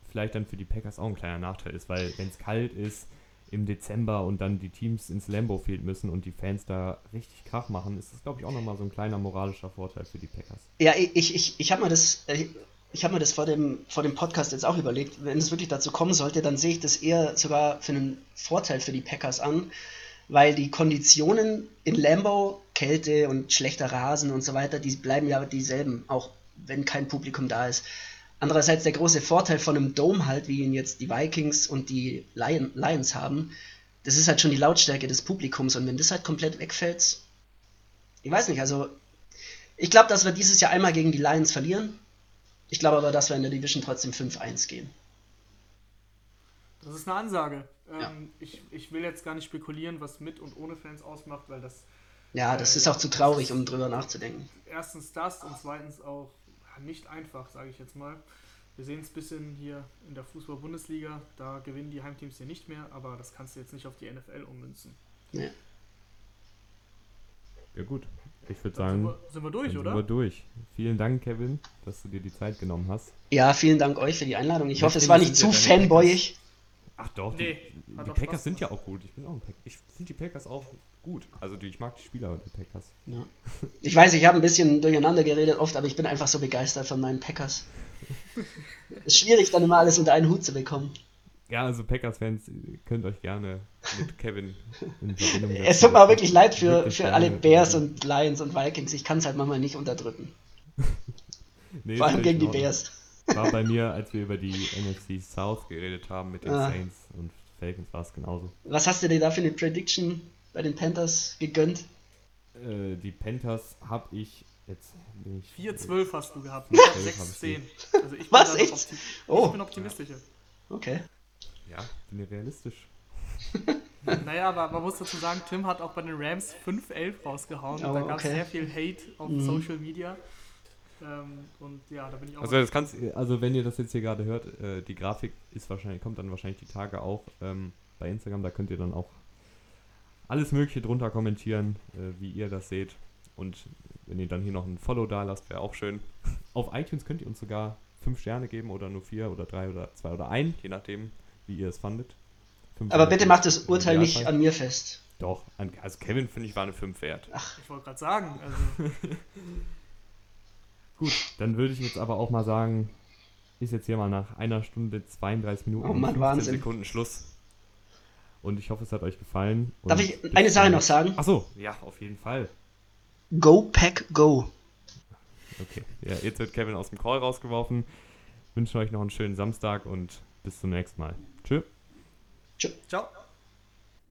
vielleicht dann für die Packers auch ein kleiner Nachteil ist, weil wenn es kalt ist, im Dezember und dann die Teams ins Lambo Field müssen und die Fans da richtig Krach machen, ist das, glaube ich, auch nochmal so ein kleiner moralischer Vorteil für die Packers. Ja, ich, ich, ich habe mir das, äh, ich habe mir das vor dem, vor dem Podcast jetzt auch überlegt. Wenn es wirklich dazu kommen sollte, dann sehe ich das eher sogar für einen Vorteil für die Packers an, weil die Konditionen in Lambo, Kälte und schlechter Rasen und so weiter, die bleiben ja dieselben, auch wenn kein Publikum da ist. Andererseits der große Vorteil von einem Dome halt, wie ihn jetzt die Vikings und die Lion, Lions haben, das ist halt schon die Lautstärke des Publikums und wenn das halt komplett wegfällt, ich weiß nicht, also ich glaube, dass wir dieses Jahr einmal gegen die Lions verlieren. Ich glaube aber, dass wir in der Division trotzdem 5-1 gehen. Das ist eine Ansage. Ja. Ähm, ich, ich will jetzt gar nicht spekulieren, was mit und ohne Fans ausmacht, weil das Ja, das Äh, ist auch zu traurig, um drüber nachzudenken. erstens das und zweitens auch ja, nicht einfach, sage ich jetzt mal. Wir sehen es ein bisschen hier in der Fußball-Bundesliga, da gewinnen die Heimteams hier nicht mehr, aber das kannst du jetzt nicht auf die NFL ummünzen. Ja. Ja gut, ich würde sagen, sind, wir, sind wir durch, oder? sind wir durch. Vielen Dank, Kevin, dass du dir die Zeit genommen hast. Ja, vielen Dank euch für die Einladung. Ich hoffe, es war nicht zu fanboyig. Ach doch, Nee, die, die Packers Spaß sind ja auch gut. Ich bin auch ein Pack Ich finde die Packers auch gut. Also die, ich mag die Spieler der Packers. Ja. Ich weiß, ich habe ein bisschen durcheinander geredet oft, aber ich bin einfach so begeistert von meinen Packers. ist schwierig, dann immer alles unter einen Hut zu bekommen. Ja, also Packers-Fans ihr könnt euch gerne mit Kevin in Verbindung setzen. Es tut mir auch wirklich leid für, für alle Bears und Lions und Vikings. Ich kann es halt manchmal nicht unterdrücken. Nee, Vor allem gegen die. Bears. War bei mir, als wir über die NFC South geredet haben mit den Ah. Saints und Falcons war es genauso. Was hast du dir da für eine Prediction bei den Panthers gegönnt? Äh, die Panthers habe ich jetzt bin ich 4-12 hast du gehabt, 4-12 hab ich 6-10. Also ich bin Was, echt? Oh. Ich bin optimistischer. Okay. Ja, bin ja realistisch. Naja, aber man muss dazu sagen, Tim hat auch bei den Rams 5-11 rausgehauen. Oh, da gab es okay. sehr viel Hate auf Mhm. Social Media. Ähm, und ja, da bin ich auch. Also das kannst, also wenn ihr das jetzt hier gerade hört, äh, die Grafik ist wahrscheinlich, kommt dann wahrscheinlich die Tage auch ähm, bei Instagram, da könnt ihr dann auch alles mögliche drunter kommentieren, äh, wie ihr das seht. Und wenn ihr dann hier noch ein Follow da lasst, wäre auch schön. Auf iTunes könnt ihr uns sogar 5 Sterne geben oder nur 4 oder 3 oder 2 oder 1, je nachdem, wie ihr es fandet. Aber bitte macht das Urteil nicht an mir fest. Doch, an, also Kevin finde ich war eine 5 wert. ich wollte gerade sagen, also Gut, dann würde ich jetzt aber auch mal sagen, ist jetzt hier mal nach einer Stunde 32 Minuten Oh und Mann, 15 Wahnsinn. Sekunden Schluss. Und ich hoffe, es hat euch gefallen. Und Darf ich eine Sache noch sagen? Achso, ja, auf jeden Fall. Go Pack Go. Okay, ja, jetzt wird Kevin aus dem Call rausgeworfen. Wünschen euch noch einen schönen Samstag und bis zum nächsten Mal. Tschö. ciao.